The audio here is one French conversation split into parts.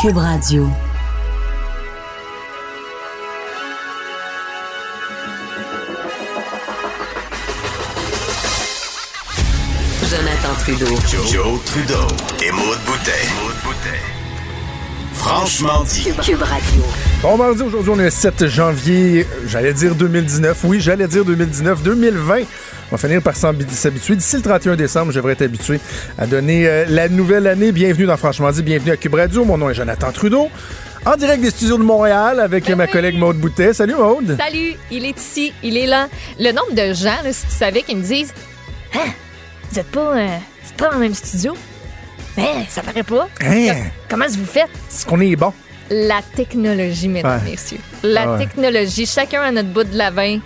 Cube Radio. Jonathan Trudeau. Joe, Trudeau et Maude Boutet. Franchement dit. Cube, Cube Radio. Bon mardi, aujourd'hui on est le 7 janvier, j'allais dire 2019, oui j'allais dire 2019, 2020. On va finir par s'habi- s'habituer. D'ici le 31 décembre, je devrais être habitué à donner euh, la nouvelle année. Bienvenue dans Franchement dit, bienvenue à Cube Radio. Mon nom est Jonathan Trudeau. En direct des studios de Montréal avec ma collègue Maude Boutet. Salut Maude. Salut, il est ici, il est là. Le nombre de gens, là, si tu savais, qui me disent Hein, vous êtes pas, euh, pas dans le même studio? Mais ça paraît pas. Hein, Comment vous faites? est-ce qu'on est bon? La technologie, mesdames, Ouais. messieurs. La Ah ouais. technologie. Chacun à notre bout de la vin.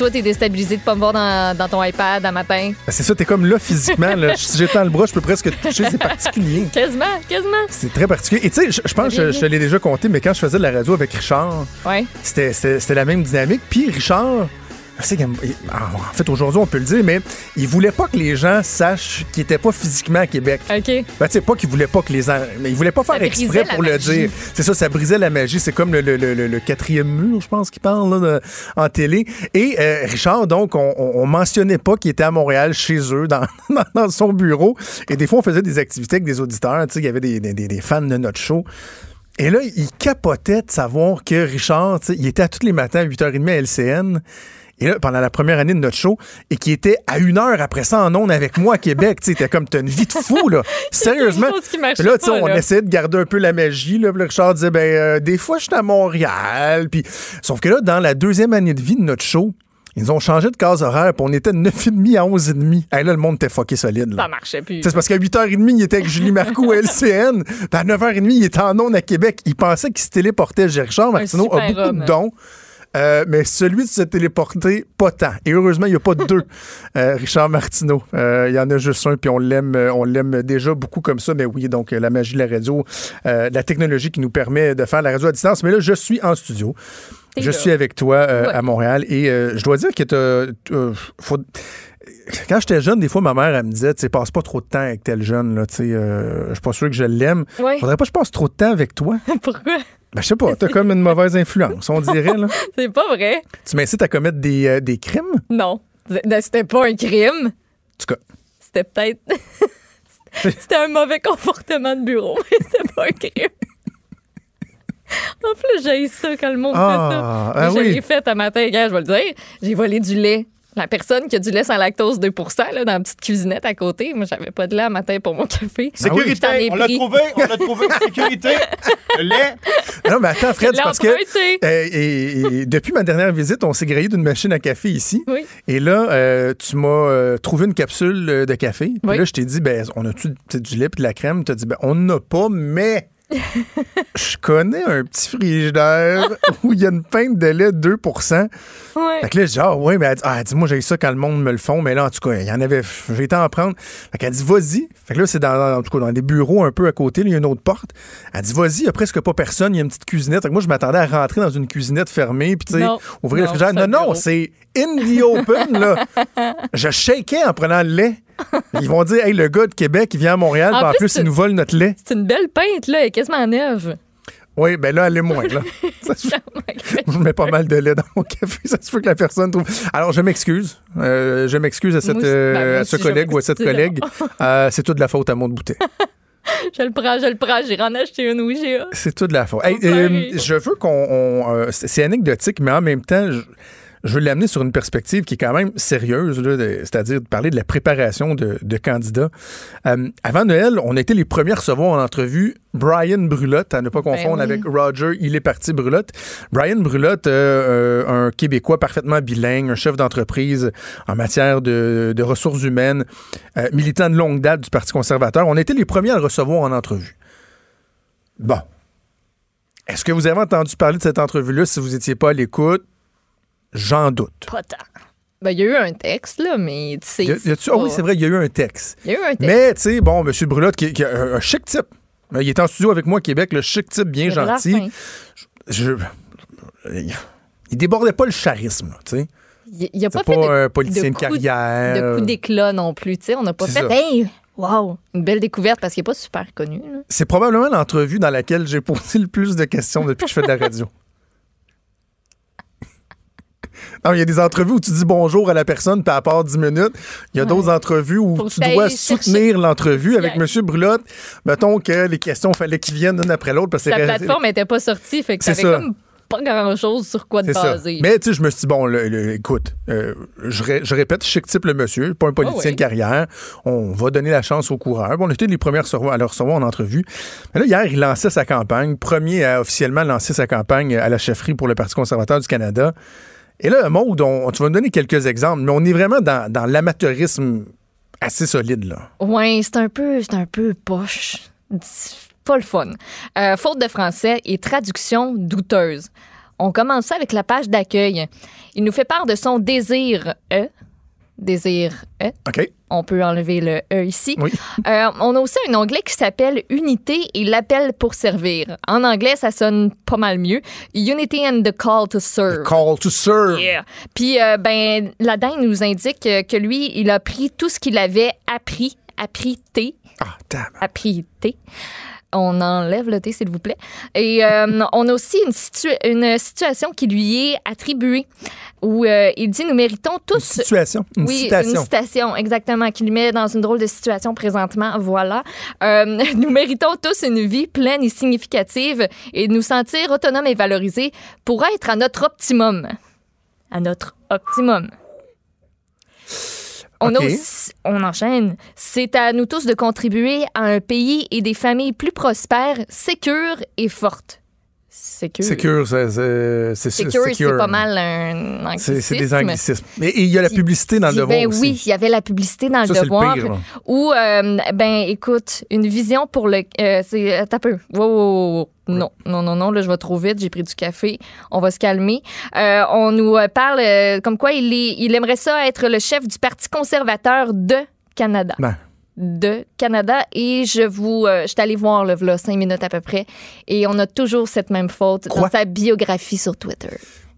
Toi, t'es déstabilisé de pas me voir dans, dans ton iPad à matin? Ben, C'est ça, t'es comme là physiquement. Là. Si j'étends le bras, je peux presque te toucher. C'est particulier. Quasiment, quasiment. C'est très particulier. Et tu sais, je, pense que je, te l'ai déjà compté, mais quand je faisais de la radio avec Richard, Ouais. C'était la même dynamique. Puis Richard, qu'en- en fait, aujourd'hui, on peut le dire, mais il voulait pas que les gens sachent qu'il était pas physiquement à Québec. OK. Ben, tu sais, pas qu'il voulait pas que les. en- Mais il voulait pas faire exprès pour le magie. dire. C'est ça, ça brisait la magie. C'est comme le, le- le- le- le quatrième mur, je pense, qu'il parle là, de- en télé. Et euh, Richard, donc, on, on, on mentionnait pas qu'il était à Montréal chez eux, dans, son bureau. Et des fois, on faisait des activités avec des auditeurs. Tu sais, il y avait des, des- des- des fans de notre show. Et là, il capotait de savoir que Richard, il était à tous les matins à 8h30 à LCN. Et là, pendant la première année de notre show, et qui était à une heure après ça en ondes avec moi à Québec. Tu sais, comme, t'as une vie de fou, là. Sérieusement. Puis là, tu sais, on essayait de garder un peu la magie. Là. Puis Richard disait, ben, euh, des fois, je suis à Montréal. Puis, sauf que là, dans la deuxième année de vie de notre show, ils ont changé de case horaire, puis on était de 9h30 à 11h30. Hey, là, le monde était fucké solide. Là. Ça marchait plus. C'est parce qu'à 8h30, il était avec Julie Marcoux à LCN. Puis à 9h30, il était en ondes à Québec. Il pensait qu'il se téléportait. Richard Martineau a beaucoup homme. de dons. Euh, mais celui de se téléporter, pas tant. Et heureusement, il n'y a pas deux euh, Richard Martineau. Euh, il y en a juste un, puis on l'aime, on l'aime déjà beaucoup comme ça. Mais oui, donc la magie de la radio, la technologie qui nous permet de faire la radio à distance. Mais là, je suis en studio. Je là. suis avec toi Ouais. à Montréal et je dois dire que t'as, faut- quand j'étais jeune, des fois, ma mère, elle me disait, tu sais, passe pas trop de temps avec tel jeune, là, tu sais, euh, je suis pas sûr que je l'aime. Ouais. Faudrait pas que je passe trop de temps avec toi. Pourquoi? Ben, je sais pas, t'as comme une mauvaise influence, on dirait, là. C'est pas vrai. Tu m'incites à commettre des, euh, des crimes? Non. C'était pas un crime. En tout cas, C'était peut-être. C'était un mauvais comportement de bureau, mais c'était pas un crime. En plus, j'ai ça quand le monde Ah, fait ça. ah oui. l'ai fait à matin, je vais le dire. J'ai volé du lait. La personne qui a du lait sans lactose 2 là, dans la petite cuisinette à côté, moi, j'avais pas de lait à matin pour mon café. Ah oui. Ai on l'a trouvé, on l'a trouvé, sécurité, le lait. non, mais attends, Fred, c'est parce que euh, et, et depuis ma dernière visite, on s'est grillé d'une machine à café ici. Oui. Et là, euh, tu m'as euh, trouvé une capsule euh, de café. Puis Oui. là, je t'ai dit, ben, on a-tu du lait et de la crème? Tu as dit, ben, on n'en a pas, mais je connais un petit frigidaire où il y a une pinte de lait 2 Ouais. Fait que là, je dis, ah, ouais, mais elle dit, ah, elle dit, moi, j'ai ça quand le monde me le font, mais là, en tout cas, il y en avait, j'ai été en prendre. Fait qu'elle dit, vas-y. Fait que là, c'est dans, en tout cas, dans des bureaux un peu à côté, là, il y a une autre porte. Elle dit, vas-y, il y a presque pas personne, il y a une petite cuisinette. Fait que moi, je m'attendais à rentrer dans une cuisinette fermée, puis tu sais, Non. ouvrir le frigidaire. Non, non, c'est in the open, là. je shakeais en prenant le lait. Ils vont dire, hey, le gars de Québec, il vient à Montréal, En en plus, il nous vole notre lait. C'est une belle pinte, là, elle est quasiment neuve. Oui, ben là, elle est moins, là. Ça se Je mets pas mal de lait dans mon café. Ça se peut que la personne trouve. Alors, je m'excuse. Euh, je m'excuse à, cette, aussi- euh, ben, moi à ce collègue ou à cette collègue. Euh, c'est tout de la faute à mon bouteille. Je le prends, je le prends. J'ai en acheté une, oui, j'ai C'est tout de la faute. Hey, euh, je veux qu'on. on, euh, c'est c'est anecdotique, mais en même temps, je, je veux l'amener sur une perspective qui est quand même sérieuse, c'est-à-dire de parler de la préparation de, de candidats. Euh, avant Noël, on a été les premiers à recevoir en entrevue Brian Brulotte, à ne pas confondre Ben oui. avec Roger, il est parti Brulotte. Brian Brulotte, euh, euh, un Québécois parfaitement bilingue, un chef d'entreprise en matière de, de ressources humaines, militant de longue date du Parti conservateur. On a été les premiers à le recevoir en entrevue. Bon. Est-ce que vous avez entendu parler de cette entrevue-là si vous n'étiez pas à l'écoute? J'en doute. Pas tant. Ben, il y a eu un texte, là, mais tu sais. Ah oui, c'est vrai, il y a eu un texte. Il y a eu un texte. Mais, tu sais, bon, M. Brulotte, qui, qui est un, chic type. Il est en studio avec moi à Québec, le chic type bien gentil. Je, il débordait pas le charisme, là, tu sais. Il il a pas pas fait de, un politicien de, de coup- carrière. de coup d'éclat non plus. tu sais. On n'a pas fait. ça. Hey, wow, une belle découverte parce qu'il n'est pas super connu. C'est probablement l'entrevue dans laquelle j'ai posé le plus de questions depuis que je fais de la radio. Non, il y a des entrevues où tu dis bonjour à la personne, puis à part 10 minutes. Il y a d'autres entrevues où Faut que tu dois soutenir l'entrevue avec Yeah. M. Brulotte. Mettons que les questions, fallait qu'ils viennent l'une après l'autre. que c'est- plateforme n'était pas sortie, fait que comme pas grand-chose sur quoi ça. baser. Mais tu sais, je me suis dit, bon, le- le- écoute, euh, je, ré- je répète, chic type le monsieur, pas un politicien Ah oui. de carrière. On va donner la chance aux coureurs. Bon, on était les premiers à le recevoir en entrevue. Mais là, hier, il lançait sa campagne. Premier à officiellement lancer sa campagne à la chefferie pour le Parti conservateur du Canada. Et là, Maud, on- tu vas me donner quelques exemples, mais on est vraiment dans, dans l'amateurisme assez solide, là. Ouais, c'est un peu, c'est un peu poche. Pas le fun. Euh, faute de français et traduction douteuse. On commence ça avec la page d'accueil. Il nous fait part de son désir E. Désir E. OK? On peut enlever le E ici. Oui. Euh, on a aussi un onglet qui s'appelle Unité et l'appel pour servir. En anglais, ça sonne pas mal mieux. Unity and the call to serve. Call to serve. Yeah. Puis, euh, ben, il nous indique euh, que lui, il a pris tout ce qu'il avait appris, appris T, Ah, damn. appris T. On enlève le T, s'il vous plaît. Et euh, on a aussi une, situa- une situation qui lui est attribuée où euh, il dit Nous méritons tous. Situation. Une oui, citation. une citation, exactement, qui lui met dans une drôle de situation présentement. Voilà. Euh, nous méritons tous une vie pleine et significative et nous sentir autonomes et valorisés pour être à notre optimum. À notre optimum. On, a OK. aussi- on enchaîne. C'est à nous tous de contribuer à un pays et des familles plus prospères, sécures et fortes. Sécures. Secure, c'est Secure, c'est secure. pas mal un C'est c'est des anglicisme. anglicismes. Mais et il y a la publicité dans le devoir ben aussi. oui, il y avait la publicité dans Ça, le devoir. Où, euh, ben, écoute, une vision pour le. euh, c'est. Un peu. Wow, wow, wow, wow. Non, non, non, non, là, je vais trop vite. J'ai pris du café. On va se calmer. Euh, on nous euh, parle euh, comme quoi il, est, il aimerait ça être le chef du Parti conservateur de Canada. Ben. De Canada. Et je vous. euh, je suis allée voir, là, là, cinq minutes à peu près. Et on a toujours cette même faute Quoi? dans sa biographie sur Twitter.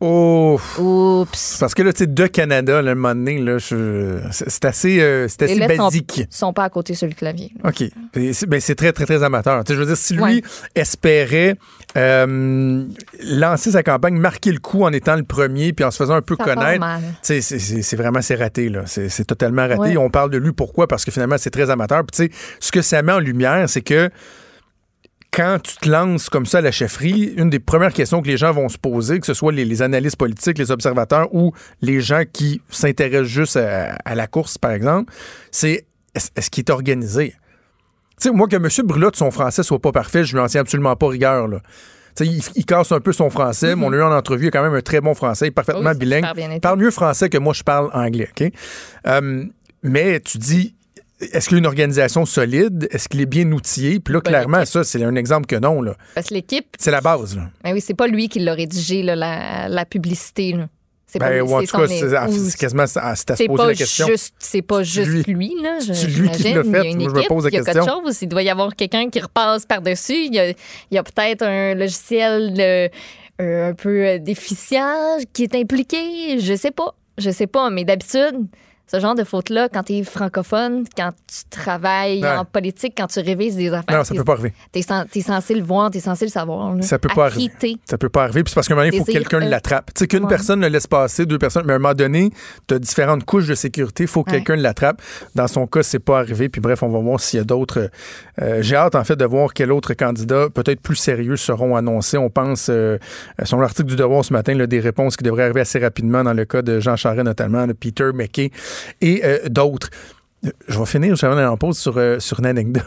Oh, Oups. parce que là, tu sais, de Canada, là, un moment donné, là, je- c'est assez, euh, c'est assez Les lettres sont- basique. sont pas à côté sur le clavier. OK. C'est- ben, c'est très, très, très amateur. Je veux dire, si lui Ouais. espérait euh, lancer sa campagne, marquer le coup en étant le premier, puis en se faisant un peu Ça connaître, c'est- c'est c'est vraiment, c'est raté, là. C'est c'est totalement raté. Ouais. On parle de lui, pourquoi? Parce que finalement, c'est très amateur. Puis, tu sais, ce que ça met en lumière, c'est que quand tu te lances comme ça à la chefferie, une des premières questions que les gens vont se poser, que ce soit les, les analystes politiques, les observateurs ou les gens qui s'intéressent juste à, à la course, par exemple, c'est est-ce qu'il est organisé? Tu sais, moi, que M. Brulotte, son français soit pas parfait, je lui en tiens absolument pas rigueur, là. Tu sais, il, il casse un peu son français, mais on l'a eu en entrevue, il a quand même un très bon français, il est parfaitement. Oui, bilingue. Il parle mieux français que moi, je parle anglais, OK? Euh, mais tu dis, est-ce qu'il y a une organisation solide? Est-ce qu'il est bien outillé? Puis là, clairement, ça, c'est un exemple que non, là. Parce que l'équipe, C'est la base, là. ben oui, c'est pas lui qui l'a rédigé, là, la, la publicité. là. C'est pas Ben, ou en tout cas, c'est ah, c'est quasiment à, c'est à se poser pas la question. juste, c'est pas juste lui? lui, là. je- C'est lui qui l'a Il y a fait. une Moi, je me équipe, pose la il y a question. quelque chose. Il doit y avoir quelqu'un qui repasse par-dessus. Il y a, il y a peut-être un logiciel euh, euh, un peu euh, déficient qui est impliqué. Je sais pas. Je sais pas. Mais d'habitude, ce genre de faute-là, quand tu es francophone, quand tu travailles Ouais. en politique, quand tu révises des affaires, Non, ça peut pas arriver. sen- t'es censé le voir, t'es censé le savoir. là. Ça peut pas arriver. Ça peut pas arriver. Puis c'est parce qu'à un moment donné, il faut que quelqu'un euh, l'attrape. Tu sais, qu'une ouais. personne le laisse passer, deux personnes, mais à un moment donné, tu as différentes couches de sécurité. Il faut que Ouais. quelqu'un l'attrape. Dans son cas, c'est pas arrivé. Puis bref, on va voir s'il y a d'autres. euh, J'ai hâte, en fait, de voir quel autre candidat, peut-être plus sérieux, seront annoncés. On pense, euh, sur l'article du Devoir ce matin, là, des réponses qui devraient arriver assez rapidement dans le cas de Jean Charest, notamment, de Peter McKay et euh, d'autres. Je vais finir, je vais en pause sur, euh, sur une anecdote.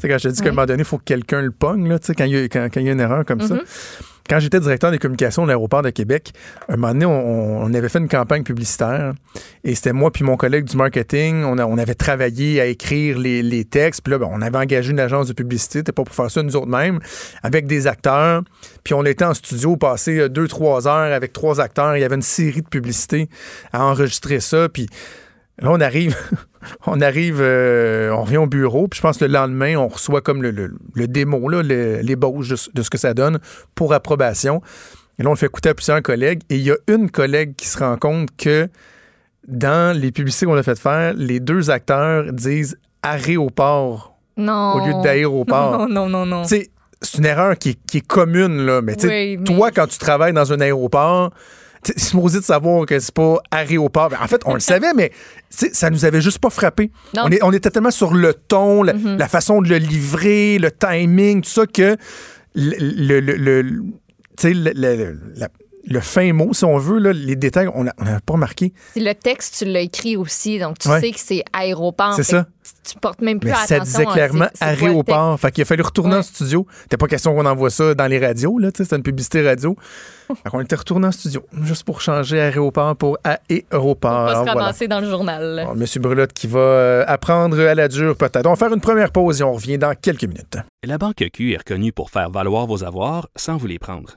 Sais, quand je te dis qu'à un moment donné, il faut que quelqu'un le pogne, là, quand il y, a- y une erreur comme ça. Mhm. Quand j'étais directeur des communications de l'aéroport de Québec, un moment donné, on, on avait fait une campagne publicitaire et c'était moi puis mon collègue du marketing. On, a- on avait travaillé à écrire les, les textes. Puis là, ben, on avait engagé une agence de publicité. C'était pas pour faire ça nous autres mêmes, avec des acteurs. Puis on était en studio, passé euh, deux, trois heures avec trois acteurs. Il y avait une série de publicités à enregistrer ça. Puis là, on arrive, on arrive, euh, on revient au bureau. Puis je pense que le lendemain, on reçoit comme le, le, le démo, là, l'ébauche de, ce- de ce que ça donne pour approbation. Et là, on le fait écouter à plusieurs collègues. Et il y a une collègue qui se rend compte que dans les publicités qu'on a fait faire, les deux acteurs disent aéroport Non. au lieu d'aéroport. Non, non, non, non. Sais, c'est une erreur qui est, qui est commune, là. Mais, Oui, mais- toi, quand tu travailles dans un aéroport, supposé de savoir que c'est pas aéroport. En fait, on le savait, mais ça nous avait juste pas frappé. On, est- on était tellement sur le ton, la, Mhm. la façon de le livrer, le timing, tout ça, que le, le, le- la- le fin mot, si on veut, là, les détails, on n'avait pas remarqué. Si le texte, tu l'as écrit aussi, donc tu Ouais. sais que c'est aéroport. C'est ça. Tu portes même plus Mais attention. ça disait clairement aéroport. Fait qu'il a fallu retourner en studio. C'était pas question qu'on envoie ça dans les radios, là. tu sais, C'était une publicité radio. fait qu'on était retourné en studio, juste pour changer aéroport pour aéroport. On va se voilà. dans le journal. Bon, Monsieur Brulotte qui va euh, apprendre à la dure peut-être. On va faire une première pause et on revient dans quelques minutes. La Banque Q est reconnue pour faire valoir vos avoirs sans vous les prendre.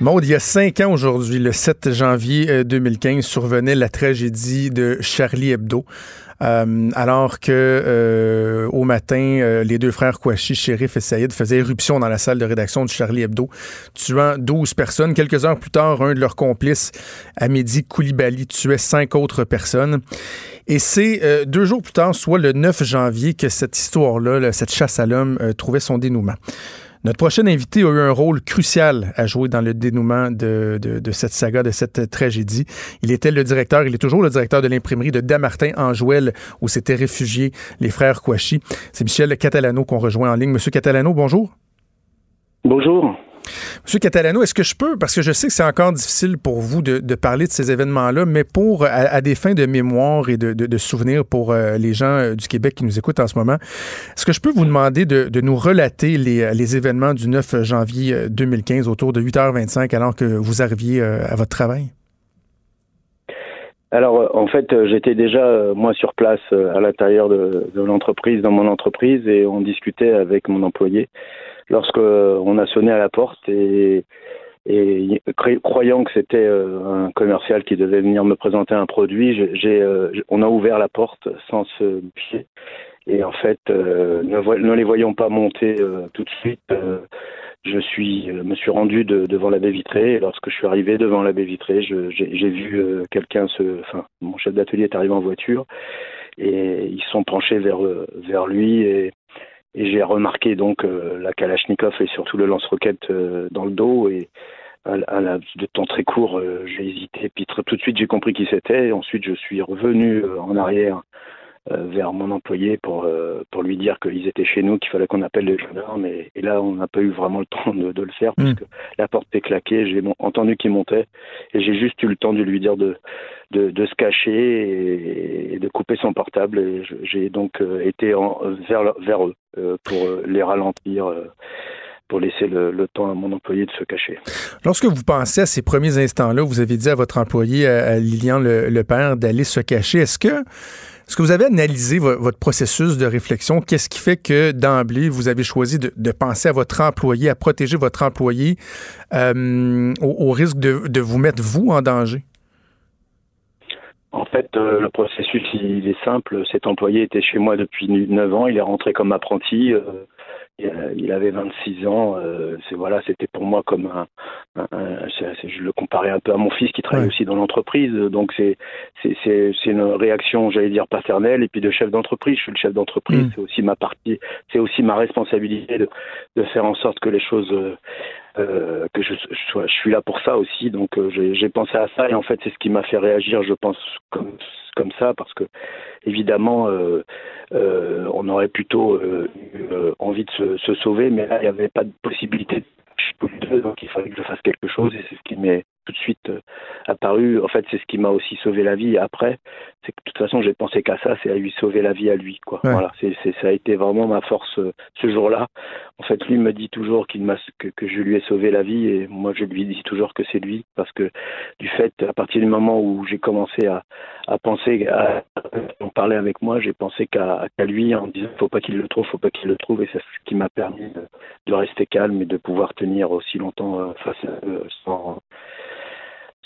Maude, il y a cinq ans aujourd'hui, le 7 janvier euh, 2015, survenait la tragédie de Charlie Hebdo. Euh, alors que euh, au matin, euh, les deux frères Kouachi, Shérif et Saïd, faisaient éruption dans la salle de rédaction de Charlie Hebdo, tuant 12 personnes. Quelques heures plus tard, un de leurs complices, Amédi Koulibaly, tuait cinq autres personnes. Et c'est euh, deux jours plus tard, soit le 9 janvier, que cette histoire-là, là, cette chasse à l'homme, euh, trouvait son dénouement. Notre prochain invité a eu un rôle crucial à jouer dans le dénouement de, cette saga, de cette tragédie. Il était le directeur, il est toujours le directeur de l'imprimerie de Damartin en Jouel, où s'étaient réfugiés les frères Kouachi. C'est Michel Catalano qu'on rejoint en ligne. Monsieur Catalano, bonjour. Bonjour. Monsieur Catalano, est-ce que je peux, parce que je sais que c'est encore difficile pour vous de, parler de ces événements-là, mais pour, à, des fins de mémoire et de, de, de souvenirs pour euh, les gens euh, du Québec qui nous écoutent en ce moment, est-ce que je peux vous demander de, nous relater les, euh, événements du 9 janvier euh, 2015 autour de 8h25 alors que vous arriviez à votre travail? Alors, en fait, j'étais déjà, moi, sur place à l'intérieur de l'entreprise, dans mon entreprise, et on discutait avec mon employé lorsque euh, on a sonné à la porte et, et cr- croyant que c'était euh, un commercial qui devait venir me présenter un produit, j'ai- euh, on a ouvert la porte sans se pied. Et en fait, ne, ne les voyant pas monter tout de suite, je suis, me suis rendu de- devant la baie vitrée. Et lorsque je suis arrivé devant la baie vitrée, j'ai vu quelqu'un se, enfin, mon chef d'atelier est arrivé en voiture et ils sont penchés vers vers lui et, et j'ai remarqué donc euh, la Kalachnikov et surtout le lance-roquette euh, dans le dos et à, la- de temps très court, euh, j'ai hésité puis tout de suite j'ai compris qui c'était. Ensuite je suis revenu en arrière vers mon employé pour euh, pour lui dire qu'ils étaient chez nous, qu'il fallait qu'on appelle les gendarmes. Et, et là, on n'a pas eu vraiment le temps de, de le faire Mm. puisque la porte est claquée. J'ai entendu qu'il montait et j'ai juste eu le temps de lui dire de de, de se cacher et, et de couper son portable. Et j'ai donc euh, été en, vers vers eux euh, pour euh, les ralentir. euh, pour laisser le, le temps à mon employé de se cacher. Lorsque vous pensez à ces premiers instants-là, vous avez dit à votre employé, à, à Lilian le, le père, d'aller se cacher. Est-ce que, est-ce que vous avez analysé vo- votre processus de réflexion? Qu'est-ce qui fait que d'emblée, vous avez choisi de, penser à votre employé, à protéger votre employé euh, au, risque de, de vous mettre, vous, en danger? En fait, euh, le processus, il est simple. Cet employé était chez moi depuis 9 ans. Il est rentré comme apprenti. euh, il, euh, avait 26 ans. euh, c'est voilà, c'était pour moi comme un. un- je le comparais un peu à mon fils qui travaille Ouais. aussi dans l'entreprise. Donc c'est c'est c'est une réaction, j'allais dire paternelle, et puis de chef d'entreprise. Je suis le chef d'entreprise. Mm. C'est aussi ma partie. C'est aussi ma responsabilité de de faire en sorte que les choses. Euh, que je, je je suis là pour ça aussi, donc euh, j'ai pensé à ça et en fait c'est ce qui m'a fait réagir, je pense comme comme ça parce que évidemment euh, euh, on aurait plutôt euh, eu envie de se, se sauver, mais là il n'y avait pas de possibilité les deux, donc il fallait que je fasse quelque chose et c'est ce qui m'est tout de suite euh, apparu. En fait, c'est ce qui m'a aussi sauvé la vie. Après, c'est que de toute façon, j'ai pensé qu'à ça, c'est à lui sauver la vie à lui, quoi. Ouais. Voilà, c'est, ça a été vraiment ma force euh, ce jour-là. En fait, lui me dit toujours qu'il m'a, que, que je lui ai sauvé la vie et moi, je lui dis toujours que c'est lui parce que du fait, à partir du moment où j'ai commencé à, à penser, à, en parler avec moi, j'ai pensé qu'à, qu'à lui en disant faut pas qu'il le trouve, faut pas qu'il le trouve et c'est ce qui m'a permis de, de rester calme et de pouvoir tenir aussi longtemps euh, face à eux sans,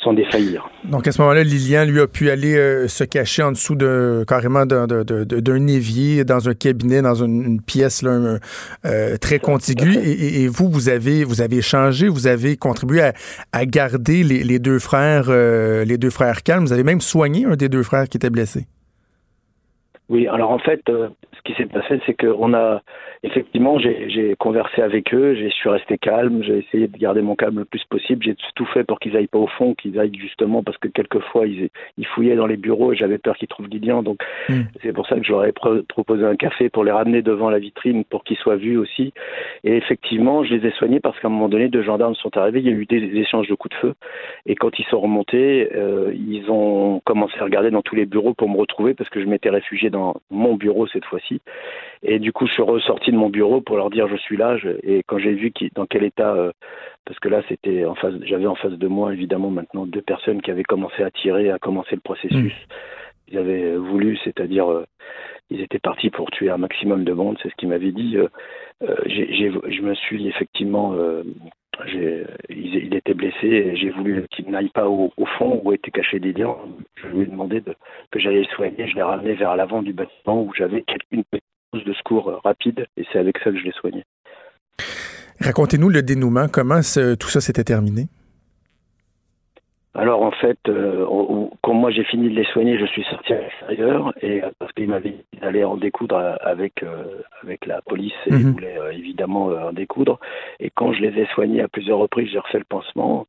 sans défaillir. Donc, à ce moment-là, Lilian, lui, a pu aller euh, se cacher en dessous de, carrément d'un, évier, dans un cabinet, dans une, une pièce là, un- euh, très contiguë. Et, vous, vous avez, vous avez changé, vous avez contribué à, à garder les, les deux frères, euh, les deux frères calmes. Vous avez même soigné un des deux frères qui était blessé. Oui, alors en fait, qui s'est passé, c'est qu'on a effectivement, j'ai conversé avec eux, j'ai suis resté calme, j'ai essayé de garder mon calme le plus possible, j'ai tout fait pour qu'ils aillent pas au fond, qu'ils aillent justement parce que quelquefois ils, ils fouillaient dans les bureaux et j'avais peur qu'ils trouvent Lilian, donc Mm. c'est pour ça que j'aurais pro- proposé un café pour les ramener devant la vitrine pour qu'ils soient vus aussi. Et effectivement, je les ai soignés parce qu'à un moment donné, deux gendarmes sont arrivés, il y a eu des, des échanges de coups de feu et quand ils sont remontés, euh, ils ont commencé à regarder dans tous les bureaux pour me retrouver parce que je m'étais réfugié dans mon bureau cette fois-ci. Et du coup, je suis ressorti de mon bureau pour leur dire je suis là. Je- et quand j'ai vu qui, dans quel état, euh, parce que là, c'était en face, j'avais en face de moi évidemment maintenant deux personnes qui avaient commencé à tirer, à commencer le processus. Ils avaient voulu, c'est-à-dire, euh, ils étaient partis pour tuer un maximum de monde. C'est ce qu'ils m'avaient dit. Euh, je me suis effectivement, il, était blessé et j'ai voulu qu'il n'aille pas au, fond où était caché Lilian. Je lui ai demandé de, que j'allais le soigner. Je l'ai ramené vers l'avant du bâtiment où j'avais une petite de secours euh, rapide et c'est avec ça que je l'ai soigné. Racontez-nous le dénouement. Comment tout ça s'était terminé? Alors en fait, euh, quand moi j'ai fini de les soigner, je suis sorti à l'extérieur et euh, parce qu'ils m'avaient dit d'aller en découdre euh, avec euh, avec la police et Mhm. ils voulaient euh, évidemment en découdre. Et quand je les ai soignés à plusieurs reprises, j'ai refait le pansement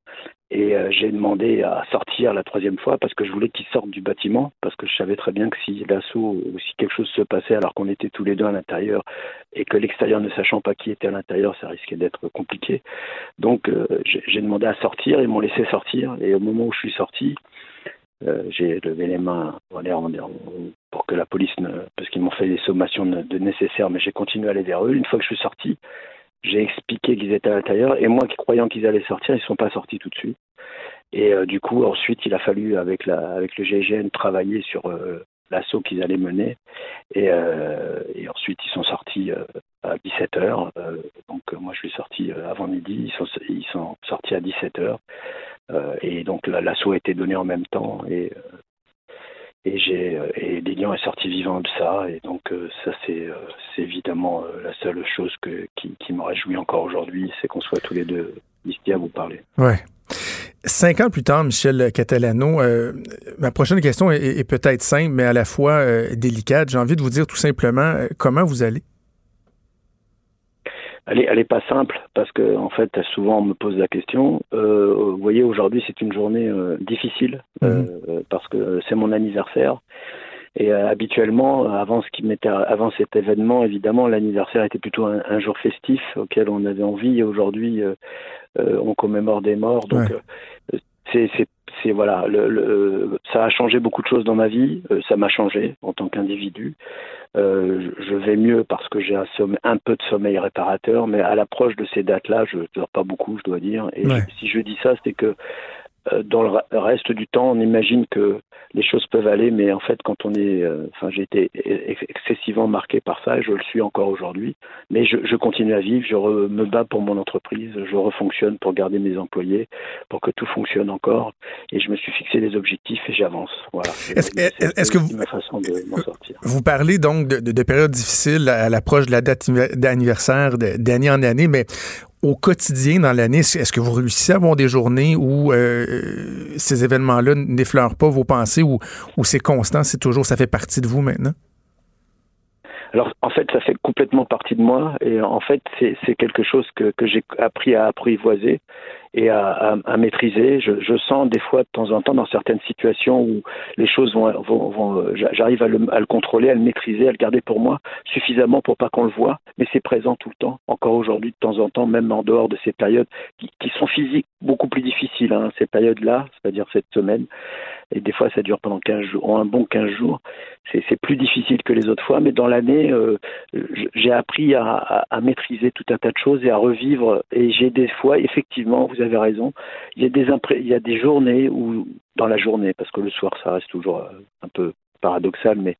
et euh, j'ai demandé à sortir la troisième fois parce que je voulais qu'ils sortent du bâtiment parce que je savais très bien que si l'assaut ou si quelque chose se passait alors qu'on était tous les deux à l'intérieur et que l'extérieur ne sachant pas qui était à l'intérieur, ça risquait d'être compliqué. Donc euh, j'ai demandé à sortir, ils m'ont laissé sortir et au moment où je suis sorti, euh, j'ai levé les mains pour que la police ne parce qu'ils m'ont fait des sommations de, de nécessaires, mais j'ai continué à aller vers eux. Une fois que je suis sorti, j'ai expliqué qu'ils étaient à l'intérieur et moi qui croyant qu'ils allaient sortir, ils sont pas sortis tout de suite. Et euh, du coup, ensuite, il a fallu avec la avec le GIGN travailler sur euh, l'assaut qu'ils allaient mener. Et, euh, ensuite, ils sont sortis à 17 heures. Euh, donc moi, je suis sorti avant midi. Ils sont ils sont sortis à 17 heures. Euh, et donc la- l'assaut a été donné en même temps. Et et j'ai euh, et Lilian est sorti vivant de ça. Et donc euh, ça, c'est euh, c'est évidemment la seule chose que qui, me réjouit encore aujourd'hui, c'est qu'on soit tous les deux ici à vous parler. Ouais. Cinq ans plus tard, Michel Catalano, ma prochaine question est, peut-être simple, mais à la fois délicate. J'ai envie de vous dire tout simplement comment vous allez? Elle est, elle est pas simple parce que en fait souvent on me pose la question. Euh, vous voyez aujourd'hui c'est une journée euh, difficile euh, euh, parce que c'est mon anniversaire Et euh, habituellement, avant ce qui m'était, avant cet événement, évidemment, l'anniversaire était plutôt un, un, jour festif auquel on avait envie. Et aujourd'hui, euh, euh, on commémore des morts. Donc, ouais. C'est, c'est, voilà, le, le, ça a changé beaucoup de choses dans ma vie. ça m'a changé en tant qu'individu. Euh, je vais mieux parce que j'ai un, sommeil, un peu de sommeil réparateur, mais à l'approche de ces dates-là, je ne dors pas beaucoup, je dois dire. Et ouais. si je dis ça, c'est que euh, dans le reste du temps, on imagine que les choses peuvent aller, mais en fait, quand on est, euh, enfin, j'ai été excessivement marqué par ça, et je le suis encore aujourd'hui. Mais je, je, continue à vivre, je re, me bats pour mon entreprise, je refonctionne pour garder mes employés, pour que tout fonctionne encore, et je me suis fixé des objectifs et j'avance. Voilà. Est-ce est, est que vous, ma façon de m'en sortir. Vous parlez donc de, de, de périodes difficiles à l'approche de la date d'anniversaire d'année en année, mais au quotidien dans l'année, est-ce que vous réussissez à avoir des journées où euh, ces événements-là n'effleurent pas vos pensées ou, c'est constant, c'est toujours, ça fait partie de vous maintenant? Alors en fait, ça fait complètement partie de moi et en fait, c'est quelque chose que j'ai appris à apprivoiser et à, maîtriser. Je, sens des fois de temps en temps dans certaines situations où les choses vont, vont j'arrive à le, contrôler, à le maîtriser, à le garder pour moi suffisamment pour pas qu'on le voit, mais c'est présent tout le temps, encore aujourd'hui de temps en temps, même en dehors de ces périodes qui, sont physiques beaucoup plus difficiles, hein, ces périodes-là, c'est-à-dire cette semaine. Et des fois, ça dure pendant 15 jours, un bon 15 jours. C'est plus difficile que les autres fois, mais dans l'année, euh, j'ai appris à, maîtriser tout un tas de choses et à revivre. Et j'ai des fois, effectivement, vous avez raison, il y a des, journées où, dans la journée, parce que le soir, ça reste toujours un peu paradoxal, mais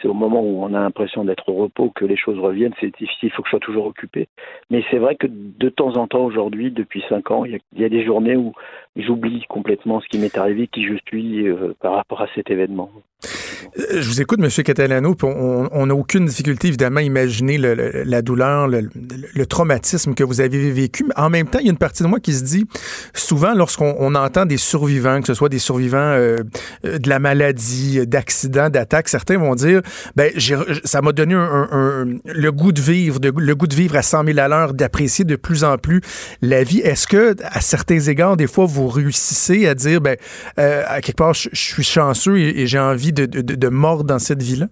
c'est au moment où on a l'impression d'être au repos que les choses reviennent. C'est difficile, il faut que je sois toujours occupé. Mais c'est vrai que de temps en temps, aujourd'hui, depuis cinq ans, il y, a, il y a des journées où j'oublie complètement ce qui m'est arrivé, qui je suis euh, par rapport à cet événement. Je vous écoute, M. Catalano, on n'a aucune difficulté, évidemment, à imaginer la douleur, le, traumatisme que vous avez vécu. Mais en même temps, il y a une partie de moi qui se dit, souvent, lorsqu'on entend des survivants, que ce soit des survivants euh, de la maladie, d'accidents, d'attaques, certains vont dire, ben, ça m'a donné le goût de vivre, le goût de vivre à 100 000 à l'heure, d'apprécier de plus en plus la vie. Est-ce que, à certains égards, des fois, vous réussissez à dire, ben, euh, à quelque part, je, suis chanceux et, j'ai envie de, mordre dans cette vie-là?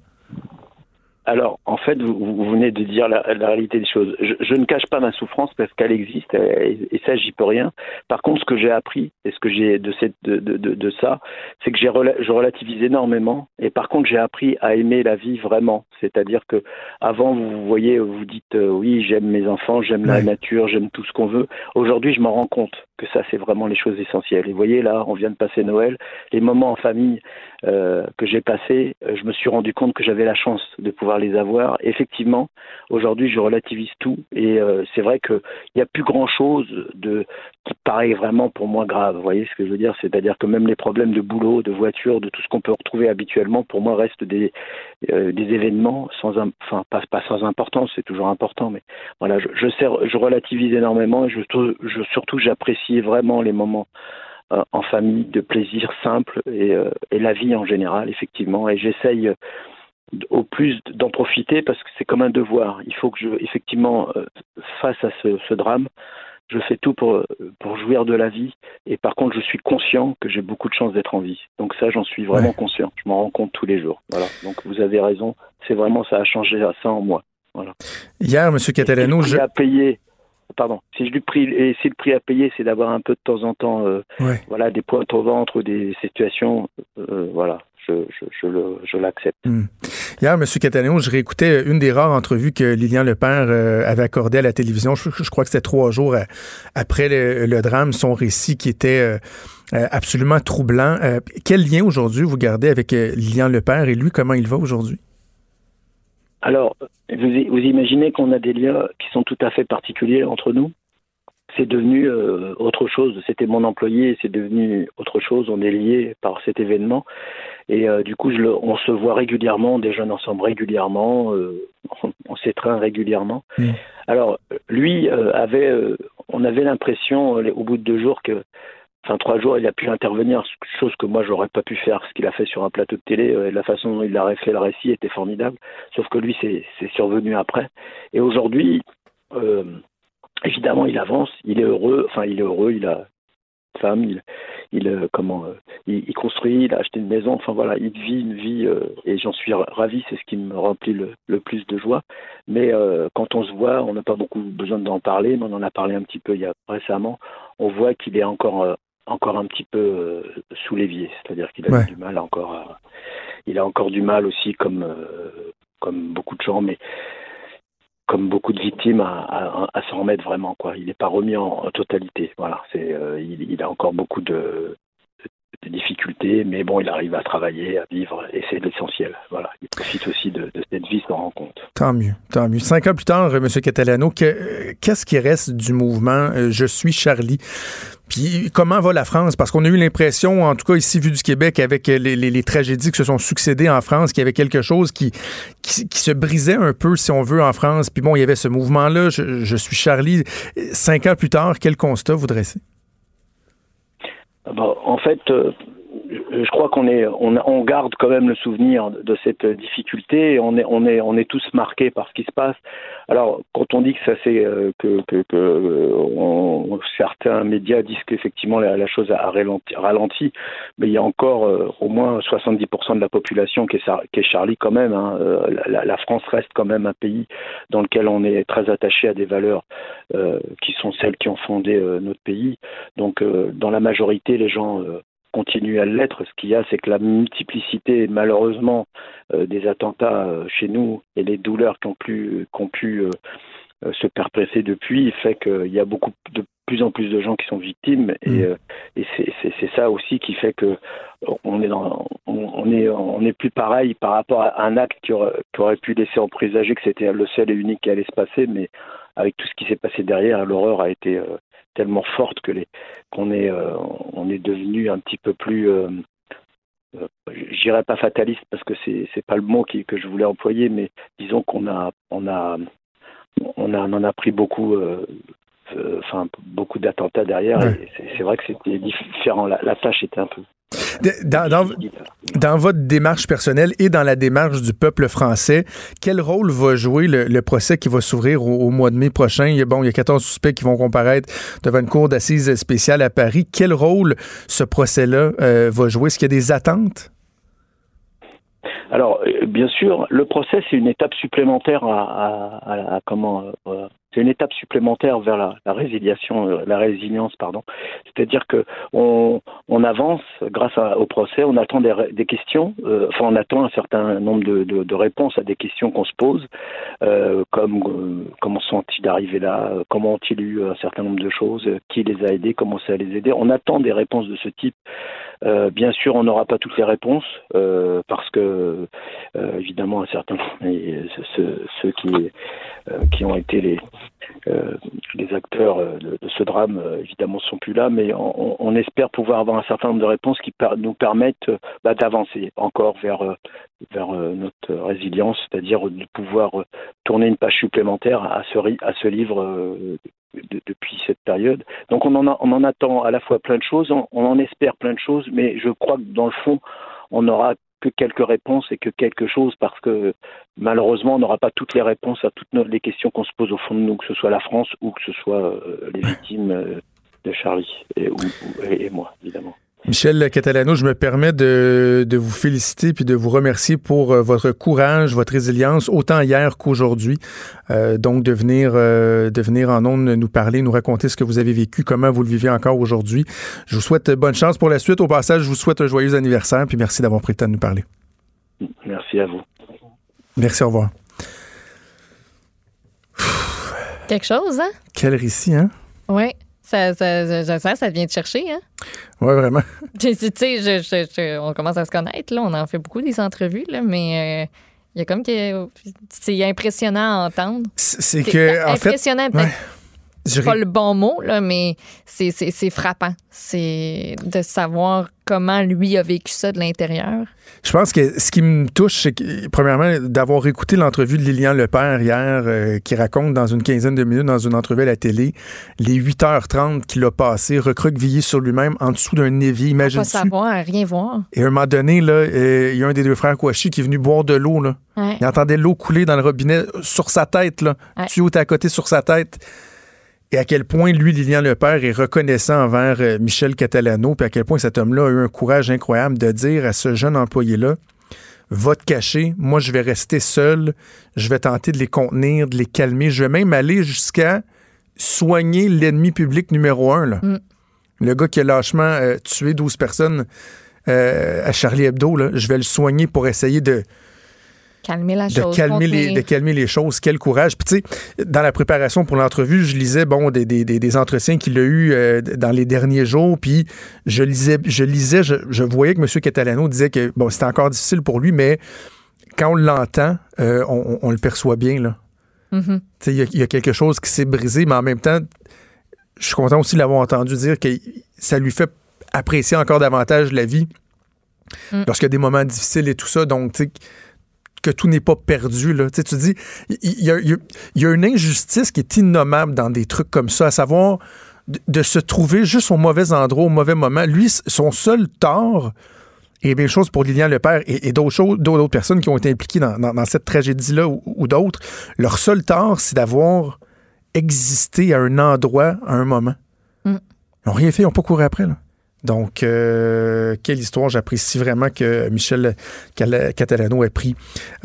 Alors, en fait, vous, vous, venez de dire la, la réalité des choses. Je, je, ne cache pas ma souffrance parce qu'elle existe et, et, ça, j'y peux rien. Par contre, ce que j'ai appris et ce que j'ai de, cette, de, de, de, de ça, c'est que j'ai je relativise énormément. Et par contre, j'ai appris à aimer la vie vraiment. C'est-à-dire que avant, vous voyez, vous dites euh, oui, j'aime mes enfants, j'aime la nature, j'aime tout ce qu'on veut. Aujourd'hui, je m'en rends compte que ça, c'est vraiment les choses essentielles. Et vous voyez, là, on vient de passer Noël, les moments en famille euh, que j'ai passés, je me suis rendu compte que j'avais la chance de pouvoir les avoir. Effectivement, aujourd'hui, je relativise tout et euh, c'est vrai qu'il n'y a plus grand-chose de qui paraît vraiment pour moi grave. Vous voyez ce que je veux dire? C'est-à-dire que même les problèmes de boulot, de voiture, de tout ce qu'on peut retrouver habituellement, pour moi, restent des, euh, des événements sans, enfin, pas, pas sans importance, c'est toujours important, mais voilà, je, je, relativise énormément et je, je surtout j'apprécie vraiment les moments euh, en famille de plaisir simple et, euh, et, la vie en général, effectivement. Et j'essaye au plus d'en profiter parce que c'est comme un devoir. Il faut que je, effectivement, euh, face à ce, ce, drame, je fais tout pour, pour jouir de la vie. Et par contre, je suis conscient que j'ai beaucoup de chance d'être en vie. Donc ça, j'en suis vraiment ouais. conscient. Je m'en rends compte tous les jours. Voilà. Donc vous avez raison. C'est vraiment, ça a changé ça en moi. Voilà. Hier, M. Catalano, je... payé pardon, si et le prix à payer, c'est d'avoir un peu de temps en temps, euh, ouais. voilà, des pointes au ventre, des situations, euh, voilà, je, je, je l'accepte. Hum. Hier, M. Catalano, je réécoutais une des rares entrevues que Lilian Lepère euh, avait accordées à la télévision. Je, je crois que c'était trois jours à, après le, le, drame, son récit qui était absolument troublant. Quel lien aujourd'hui vous gardez avec Lilian Lepère et lui, comment il va aujourd'hui? Alors, vous, vous imaginez qu'on a des liens qui sont tout à fait particuliers entre nous? C'est devenu euh, autre chose. C'était mon employé, c'est devenu autre chose. On est liés par cet événement. Et euh, du coup, je le, on se voit régulièrement, on déjeune ensemble régulièrement, euh, on, on s'étreint régulièrement. Mmh. Alors, lui avait, on avait l'impression, au bout de deux jours, que enfin trois jours, il a pu intervenir, chose que moi j'aurais pas pu faire, ce qu'il a fait sur un plateau de télé, euh, la façon dont il a fait le récit était formidable, sauf que lui c'est survenu après. Et aujourd'hui, euh, évidemment, il avance, il est heureux, enfin il est heureux, il a femme, il, il euh, comment il, construit, il a acheté une maison. Enfin voilà, il vit une vie et j'en suis ravi. C'est ce qui me remplit le, le plus de joie. Mais quand on se voit, on n'a pas beaucoup besoin d'en parler, mais on en a parlé un petit peu il y a récemment. On voit qu'il est encore encore un petit peu euh, sous l'évier, c'est-à-dire qu'il a Ouais. du mal encore. À, il a encore du mal aussi, comme euh, comme beaucoup de gens, mais comme beaucoup de victimes, à, à, à s'en remettre vraiment. Quoi. Il n'est pas remis en, en totalité. Voilà, c'est, euh, il, il a encore beaucoup de, de difficultés, mais bon, il arrive à travailler, à vivre, et c'est l'essentiel. Voilà, il profite aussi de, cette vie, s'en rend compte. Tant mieux, tant mieux. Cinq ans plus tard, euh, M. Catalano, euh, qu'est-ce qui reste du mouvement euh, Je suis Charlie? Puis comment va la France? Parce qu'on a eu l'impression, en tout cas ici, vu du Québec, avec les, tragédies qui se sont succédées en France, qu'il y avait quelque chose qui, qui, qui se brisait un peu, si on veut, en France. Puis bon, il y avait ce mouvement-là, je, je suis Charlie. Cinq ans plus tard, quel constat vous dressez? Ah bah, en fait, euh, je crois qu'on est, on, on garde quand même le souvenir de cette difficulté. On est, on est, on est tous marqués par ce qui se passe. Alors, quand on dit que ça c'est euh, que, que, que euh, on- certains médias disent qu'effectivement la, chose a ralenti, ralenti, mais il y a encore euh, au moins 70% de la population qui est, Charlie quand même. hein. La, France reste quand même un pays dans lequel on est très attaché à des valeurs qui sont celles qui ont fondé notre pays. Donc, dans la majorité, les gens continuent à l'être. Ce qu'il y a, c'est que la multiplicité, malheureusement, euh, des attentats euh, chez nous et les douleurs qui ont pu, euh, se perpétrer depuis fait qu'il y a beaucoup de plus en plus de gens qui sont victimes et, Mm. euh, et c'est- ça aussi qui fait que on est dans on, on est on est plus pareil par rapport à un acte qui aurait, qui aurait pu laisser en présager que c'était le seul et unique qui allait se passer mais avec tout ce qui s'est passé derrière l'horreur a été euh, tellement forte que les qu'on est euh, on est devenu un petit peu plus j'irais pas fataliste parce que c'est c'est pas le mot qui, que je voulais employer mais disons qu'on a on a on a on en a pris beaucoup euh, enfin beaucoup d'attentats derrière Ouais. c'est- vrai que c'était différent la, la tâche était un peu Dans, dans- dans votre démarche personnelle et dans la démarche du peuple français, quel rôle va jouer le, le procès qui va s'ouvrir au, au mois de mai prochain? Il y, a, bon, il y a 14 suspects qui vont comparaître devant une cour d'assises spéciale à Paris. Quel rôle ce procès-là euh, va jouer? Est-ce qu'il y a des attentes? Alors, euh, bien sûr, le procès c'est une étape supplémentaire à, à- à- à comment euh, c'est une étape supplémentaire vers la, résiliation, euh, la résilience, pardon. C'est-à-dire que on, avance grâce au procès, on attend des, des questions, euh, enfin on attend un certain nombre de, réponses à des questions qu'on se pose, euh, comme comment sont-ils arrivés là, comment ont-ils eu un certain nombre de choses, qui les a aidés, comment ça les aider. On attend des réponses de ce type. Bien sûr, on n'aura pas toutes les réponses parce que évidemment un certain ceux, qui qui ont été les euh, les acteurs euh, de, ce drame euh, évidemment sont plus là, mais on, espère pouvoir avoir un certain nombre de réponses qui nous permettent bah, d'avancer encore vers notre résilience, c'est-à-dire de pouvoir tourner une page supplémentaire à ce livre de- depuis cette période. Donc on en, attend à la fois plein de choses, on en espère plein de choses, mais je crois que dans le fond, on n'aura que quelques réponses et que quelque chose parce que malheureusement, on n'aura pas toutes les réponses à toutes nos- les questions qu'on se pose au fond de nous, que ce soit la France ou que ce soit euh, les victimes euh, de Charlie et, ou- ou- et- et moi, évidemment. Michel Catalano, je me permets de, de vous féliciter puis de vous remercier pour euh, votre courage, votre résilience, autant hier qu'aujourd'hui. Euh, donc, de venir, euh, de venir en ondes nous parler, nous raconter ce que vous avez vécu, comment vous le vivez encore aujourd'hui. Je vous souhaite bonne chance pour la suite. Au passage, je vous souhaite un joyeux anniversaire puis merci d'avoir pris le temps de nous parler. Merci à vous. Merci, au revoir. Quelque chose, hein? Quel récit, hein? Oui. Ça, ça, ça, ça vient te chercher, hein? Ouais, vraiment. Tu sais, on commence à se connaître, là. On en fait beaucoup des entrevues, là, mais euh, il y a comme que. C'est impressionnant à entendre. C'est c'est C'est que, en fait, impressionnant, peut-être ouais. je pas le bon mot, là, mais c'est- c'est c'est frappant. C'est de savoir comment lui a vécu ça de l'intérieur? Je pense que ce qui me touche, c'est que, premièrement, d'avoir écouté l'entrevue de Lilian Lepère hier, euh, qui raconte dans une quinzaine de minutes, dans une entrevue à la télé, les 8h30 qu'il a passé recroquevillé sur lui-même en dessous d'un évier. Pas Imagine-tu? savoir, rien voir. Et à un moment donné, là, euh, il y a un des deux frères Kouachi qui est venu boire de l'eau. Là. Ouais. Il entendait l'eau couler dans le robinet sur sa tête. Là. Ouais. Tuyau à côté sur sa tête? Et à quel point lui, Lilian Lepère, est reconnaissant envers euh, Michel Catalano, puis à quel point cet homme-là a eu un courage incroyable de dire à ce jeune employé-là Va te cacher, moi je vais rester seul, je vais tenter de les contenir, de les calmer, je vais même aller jusqu'à soigner l'ennemi public numéro un. Là. Mm. Le gars qui a lâchement euh, tué 12 personnes euh, à Charlie Hebdo, là, je vais le soigner pour essayer de, Calmer la de chose. calmer, les, de calmer les choses. Quel courage. Puis, tu sais, dans la préparation pour l'entrevue, je lisais bon, des, des, des, entretiens qu'il a eu euh, dans les derniers jours. Puis, je lisais, je, lisais je, je voyais que M. Catalano disait que bon, c'était encore difficile pour lui, mais quand on l'entend, euh, on, le perçoit bien. Là. Mhm. Tu sais, Il y, a- il y a quelque chose qui s'est brisé, mais en même temps, je suis content aussi de l'avoir entendu dire que ça lui fait apprécier encore davantage la vie Mm. lorsqu'il y a des moments difficiles et tout ça. Donc, tu sais, que tout n'est pas perdu. Là. Tu sais, tu dis, il y, a, y y une injustice qui est innommable dans des trucs comme ça, à savoir de, de se trouver juste au mauvais endroit, au mauvais moment. Lui, son seul tort, et bien chose pour Lilian Lepère et, et d'autres choses, d'autres personnes qui ont été impliquées dans, dans- dans cette tragédie-là ou, ou d'autres, leur seul tort, c'est d'avoir existé à un endroit, à un moment. Mm. Ils n'ont rien fait, ils n'ont pas couru après. Là. Donc, euh, quelle histoire. J'apprécie vraiment que Michel Catalano ait pris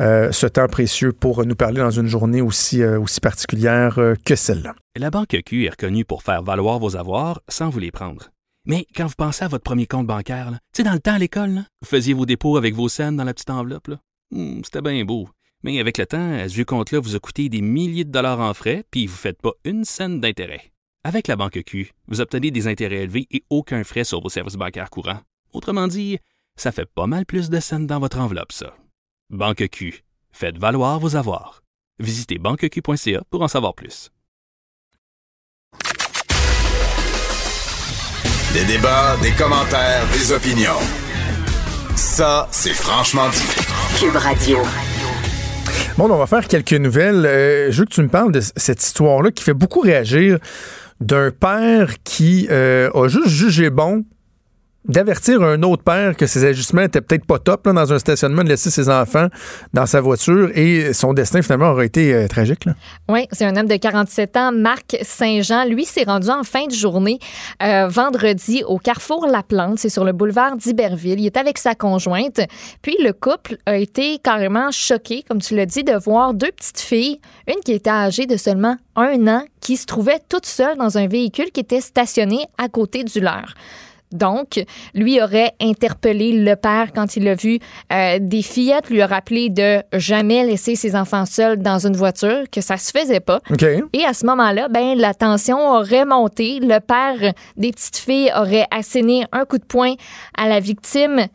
euh, ce temps précieux pour nous parler dans une journée aussi, euh, particulière que celle-là. La Banque Q est reconnue pour faire valoir vos avoirs sans vous les prendre. Mais quand vous pensez à votre premier compte bancaire, tu sais, dans le temps à l'école, vous faisiez vos dépôts avec vos scènes dans la petite enveloppe. Hmm, C'était bien beau. Mais avec le temps, à ce vieux compte-là vous a coûté des milliers de dollars en frais, puis vous ne faites pas une scène d'intérêt. Avec la Banque Q, vous obtenez des intérêts élevés et aucun frais sur vos services bancaires courants. Autrement dit, ça fait pas mal plus de scènes dans votre enveloppe, ça. Banque Q. Faites valoir vos avoirs. Visitez banqueq.ca pour en savoir plus. Des débats, des commentaires, des opinions. Ça, c'est franchement dit. Cube Radio. Bon, on va faire quelques nouvelles. Euh, je veux que tu me parles de cette histoire-là qui fait beaucoup réagir d'un père qui euh, a juste jugé bon d'avertir un autre père que ses ajustements étaient peut-être pas top là, dans un stationnement, de laisser ses enfants dans sa voiture et son destin finalement aurait été euh, tragique. Là. Oui, c'est un homme de 47 ans, Marc Saint-Jean. Lui s'est rendu en fin de journée euh, vendredi au carrefour La Plante. C'est sur le boulevard d'Iberville. Il est avec sa conjointe. Puis le couple a été carrément choqué, comme tu l'as dit, de voir deux petites filles, une qui était âgée de seulement un an, qui se trouvait toute seule dans un véhicule qui était stationné à côté du leur. Donc, lui aurait interpellé le père quand il a vu euh, des fillettes, lui a rappelé de jamais laisser ses enfants seuls dans une voiture, que ça se faisait pas. Et à ce moment-là, ben la tension aurait monté. Le père des petites filles aurait asséné un coup de poing à la victime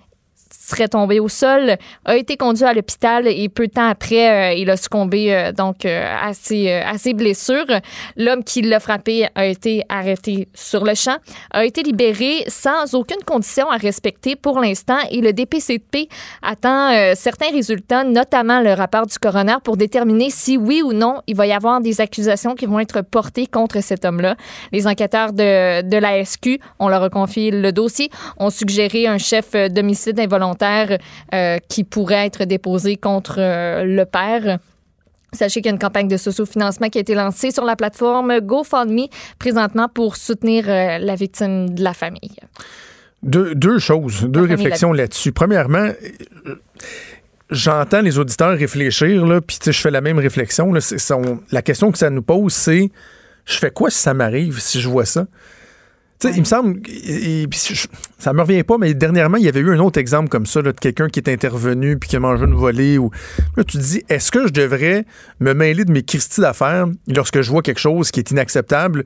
serait tombé au sol, a été conduit à l'hôpital et peu de temps après, euh, il a succombé euh, donc euh, à, ses, blessures. L'homme qui l'a frappé a été arrêté sur le champ, a été libéré sans aucune condition à respecter pour l'instant et le DPCP attend certains résultats, notamment le rapport du coroner pour déterminer si oui ou non il va y avoir des accusations qui vont être portées contre cet homme-là. Les enquêteurs de, de la SQ, on leur a confié le dossier, ont suggéré un chef d'homicide involontaire euh, qui pourrait être déposé contre euh, le père. Sachez qu'il y a une campagne de socio-financement qui a été lancée sur la plateforme GoFundMe présentement pour soutenir euh, la victime de la famille. Deux, deux choses, deux réflexions là-dessus. Premièrement, j'entends les auditeurs réfléchir, puis je fais la même réflexion. Là, c'est son- la question que ça nous pose, c'est je fais quoi si ça m'arrive, si je vois ça? Il me semble, et- et- ça me revient pas, mais dernièrement, il y avait eu un autre exemple comme ça, de quelqu'un qui est intervenu puis qui a mangé une volée. Ou... Là, tu te dis, est-ce que je devrais me mêler de mes Christie d'affaires lorsque je vois quelque chose qui est inacceptable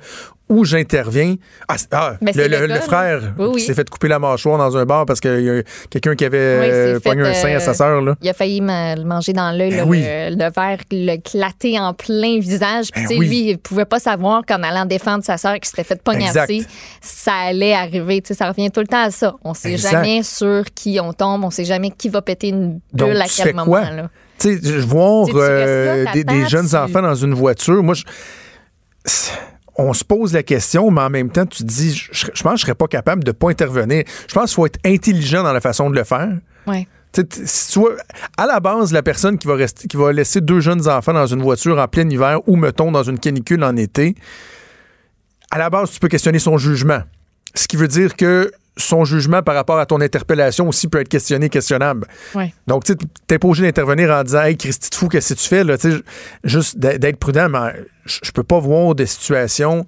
ou j'interviens? Ah, ah, Ben, le, frère là. Oui, oui. qui s'est fait couper la mâchoire dans un bar parce qu'il y a quelqu'un qui avait Oui, euh, pogné un sein à sa euh, sœur. Il a failli le manger dans l'œil, Ben le, le verre, le claté en plein visage. Puis, Ben lui, il pouvait pas savoir qu'en allant défendre sa sœur qui s'était fait pognasser, Exact. ça allait arriver. Ça revient tout le temps à ça. On sait Exact. jamais sur qui on tombe, on sait jamais qui va péter une Donc, bulle à quel fais moment. quoi? là. Tu sais, je voir euh, des, jeunes tu- enfants dans une voiture, moi, je- on se pose la question, mais en même temps, tu te dis, je, je pense que je serais pas capable de pas intervenir. Je pense qu'il faut être intelligent dans la façon de le faire. Ouais. Si tu vois, à la base, la personne qui va rester, qui va laisser deux jeunes enfants dans une voiture en plein hiver ou, mettons, dans une canicule en été, à la base, tu peux questionner son jugement. Ce qui veut dire que son jugement par rapport à ton interpellation aussi peut être questionné, questionnable. Ouais. Donc, tu t'es pas obligé d'intervenir en disant Hey, Christy, de fou, qu'est-ce que tu fais? Là? Juste d'être prudent, mais je peux pas voir des situations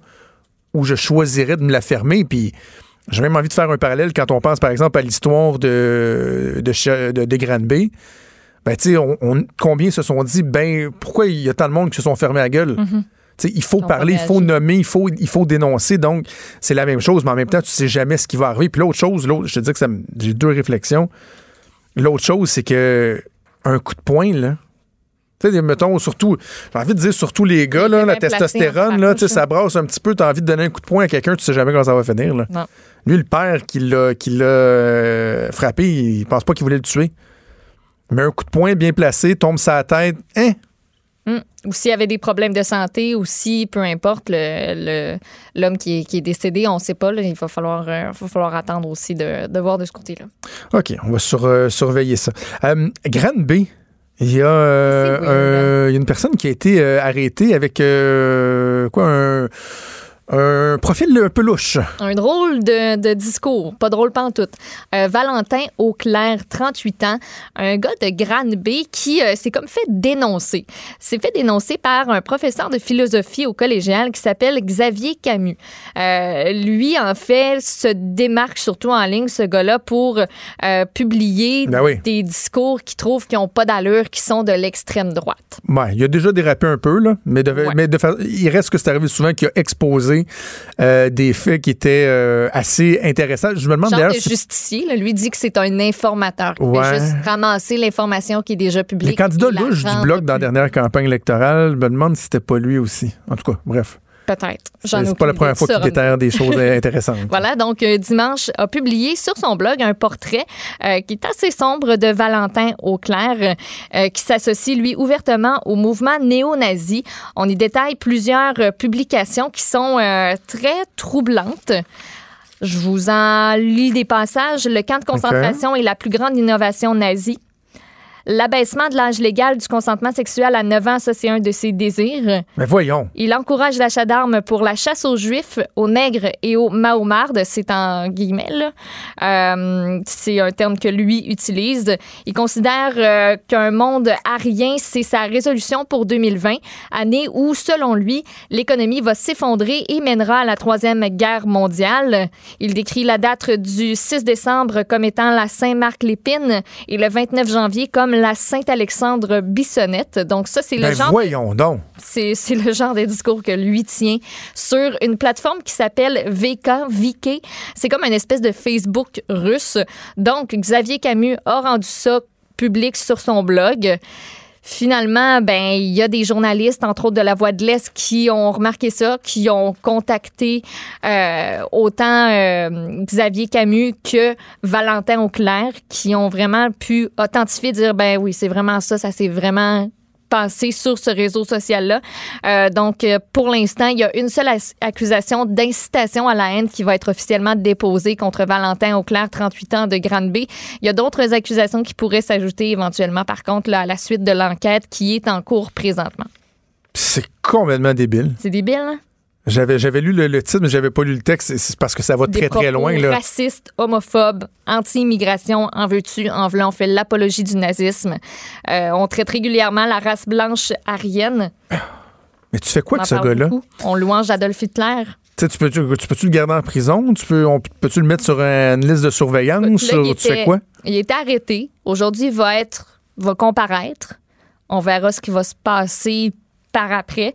où je choisirais de me la fermer. Puis, j'ai même envie de faire un parallèle quand on pense, par exemple, à l'histoire de, de, de, de Granby. Ben, tu sais, on, on- combien se sont dit, ben, pourquoi il y a tant de monde qui se sont fermés la gueule? Tu il faut parler, il faut nommer, il faut, il faut dénoncer. Donc, c'est la même chose, mais en même temps, tu sais jamais ce qui va arriver. Puis l'autre chose, l'autre, je te dis que ça me- j'ai deux réflexions. L'autre chose, c'est que un coup de poing, là. Tu sais, mettons, surtout, j'ai envie de dire surtout les gars, là, la testostérone, en là, tu ça brasse un petit peu, t'as envie de donner un coup de poing à quelqu'un, tu sais jamais quand ça va finir, là. Non. Lui, le père qui l'a, qui l'a euh, frappé, il pense pas qu'il voulait le tuer. Mais un coup de poing bien placé, tombe sa tête, hein? Hum. Ou s'il y avait des problèmes de santé, ou si, peu importe, l'homme qui, est, qui est décédé, on ne sait pas. là, il va falloir, euh, va falloir attendre aussi de, de voir de ce côté-là. OK, on va sur- euh, surveiller ça. Euh, Grande B, il y, a, euh, C'est weird, un- il y a une personne qui a été euh, arrêtée avec quoi un, un profil un peu louche. Un drôle de, de discours, pas drôle pantoute. Euh, Valentin Auclair, 38 ans, un gars de Granby qui euh, s'est comme fait dénoncer. S'est fait dénoncer par un professeur de philosophie au collégial qui s'appelle Xavier Camus. Euh, lui, en fait, se démarque surtout en ligne, ce gars-là, pour euh, publier Ben oui. des discours qu'il trouve qui n'ont pas d'allure, qui sont de l'extrême droite. Ouais, il a déjà dérapé un peu, là, mais, de, Ouais. mais de il reste que c'est arrivé souvent qu'il a exposé euh, des faits qui étaient euh, assez intéressants. Je me demande d'ailleurs si justicier, là, lui dit que c'est un informateur qui Ouais. fait juste ramasser l'information qui est déjà publique. les candidats louches du bloc dans la dernière campagne électorale, je me demande si c'était pas lui aussi. En tout cas, bref. Peut-être. J'en C'est pas la première fois qu'il déterre des choses intéressantes. Voilà, donc euh, dimanche a publié sur son blog un portrait euh, qui est assez sombre de Valentin Auclair, euh, qui s'associe lui ouvertement au mouvement néo-nazi. On y détaille plusieurs publications qui sont euh, très troublantes. Je vous en lis des passages. Le camp de concentration est la plus grande innovation nazie. L'abaissement de l'âge légal du consentement sexuel à 9 ans, ça, c'est un de ses désirs. Mais voyons. Il encourage l'achat d'armes pour la chasse aux juifs, aux nègres et aux mahomardes. C'est en guillemets, là. Euh, c'est un terme que lui utilise. Il considère euh, qu'un monde arien, c'est sa résolution pour 2020, année où, selon lui, l'économie va s'effondrer et mènera à la Troisième Guerre mondiale. Il décrit la date du 6 décembre comme étant la Saint-Marc-Lépine et le 29 janvier comme la Saint-Alexandre Bissonnette. Donc ça, c'est le Ben genre voyons donc. c'est c'est le genre de discours que lui tient sur une plateforme qui s'appelle VK, VK. C'est comme une espèce de Facebook russe. Donc, Xavier Camus a rendu ça public sur son blog. Finalement, ben il y a des journalistes, entre autres de la Voix de l'Est, qui ont remarqué ça, qui ont contacté euh, autant euh, Xavier Camus que Valentin Auclair, qui ont vraiment pu authentifier, dire ben oui, c'est vraiment ça, ça s'est vraiment passé sur ce réseau social-là. Euh, donc, euh, pour l'instant, il y a une seule accusation d'incitation à la haine qui va être officiellement déposée contre Valentin Auclair, 38 ans, de Granby. Il y a d'autres accusations qui pourraient s'ajouter éventuellement, par contre, là, à la suite de l'enquête qui est en cours présentement. C'est complètement débile. C'est débile, hein? J'avais, j'avais lu le, le titre, mais j'avais pas lu le texte. C'est parce que ça va Des très, très loin. Là. racistes, homophobes, anti-immigration, en veux-tu, en voulant, on fait l'apologie du nazisme. Euh, on traite régulièrement la race blanche arienne. Mais tu fais quoi en ce gars-là? On louange Adolf Hitler. Tu sais, tu peux-tu, tu peux-tu le garder en prison? Tu peux, on- peux-tu le mettre sur une liste de surveillance? Là, il ou tu fais était- quoi? Il est arrêté. Aujourd'hui, il va être, va comparaître. On verra ce qui va se passer par après.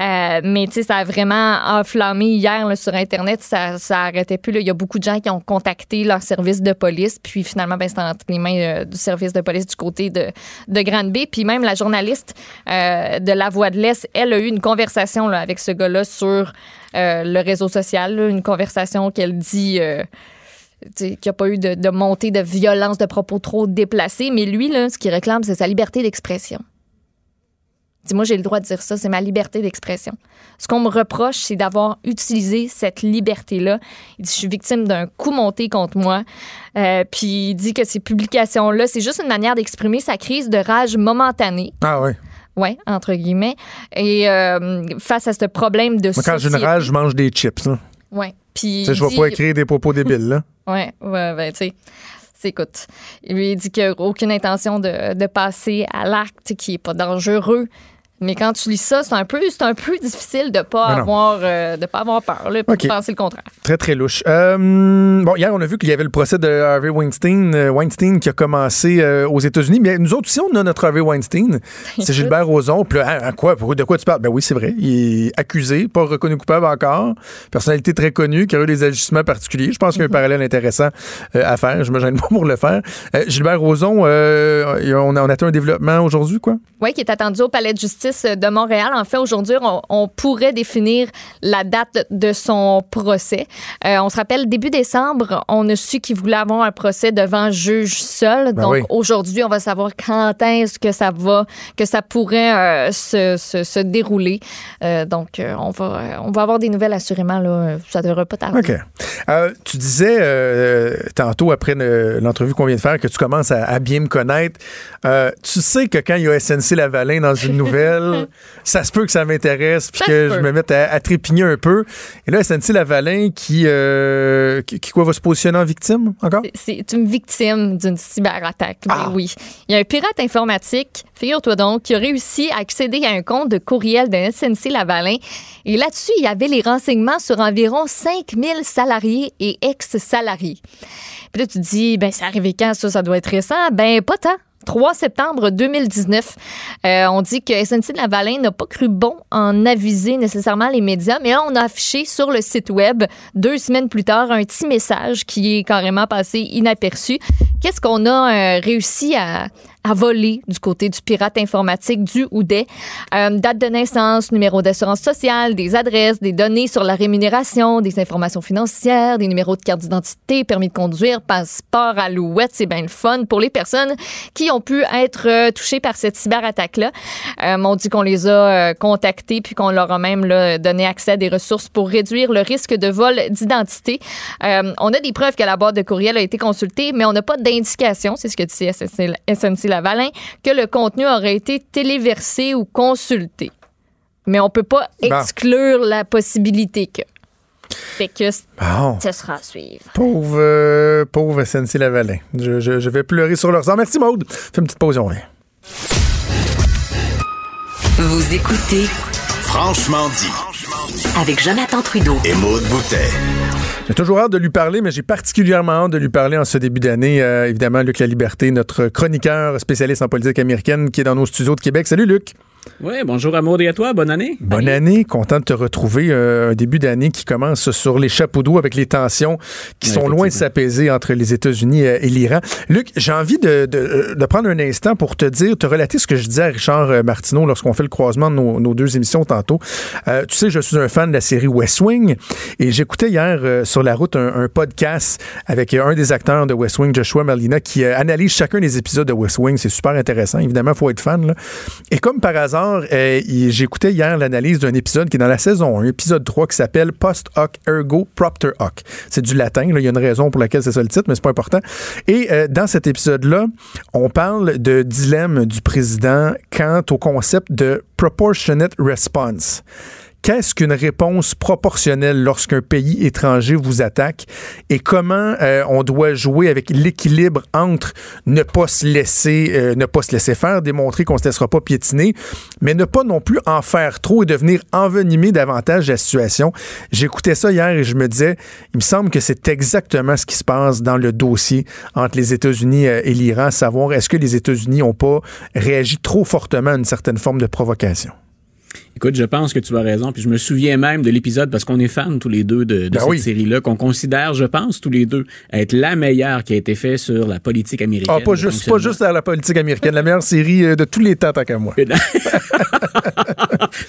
Euh, mais tu sais, ça a vraiment enflammé hier sur Internet. Ça, ça plus. Il y a beaucoup de gens qui ont contacté leur service de police. Puis finalement, ben, c'était entre les mains euh, du service de police du côté de, de Granby. Puis même la journaliste euh, de La Voix de l'Est, elle a eu une conversation avec ce gars-là sur le réseau social. une conversation qu'elle dit... qu'il n'y a pas eu de, de montée de violence, de propos trop déplacés. Mais lui, là, ce qu'il réclame, c'est sa liberté d'expression. Dis moi, j'ai le droit de dire ça, c'est ma liberté d'expression. Ce qu'on me reproche, c'est d'avoir utilisé cette liberté-là. Il dit, je suis victime d'un coup monté contre moi. Euh, puis il dit que ces publications-là, c'est juste une manière d'exprimer sa crise de rage momentanée. Ah ouais. Ouais, entre guillemets. Et euh, face à ce problème de Moi, quand en société- général, je mange des chips. Là. Ouais. Puis Tu sais, je vais il pas écrire des propos débiles. Là. Ouais, ouais, ben, tu sais. c'est, Écoute, il lui dit qu'il n'a aucune intention de, de passer à l'acte, qui n'est pas dangereux. Mais quand tu lis ça, c'est un peu, c'est un peu difficile de pas avoir, euh, de pas avoir peur, là, de penser le contraire. Très, très louche. Euh, bon, hier, on a vu qu'il y avait le procès de Harvey Weinstein, euh, Weinstein qui a commencé aux États-Unis. Mais nous autres aussi, on a notre Harvey Weinstein. C'est Gilbert Rozon. Puis hein, quoi, pour- de quoi tu parles? Ben oui, c'est vrai. Il est accusé, pas reconnu coupable encore. Personnalité très connue, qui a eu des agissements particuliers. Je pense qu'il y a un parallèle intéressant à faire. Je me gêne pas pour le faire. Gilbert Rozon, on, a, on a atteint un développement aujourd'hui, quoi? Oui, qui est attendu au Palais de justice de Montréal. En fait, aujourd'hui, on, on pourrait définir la date de son procès. Euh, on se rappelle, début décembre, on a su qu'il voulait avoir un procès devant juge seul. Ben Donc, oui. aujourd'hui, on va savoir quand est-ce que ça va, que ça pourrait euh, se, se- se dérouler. Euh, donc, on, va, on va avoir des nouvelles assurément. Là. Ça devrait pas tarder. OK. Tu disais tantôt, après le- l'entrevue qu'on vient de faire, que tu commences à, à bien me connaître. Tu sais que quand il y a SNC Lavalin dans une nouvelle, ça se peut que ça m'intéresse puis que je me mette à, à trépigner un peu. Et là, SNC Lavalin qui, euh, qui, qui quoi, va se positionner en victime encore? C'est une victime d'une cyberattaque. Ben Ah. oui. Il y a un pirate informatique, figure-toi donc, qui a réussi à accéder à un compte de courriel de SNC Lavalin. Et là-dessus, il y avait les renseignements sur environ 5000 salariés et ex-salariés. Puis là, tu te dis, ben, c'est arrivé quand ça? Ça doit être récent? Ben, pas tant. 3 septembre 2019. Euh, on dit que SNC Lavalin n'a pas cru bon en aviser nécessairement les médias, mais là, on a affiché sur le site web, deux semaines plus tard, un petit message qui est carrément passé inaperçu. Qu'est-ce qu'on a euh, réussi à, à voler du côté du pirate informatique du ou des Euh, date de naissance, numéro d'assurance sociale, des adresses, des données sur la rémunération, des informations financières, des numéros de carte d'identité, permis de conduire, passeport, alouette. C'est bien le fun pour les personnes qui ont pu être euh, touchées par cette cyberattaque-là. Euh, on dit qu'on les a contactés puis qu'on leur a même donné accès à des ressources pour réduire le risque de vol d'identité. On a des preuves que la boîte de courriel a été consultée, mais on n'a pas d'indication, c'est ce que dit SNC Lavalin, que le contenu aurait été téléversé ou consulté. Mais on peut pas Bon. exclure la possibilité que. Fait que Bon. ce sera à suivre. Pauvre, euh, pauvre SNC Lavalin. Je, je- je vais pleurer sur leur sang. Merci, Maude. Fais une petite pause, on revient. Vous écoutez Franchement dit. avec Jonathan Trudeau. Et Maude Boutet. J'ai toujours hâte de lui parler, mais j'ai particulièrement hâte de lui parler en ce début d'année. Euh, évidemment, Luc La Liberté, notre chroniqueur spécialiste en politique américaine qui est dans nos studios de Québec. Salut, Luc. Oui, bonjour à Maud et à toi, bonne année. Bonne année, content de te retrouver. euh, un début d'année qui commence sur les chapeaux d'eau avec les tensions qui Ouais, sont loin de s'apaiser entre les États-Unis euh, et l'Iran. Luc, j'ai envie de, de- de prendre un instant pour te dire, te relater ce que je disais à Richard euh, Martineau lorsqu'on fait le croisement de nos, nos deux émissions tantôt. Euh, tu sais, je suis un fan de la série West Wing et j'écoutais hier euh, sur la route un, un podcast avec un des acteurs de West Wing, Joshua Malina, qui analyse chacun des épisodes de West Wing. C'est super intéressant. Évidemment, il faut être fan. là. Et comme par hasard, euh, il- j'écoutais hier l'analyse d'un épisode qui est dans la saison 1, épisode 3, qui s'appelle Post hoc ergo propter hoc. C'est du latin. Il y a une raison pour laquelle c'est ça le titre, mais c'est pas important. Et euh, dans cet épisode-là, on parle de dilemme du président quant au concept de proportionate response. Qu'est-ce qu'une réponse proportionnelle lorsqu'un pays étranger vous attaque? Et comment euh, on doit jouer avec l'équilibre entre ne pas se laisser euh, ne pas se laisser faire, démontrer qu'on se laissera pas piétiner, mais ne pas non plus en faire trop et devenir envenimer davantage la situation? J'écoutais ça hier et je me disais, il me semble que c'est exactement ce qui se passe dans le dossier entre les États-Unis euh, et l'Iran, savoir est-ce que les États-Unis n'ont pas réagi trop fortement à une certaine forme de provocation? Écoute, je pense que tu as raison. Puis je me souviens même de l'épisode parce qu'on est fans tous les deux de, de Ben cette oui. série-là, qu'on considère, je pense, tous les deux, être la meilleure qui a été faite sur la politique américaine. Ah, pas juste, pas juste la politique américaine, la meilleure série euh, de tous les temps, tant qu'à moi.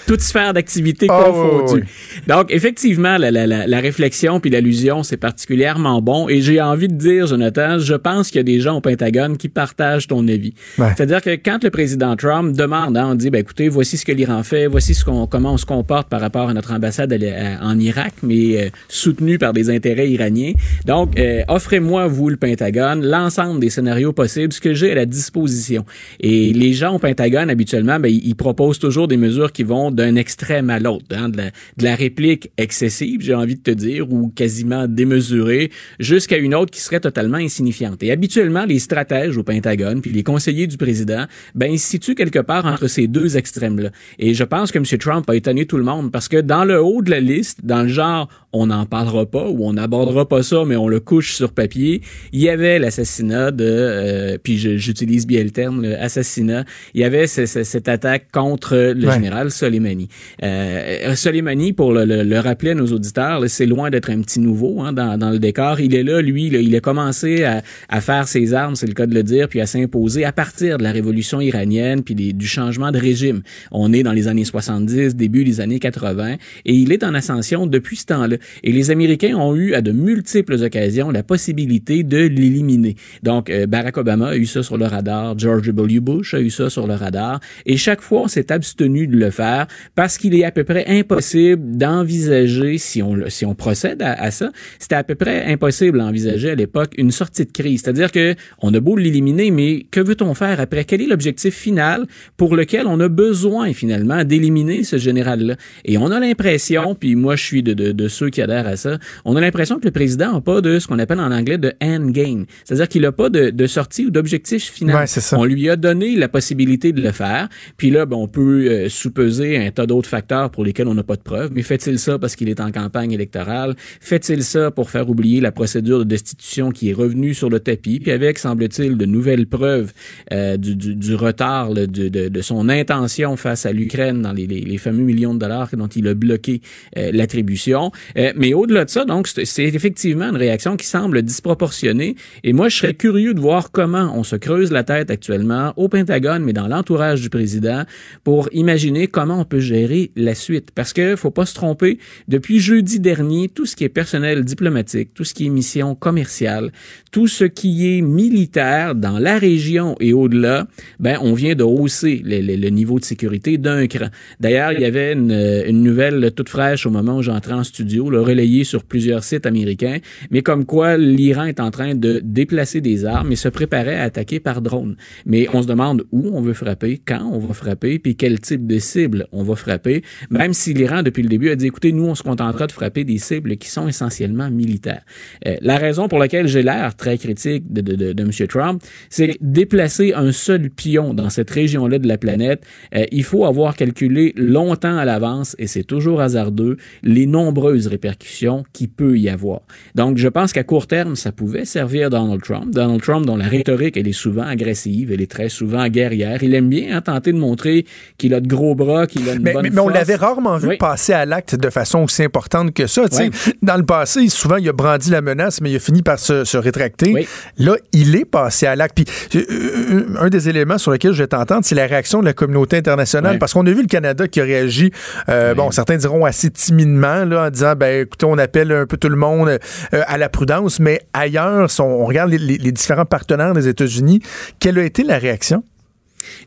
toute sphère d'activité Ah, confondue. oui, oui, Donc, effectivement, la, la, la, la réflexion puis l'allusion, c'est particulièrement bon. Et j'ai envie de dire, Jonathan, je pense qu'il y a des gens au Pentagone qui partagent ton avis. Ouais. C'est-à-dire que quand le président Trump demande, hein, on dit, ben, écoutez, voici ce que l'Iran fait, voici ce comment on se comporte par rapport à notre ambassade en Irak, mais euh, soutenue par des intérêts iraniens. Donc, euh, offrez-moi, vous, le Pentagone, l'ensemble des scénarios possibles, ce que j'ai à la disposition. Et les gens au Pentagone, habituellement, ben, ils proposent toujours des mesures qui vont d'un extrême à l'autre, hein, de, la, réplique excessive, j'ai envie de te dire, ou quasiment démesurée, jusqu'à une autre qui serait totalement insignifiante. Et habituellement, les stratèges au Pentagone, puis les conseillers du président, ben, ils se situent quelque part entre ces deux extrêmes-là. Et je pense que. Trump a étonné tout le monde parce que dans le haut de la liste, dans le genre on n'en parlera pas ou on n'abordera pas ça, mais on le couche sur papier, il y avait l'assassinat de, euh, puis j'utilise bien le terme, le assassinat, il y avait ce- ce- cette attaque contre le Ouais. général Soleimani. Euh, Soleimani, pour le, le- le rappeler à nos auditeurs, c'est loin d'être un petit nouveau hein, dans, dans le décor. Il est là, lui, là, il a commencé à, à faire ses armes, c'est le cas de le dire, puis à s'imposer à partir de la révolution iranienne, puis du changement de régime. On est dans les années 70, début des années 80, et il est en ascension depuis ce temps-là. Et les Américains ont eu à de multiples occasions la possibilité de l'éliminer. Donc, euh, Barack Obama a eu ça sur le radar, George W. Bush a eu ça sur le radar, et chaque fois, on s'est abstenu de le faire parce qu'il est à peu près impossible d'envisager, si on, si on procède à, à ça, c'était à peu près impossible d'envisager à l'époque une sortie de crise. C'est-à-dire que on a beau l'éliminer, mais que veut-on faire après? Quel est l'objectif final pour lequel on a besoin finalement d'éliminer ce général-là? Et on a l'impression, puis moi je suis de, de, de ceux qui adhèrent à ça, on a l'impression que le président n'a pas de ce qu'on appelle en anglais de end game. C'est-à-dire qu'il n'a pas de, de sortie ou d'objectif final. Ouais, ça. On lui a donné la possibilité de le faire. Puis là, ben, on peut euh, sous-peser un tas d'autres facteurs pour lesquels on n'a pas de preuves. Mais fait-il ça parce qu'il est en campagne électorale? Fait-il ça pour faire oublier la procédure de destitution qui est revenue sur le tapis? Puis avec, semble-t-il, de nouvelles preuves euh, du, du, du retard là, de, de, de son intention face à l'Ukraine dans les, les, les fameux millions de dollars dont il a bloqué euh, l'attribution. Euh, mais au-delà de ça, donc, c'est effectivement une réaction qui semble disproportionnée. Et moi, je serais curieux de voir comment on se creuse la tête actuellement au Pentagone, mais dans l'entourage du président, pour imaginer comment on peut gérer la suite. Parce que faut pas se tromper, depuis jeudi dernier, tout ce qui est personnel diplomatique, tout ce qui est mission commerciale, tout ce qui est militaire dans la région et au-delà, ben on vient de hausser le, niveau de sécurité d'un cran. D'ailleurs, il y avait une nouvelle toute fraîche au moment où j'entrais en studio, le relayée sur plusieurs sites américains, mais comme quoi l'Iran est en train de déplacer des armes et se préparait à attaquer par drone. Mais on se demande où on veut frapper, quand on va frapper, puis quel type de cible on va frapper, même si l'Iran, depuis le début, a dit, écoutez, nous, on se contentera de frapper des cibles qui sont essentiellement militaires. Euh, la raison pour laquelle j'ai l'air très critique de, de, de, de M. Trump, c'est déplacer un seul pion dans cette région-là de la planète, euh, il faut avoir calculé longtemps à l'avance, et c'est toujours hasardeux, les nombreuses répercussions qu'il peut y avoir. Donc, je pense qu'à court terme, ça pouvait servir Donald Trump. Donald Trump, dont la rhétorique, elle est souvent agressive, elle est très souvent guerrière. Il aime bien hein, tenter de montrer qu'il a de gros bras, qu'il a une Mais, bonne mais- mais on l'avait rarement vu Oui. passer à l'acte de façon aussi importante que ça. Oui. Dans le passé, souvent, il a brandi la menace, mais il a fini par se, se rétracter. Oui. Là, il est passé à l'acte. Puis, euh, euh, un des éléments sur lesquels je vais t'entendre, c'est la réaction de la communauté internationale. Parce qu'on a vu le Canada qui a réagi, euh, bon, certains diront assez timidement, là, en disant, ben, écoutez, on appelle un peu tout le monde euh, à la prudence, mais ailleurs, on, regarde les différents partenaires des États-Unis, quelle a été la réaction?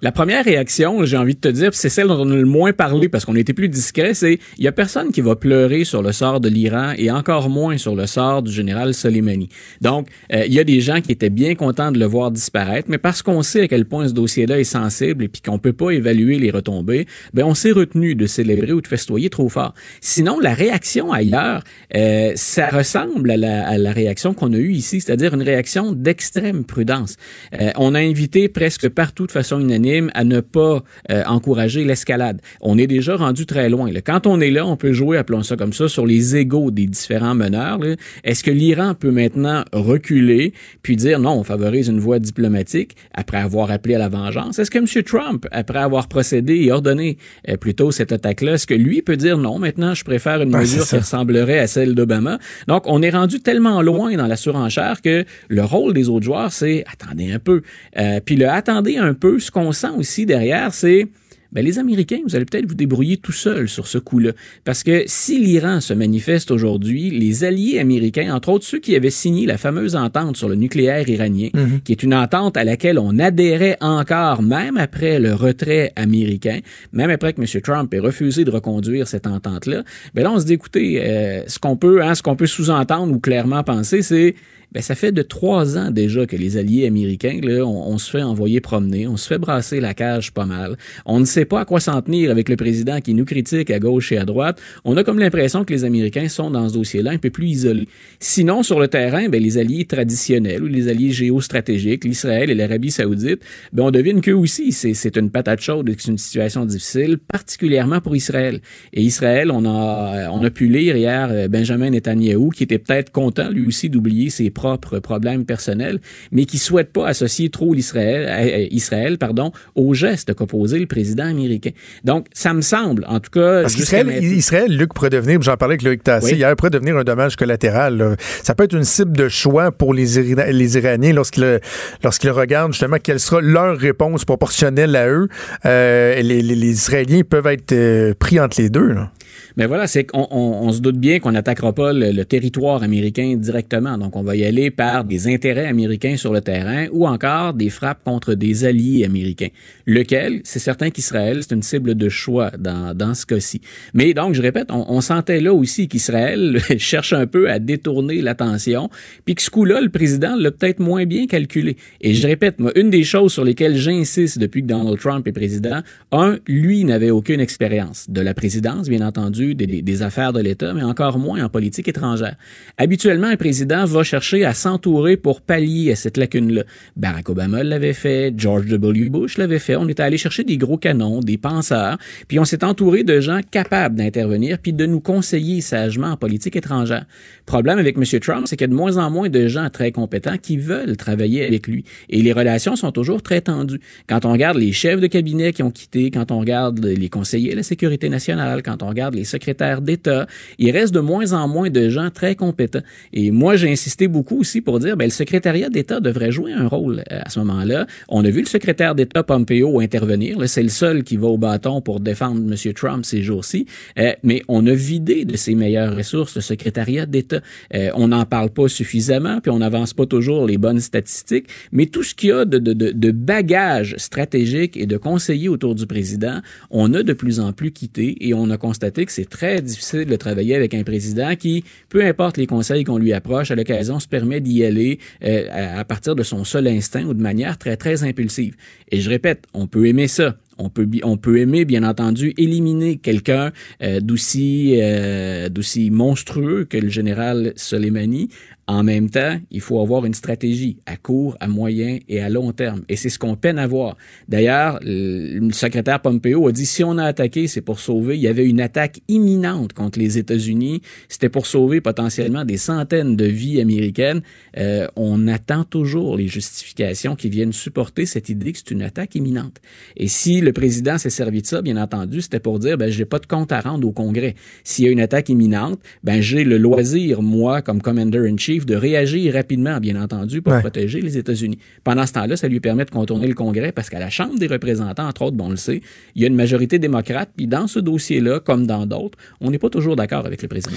La première réaction, j'ai envie de te dire, c'est celle dont on a le moins parlé parce qu'on était plus discret, c'est il y a personne qui va pleurer sur le sort de l'Iran et encore moins sur le sort du général Soleimani. Donc, euh, il y a des gens qui étaient bien contents de le voir disparaître, mais parce qu'on sait à quel point ce dossier-là est sensible et puis qu'on peut pas évaluer les retombées, ben on s'est retenu de célébrer ou de festoyer trop fort. Sinon, la réaction ailleurs, euh, ça ressemble à la, à la réaction qu'on a eue ici, c'est-à-dire une réaction d'extrême prudence. Euh, on a invité presque partout de façon unanime à ne pas euh, encourager l'escalade. On est déjà rendu très loin. là. Quand on est là, on peut jouer, appelons ça comme ça, sur les égaux des différents meneurs. Est-ce que l'Iran peut maintenant reculer puis dire non, on favorise une voie diplomatique après avoir appelé à la vengeance? Est-ce que M. Trump, après avoir procédé et ordonné euh, plutôt cette attaque-là, est-ce que lui peut dire non, maintenant je préfère une Ben, mesure qui ressemblerait à celle d'Obama? Donc, on est rendu tellement loin dans la surenchère que le rôle des autres joueurs, c'est attendez un peu. Euh, puis le attendez un peu, ce qu'on sent aussi derrière, c'est ben les Américains, vous allez peut-être vous débrouiller tout seul sur ce coup-là. Parce que si l'Iran se manifeste aujourd'hui, les alliés américains, entre autres ceux qui avaient signé la fameuse entente sur le nucléaire iranien, qui est une entente à laquelle on adhérait encore, même après le retrait américain, même après que M. Trump ait refusé de reconduire cette entente-là, ben là, on se dit, écoutez, euh, ce qu'on peut, hein, ce qu'on peut sous-entendre ou clairement penser, c'est ben, ça fait de trois ans déjà que les alliés américains, là, on, se fait envoyer promener, on se fait brasser la cage pas mal. On ne sait pas à quoi s'en tenir avec le président qui nous critique à gauche et à droite. On a comme l'impression que les Américains sont dans ce dossier-là un peu plus isolés. Sinon, sur le terrain, ben, les alliés traditionnels ou les alliés géostratégiques, l'Israël et l'Arabie saoudite, ben, on devine qu'eux aussi, c'est une patate chaude et c'est une situation difficile, particulièrement pour Israël. Et Israël, on a, on a pu lire hier euh, Benjamin Netanyahu, qui était peut-être content lui aussi d'oublier ses propres problèmes personnels, mais qui souhaite pas associer trop l'Israël, Israël, pardon, aux gestes qu'a posé le président américain. Donc, ça me semble, en tout cas, Parce qu'Israël, Israël, Luc, pourrait devenir, j'en parlais avec Loïc Tassé, Oui. hier, pourrait devenir un dommage collatéral. là. Ça peut être une cible de choix pour les, Ira- les Iraniens lorsqu'ils regardent justement quelle sera leur réponse proportionnelle à eux. Euh, les, les- les Israéliens peuvent être euh, pris entre les deux. là. Mais voilà, c'est qu'on on, on se doute bien qu'on n'attaquera pas le, le territoire américain directement. Donc, on va y aller par des intérêts américains sur le terrain ou encore des frappes contre des alliés américains. Lequel, c'est certain qu'Israël, c'est une cible de choix dans, dans ce cas-ci. Mais donc, je répète, on, on sentait là aussi qu'Israël cherche un peu à détourner l'attention, puis que ce coup-là, le président l'a peut-être moins bien calculé. Et je répète, moi, une des choses sur lesquelles j'insiste depuis que Donald Trump est président, un, lui n'avait aucune expérience de la présidence, bien entendu, des, affaires de l'État, mais encore moins en politique étrangère. Habituellement, un président va chercher à s'entourer pour pallier à cette lacune-là. Barack Obama l'avait fait, George W. Bush l'avait fait. On était allé chercher des gros canons, des penseurs, puis on s'est entouré de gens capables d'intervenir puis de nous conseiller sagement en politique étrangère. Problème avec M. Trump, c'est qu'il y a de moins en moins de gens très compétents qui veulent travailler avec lui. Et les relations sont toujours très tendues. Quand on regarde les chefs de cabinet qui ont quitté, quand on regarde les conseillers à la sécurité nationale, quand on regarde les secrétaires d'État, il reste de moins en moins de gens très compétents. Et moi, j'ai insisté beaucoup aussi pour dire, ben, le secrétariat d'État devrait jouer un rôle euh, à ce moment-là. On a vu le secrétaire d'État Pompeo intervenir. C'est le seul qui va au bâton pour défendre M. Trump ces jours-ci. Euh, mais on a vidé de ses meilleures ressources le secrétariat d'État. Euh, on n'en parle pas suffisamment, puis on n'avance pas toujours les bonnes statistiques. Mais tout ce qu'il y a de, de, de, de bagages stratégiques et de conseillers autour du président, on a de plus en plus quitté et on a constaté c'est très difficile de travailler avec un président qui, peu importe les conseils qu'on lui approche, à l'occasion se permet d'y aller euh, à, partir de son seul instinct ou de manière très, très impulsive. Et je répète, on peut aimer ça. On peut, on peut aimer, bien entendu, éliminer quelqu'un euh, d'aussi euh, d'aussi monstrueux que le général Soleimani. En même temps, il faut avoir une stratégie à court, à moyen et à long terme. Et c'est ce qu'on peine à voir. D'ailleurs, le secrétaire Pompeo a dit si on a attaqué, c'est pour sauver. Il y avait une attaque imminente contre les États-Unis. C'était pour sauver potentiellement des centaines de vies américaines. Euh, on attend toujours les justifications qui viennent supporter cette idée que c'est une attaque imminente. Et si le président s'est servi de ça, bien entendu, c'était pour dire ben j'ai pas de compte à rendre au Congrès. S'il y a une attaque imminente, ben j'ai le loisir moi comme commander in chief de réagir rapidement, bien entendu, pour Ouais. protéger les États-Unis. Pendant ce temps-là, ça lui permet de contourner le Congrès parce qu'à la Chambre des représentants, entre autres, bon, on le sait, il y a une majorité démocrate. Puis dans ce dossier-là, comme dans d'autres, on n'est pas toujours d'accord avec le président.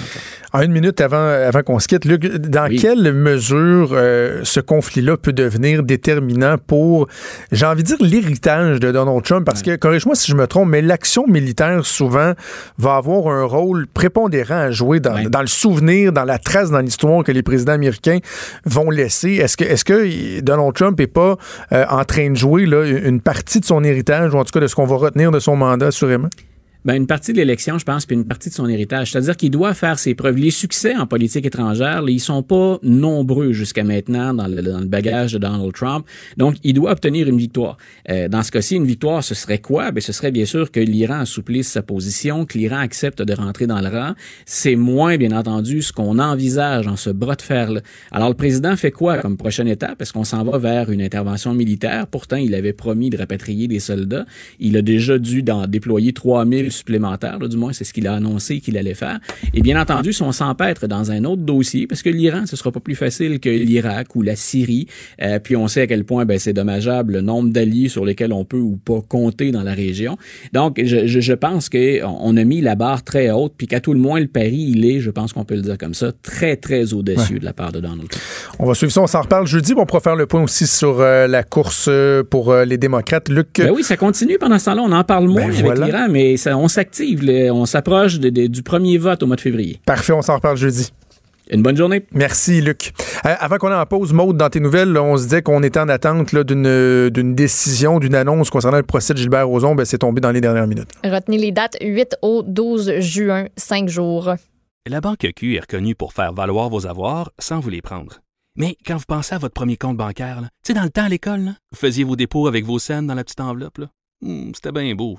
En une minute avant, avant qu'on se quitte, Luc, dans Oui. quelle mesure euh, ce conflit-là peut devenir déterminant pour, j'ai envie de dire, l'héritage de Donald Trump? Parce que, corrige-moi si je me trompe, mais l'action militaire, souvent, va avoir un rôle prépondérant à jouer dans, Ouais. dans le souvenir, dans la trace, dans l'histoire que les présidents américains vont laisser. Est-ce que, est-ce que Donald Trump n'est pas euh, en train de jouer là, une partie de son héritage, ou en tout cas de ce qu'on va retenir de son mandat, assurément? Ben, une partie de l'élection, je pense, puis une partie de son héritage. C'est-à-dire qu'il doit faire ses preuves. Les succès en politique étrangère, ils sont pas nombreux jusqu'à maintenant dans le, dans le bagage de Donald Trump. Donc, il doit obtenir une victoire. Euh, dans ce cas-ci, une victoire, ce serait quoi? Ben, ce serait bien sûr que l'Iran assouplisse sa position, que l'Iran accepte de rentrer dans le rang. C'est moins, bien entendu, ce qu'on envisage en ce bras de fer-là. Alors, le président fait quoi comme prochaine étape? Est-ce qu'on s'en va vers une intervention militaire? Pourtant, il avait promis de rapatrier des soldats. Il a déjà dû dans, déployer 3000 supplémentaires, là, du moins c'est ce qu'il a annoncé qu'il allait faire. Et bien entendu, si on s'empêtre dans un autre dossier, parce que l'Iran, ce sera pas plus facile que l'Irak ou la Syrie, euh, puis on sait à quel point ben, c'est dommageable le nombre d'alliés sur lesquels on peut ou pas compter dans la région. Donc, je, je, je pense qu'on a mis la barre très haute, puis qu'à tout le moins, le pari, il est, je pense qu'on peut le dire comme ça, très, très audacieux de la part de Donald Trump. On va suivre ça, on s'en reparle jeudi. On pourra faire le point aussi sur euh, la course euh, pour euh, les démocrates. Luc. Ben oui, ça continue pendant ce temps-là. On en parle moins Ben avec voilà. l'Iran, mais ça, on s'active. là. On s'approche de- de- du premier vote au mois de février. Parfait, on s'en reparle jeudi. Une bonne journée. Merci, Luc. Euh, avant qu'on ait en pause, Maude, dans tes nouvelles, là, on se disait qu'on était en attente là, d'une décision, d'une annonce concernant le procès de Gilbert Rozon. Ben, c'est tombé dans les dernières minutes. Retenez les dates 8 au 12 juin, 5 jours. La Banque Q est reconnue pour faire valoir vos avoirs sans vous les prendre. Mais quand vous pensez à votre premier compte bancaire, tu sais, dans le temps à l'école, là, vous faisiez vos dépôts avec vos scènes dans la petite enveloppe. Hmm, C'était bien beau.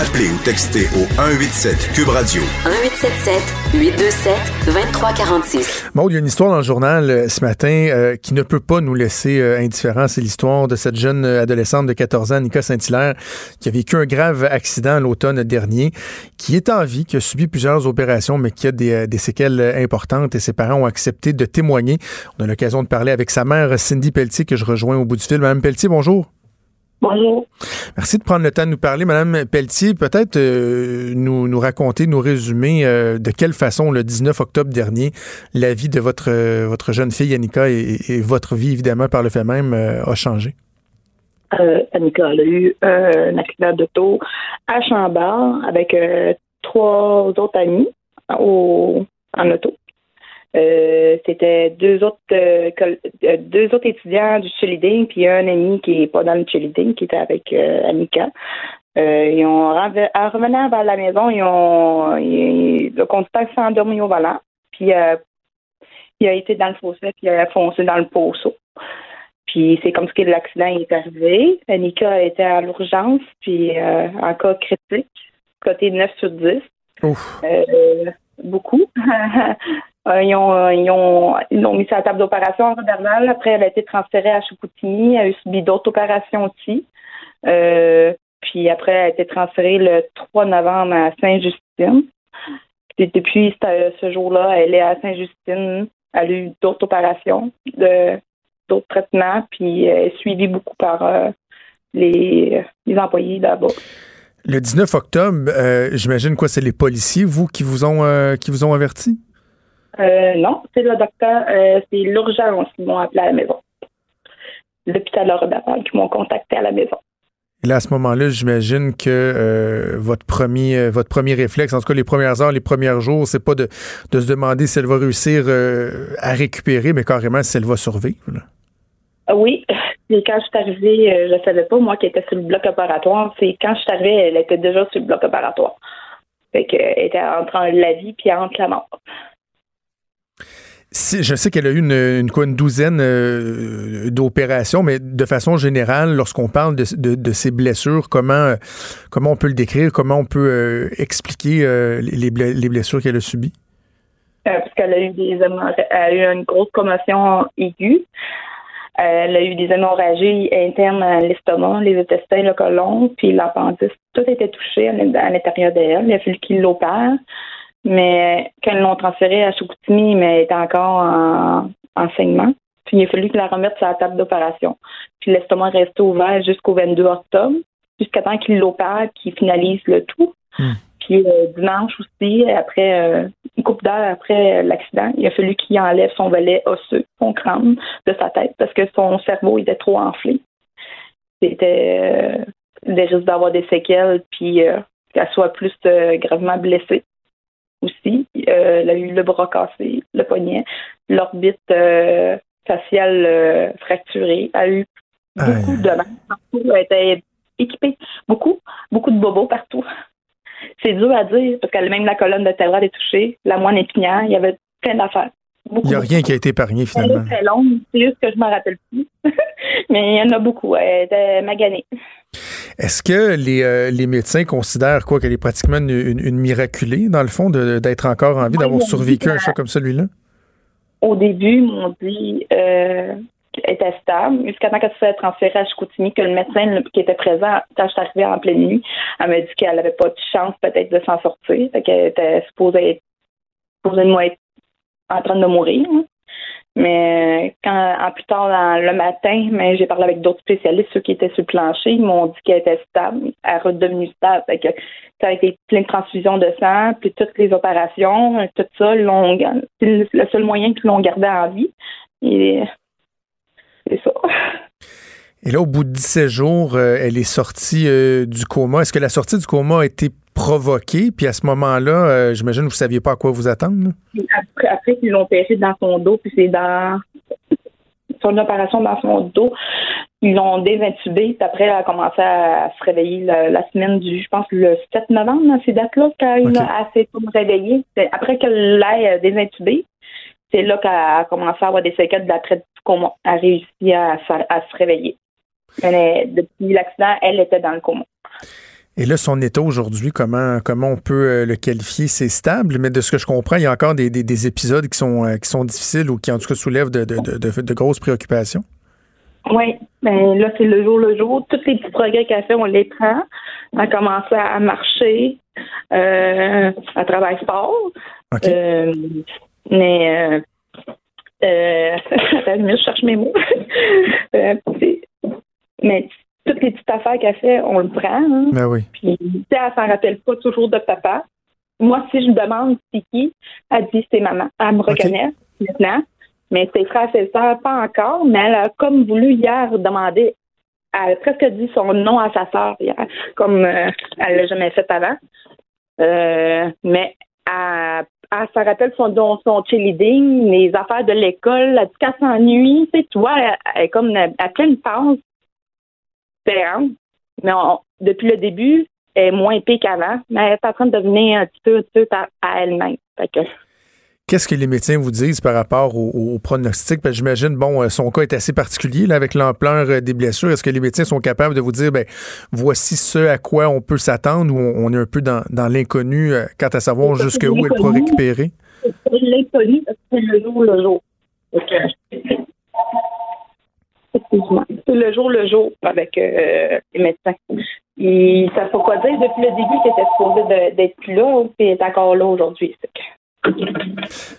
Appelez ou textez au 187 Cube Radio. 1877 827 2346. Maude, il y a une histoire dans le journal euh, ce matin euh, qui ne peut pas nous laisser euh, indifférents. C'est l'histoire de cette jeune euh, adolescente de 14 ans, Nika Saint-Hilaire, qui a vécu un grave accident l'automne dernier, qui est en vie, qui a subi plusieurs opérations, mais qui a des, des séquelles importantes et ses parents ont accepté de témoigner. On a l'occasion de parler avec sa mère, Cindy Pelletier, que je rejoins au bout du fil. Madame Pelletier, bonjour. Bonjour. Merci de prendre le temps de nous parler. Madame Pelletier, peut-être euh, nous, nous raconter, nous résumer euh, de quelle façon, le 19 octobre dernier, la vie de votre, euh, votre jeune fille, Annika, et, et votre vie, évidemment, par le fait même, a changé? Annika, elle a eu un accident d'auto à Chambord avec trois autres amis au, en auto. Euh, C'était deux autres euh, euh, deux autres étudiants du cheerleading puis un ami qui est pas dans le cheerleading qui était avec euh, Annika. Ils ont en revenant vers la maison, ils ont ils- le conducteur s'est endormi au volant puis il a été dans le fossé puis il a foncé dans le poceau. Puis c'est comme ça que l'accident est arrivé. Annika était à l'urgence, puis en cas critique, côté 9 sur 10. Ouf. Euh, beaucoup. Euh, ils, ont, euh, ils, ont, ils l'ont mis sur la table d'opération en Rodernal. Après, elle a été transférée à Chicoutimi. Elle a eu subi d'autres opérations aussi. Euh, puis après, elle a été transférée le 3 novembre à Saint-Justine. Puis depuis ce, jour-là, elle est à Saint-Justine. Elle a eu d'autres opérations, d'autres traitements, puis elle est suivie beaucoup par les, employés là-bas. Le 19 octobre, j'imagine quoi, c'est les policiers, vous, qui vous ont, qui vous ont averti? Euh, non, c'est le docteur, euh, c'est l'urgence qui m'ont appelé à la maison. L'hôpital Laurent qui m'ont contacté à la maison. Et là, à ce moment-là, j'imagine que euh, votre premier euh, votre premier réflexe, en tout cas les premières heures, les premiers jours, c'est pas de, de se demander si elle va réussir euh, à récupérer, mais carrément si elle va survivre. là. Oui, et quand je suis arrivée, je ne savais pas, moi, qui était sur le bloc opératoire. C'est quand je suis arrivée, elle était déjà sur le bloc opératoire. Fait qu'elle était entre la vie puis entre la mort. Si- je sais qu'elle a eu une, douzaine euh, d'opérations, mais de façon générale, lorsqu'on parle de, de, de ces blessures, comment, euh, comment on peut le décrire, comment on peut euh, expliquer les, ble- les blessures qu'elle a subies? Parce qu'elle a eu des a eu une grosse commotion aiguë. Elle a eu des hémorragies internes à l'estomac, les intestins, le côlon, puis l'appendice. Tout était touché à l'in- à l'intérieur d'elle. Il a fallu qu'ils l'opèrent. Mais quand ils l'ont transférée à Chicoutimi, mais elle était encore en en saignement. Puis il a fallu qu'ils la remettent sur la table d'opération. Puis l'estomac est resté ouvert jusqu'au 22 octobre, jusqu'à temps qu'ils l'opèrent, qu'ils finalisent le tout. Hmm. Puis euh, dimanche aussi, après euh, une couple d'heures après l'accident, il a fallu qu'il enlève son volet osseux, son crâne de sa tête, parce que son cerveau était trop enflé. C'était euh, des risques d'avoir des séquelles, puis euh, qu'elle soit plus euh, gravement blessée aussi. Euh, elle a eu le bras cassé, le poignet, l'orbite euh, faciale euh, fracturée. Elle a eu beaucoup de mal partout. Elle était équipée. Beaucoup, beaucoup de bobos partout. C'est dur à dire parce que même la colonne de vertébrale est touchée, la moine épinière, il y avait plein d'affaires. Il n'y a rien qui a été épargné finalement. C'est très long, c'est juste que je ne me rappelle plus. Mais il y en a beaucoup. Elle était maganée. Est-ce que les, euh, les, médecins considèrent quoi qu'elle est pratiquement une, une, miraculée, dans le fond, d'être encore en vie, d'avoir survécu à un choc comme celui-là? Au début, ils m'ont dit euh, qu'elle était stable, jusqu'à temps qu'elle se fait transférer à Chicoutimi, que le médecin qui était présent quand je suis arrivée en pleine nuit, elle m'a dit qu'elle n'avait pas de chance peut-être de s'en sortir, qu'elle était supposée être, supposée être en train de mourir. Mais quand en plus tard le matin, mais j'ai parlé avec d'autres spécialistes, ceux qui étaient sur le plancher, ils m'ont dit qu'elle était stable, elle est redevenue stable. ça a été plein de transfusions de sang, puis toutes les opérations, tout ça, c'est le seul moyen qu'ils l'ont gardé en vie. Et c'est ça. Et là, au bout de 17 jours, euh, elle est sortie euh, du coma. Est-ce que la sortie du coma a été provoquée? Puis à ce moment-là, euh, j'imagine que vous ne saviez pas à quoi vous attendre. Après, après qu'ils l'ont opéré dans son dos, puis c'est dans son opération dans son dos. Ils l'ont désintubé, puis après, elle a commencé à se réveiller la, semaine du, je pense, le 7 novembre, dans ces dates-là, quand il a assez réveiller. Après qu'elle l'ait désintubé, c'est là qu'elle a commencé à avoir des séquelles d'après du coma. Elle a réussi à se réveiller depuis l'accident, elle était dans le coma. Et là, son état aujourd'hui, comment, comment on peut euh, le qualifier? C'est stable, mais de ce que je comprends, il y a encore des, épisodes qui sont, euh, qui sont difficiles ou qui, en tout cas, soulèvent de, grosses préoccupations. Oui, ben là, c'est le jour le jour. Tous les petits progrès qu'elle fait, on les prend. Elle a commencé à marcher, euh, à travailler fort. Euh, mais euh, je cherche mes mots. Mais toutes les petites affaires qu'elle fait, on le prend. Hein. Ben oui. Puis, elle s'en rappelle pas toujours de papa. Moi, si je me demande c'est qui, elle dit c'est maman. Elle me reconnaît maintenant. Mais ses frères et ses sœurs, pas encore. Mais elle a comme voulu hier demander. Elle a presque dit son nom à sa sœur hier, comme euh, elle l'a jamais fait avant. Euh, mais elle, elle se rappelle son, son cheerleading, les affaires de l'école, elle dit qu'elle s'ennuie. Tu sais, toi, elle, est comme à pleine phase mais depuis le début, elle est moins épée qu'avant, mais elle est en train de devenir un petit peu, à, elle-même. Qu'est-ce que les médecins vous disent par rapport au, pronostic? J'imagine, bon, euh, son cas est assez particulier avec l'ampleur euh, des blessures. Est-ce que les médecins sont capables de vous dire, ben, voici ce à quoi on peut s'attendre ou on, est un peu dans, l'inconnu euh, quant à savoir jusqu'où elle pourra récupérer? L'inconnu, c'est le jour le jour. C'est le jour le jour avec euh, les médecins. Et ça ne faut pas dire depuis le début qu'il était supposé d'être là, et est encore là aujourd'hui.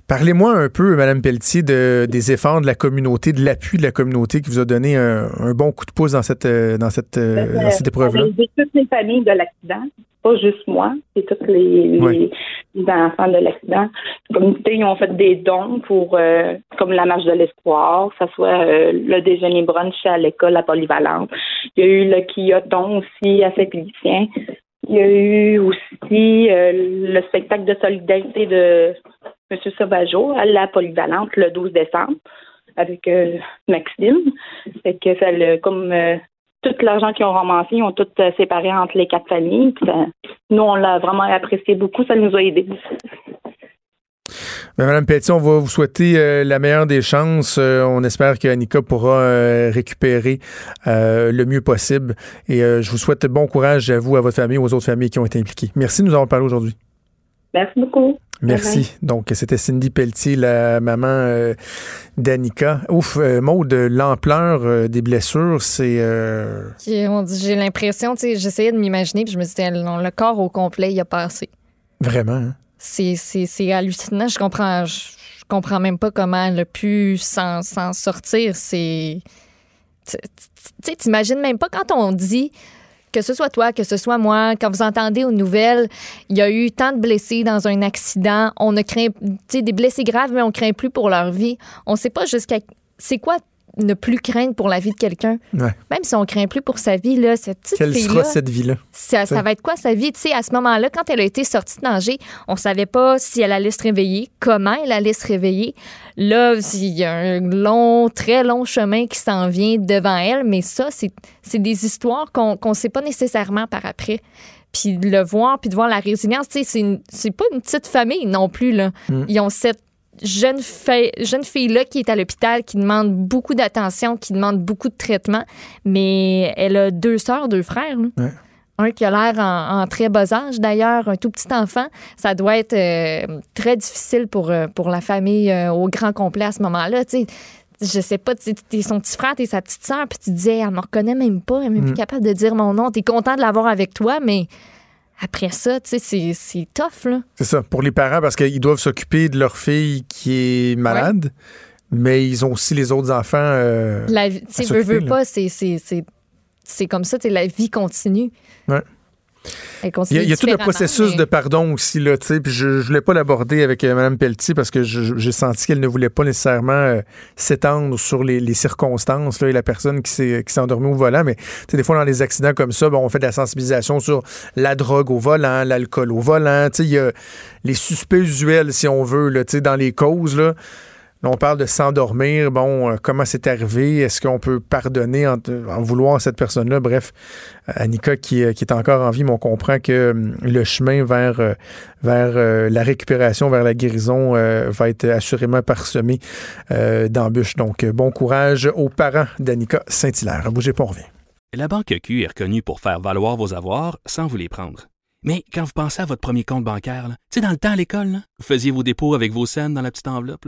Parlez-moi un peu, Mme Pelletier, de, des efforts de la communauté, de l'appui de la communauté qui vous a donné un, bon coup de pouce dans cette, euh, dans cette, euh, ben, dans cette épreuve-là. Toutes les familles de l'accident, pas juste moi, c'est tous les, enfants de l'accident. Les communautés ils ont fait des dons pour, euh, comme la marche de l'espoir, que ce soit le déjeuner brunch à l'école à Polyvalente. Il y a eu le quilloton aussi à Saint-Félicien. Il y a eu aussi euh, le spectacle de solidarité de M. Sauvageau à la Polyvalente le 12 décembre avec euh, Maxime. Fait que ça, comme euh, tout l'argent qu'ils ont ramassé, ils ont tout séparé entre les quatre familles. nous, on l'a vraiment apprécié beaucoup. Ça nous a aidés. Ben, Madame Petit, on va vous souhaiter euh, la meilleure des chances. Euh, on espère que pourra euh, récupérer le mieux possible. Et je vous souhaite bon courage à vous, à votre famille, aux autres familles qui ont été impliquées. Merci de nous avoir parlé aujourd'hui. Merci beaucoup. Merci. Donc, c'était Cindy Pelletier, la maman d'Annika. Ouf, de l'ampleur des blessures, c'est. J'ai l'impression, tu sais, j'essayais de m'imaginer, puis je me disais, le corps au complet, il a passé. Vraiment, hein? c'est hallucinant. Je comprends, je, comprends même pas comment elle a pu s'en sortir. C'est. Tu t'imagines même pas quand on dit que ce soit toi, que ce soit moi, quand vous entendez aux nouvelles, il y a eu tant de blessés dans un accident, on ne craint, des blessés graves, mais on craint plus pour leur vie. On sait pas jusqu'à, c'est quoi ne plus craindre pour la vie de quelqu'un. Ouais. Même si on craint plus pour sa vie, là, cette petite Quelle fille-là, sera cette vie-là? ça, ça va être quoi sa vie? Tu sais, à ce moment-là, quand elle a été sortie de danger, on savait pas si elle allait se réveiller, comment elle allait se réveiller. Là, il y a un long, très long chemin qui s'en vient devant elle, mais ça, c'est des histoires qu'on qu'on sait pas nécessairement par après. Puis de le voir, puis de voir la résilience, tu sais, c'est pas une petite famille non plus, là. Mm. Ils ont cette jeune, fille, jeune fille-là qui est à l'hôpital, qui demande beaucoup d'attention, qui demande beaucoup de traitement, mais elle a deux sœurs, deux frères, là. Ouais. Un qui a l'air en, en très bas âge, d'ailleurs, un tout petit enfant. Ça doit être euh, très difficile pour, euh, pour la famille euh, au grand complet à ce moment-là. Tu sais, je sais pas, tu t'es son petit frère, t'es sa petite sœur, puis tu te disais, elle me reconnaît même pas, elle est même plus capable de dire mon nom. T'es content de l'avoir avec toi, mais après ça, tu sais, c'est- tough, là. C'est ça, pour les parents, parce qu'ils doivent s'occuper de leur fille qui est malade, mais ils ont aussi les autres enfants. euh, La vie, tu sais, veux, veux pas, c'est- comme ça, tu la vie continue. Ouais. Il y a, tout le processus mais- de pardon aussi, là, tu sais, puis je ne voulais pas l'aborder avec euh, Mme Pelletier parce que j'ai senti qu'elle ne voulait pas nécessairement euh, s'étendre sur les, les circonstances là, et la personne qui s'est endormie au volant, mais tu sais, des fois dans les accidents comme ça, on fait de la sensibilisation sur la drogue au volant, l'alcool au volant, tu sais, il y a les suspects usuels, si on veut, là, tu sais, dans les causes, là. On parle de s'endormir. Bon, euh, comment c'est arrivé? Est-ce qu'on peut pardonner en, vouloir cette personne-là? Bref, euh, Annika qui, euh, qui est encore en vie, mais on comprend que hum, le chemin vers, la récupération, vers la guérison va être assurément parsemé d'embûches. Donc, bon courage aux parents d'Annika Saint-Hilaire. Bougez pas, on revient. La Banque Q est reconnue pour faire valoir vos avoirs sans vous les prendre. Mais quand vous pensez à votre premier compte bancaire, tu sais, dans le temps à l'école, vous faisiez vos dépôts avec vos scènes dans la petite enveloppe.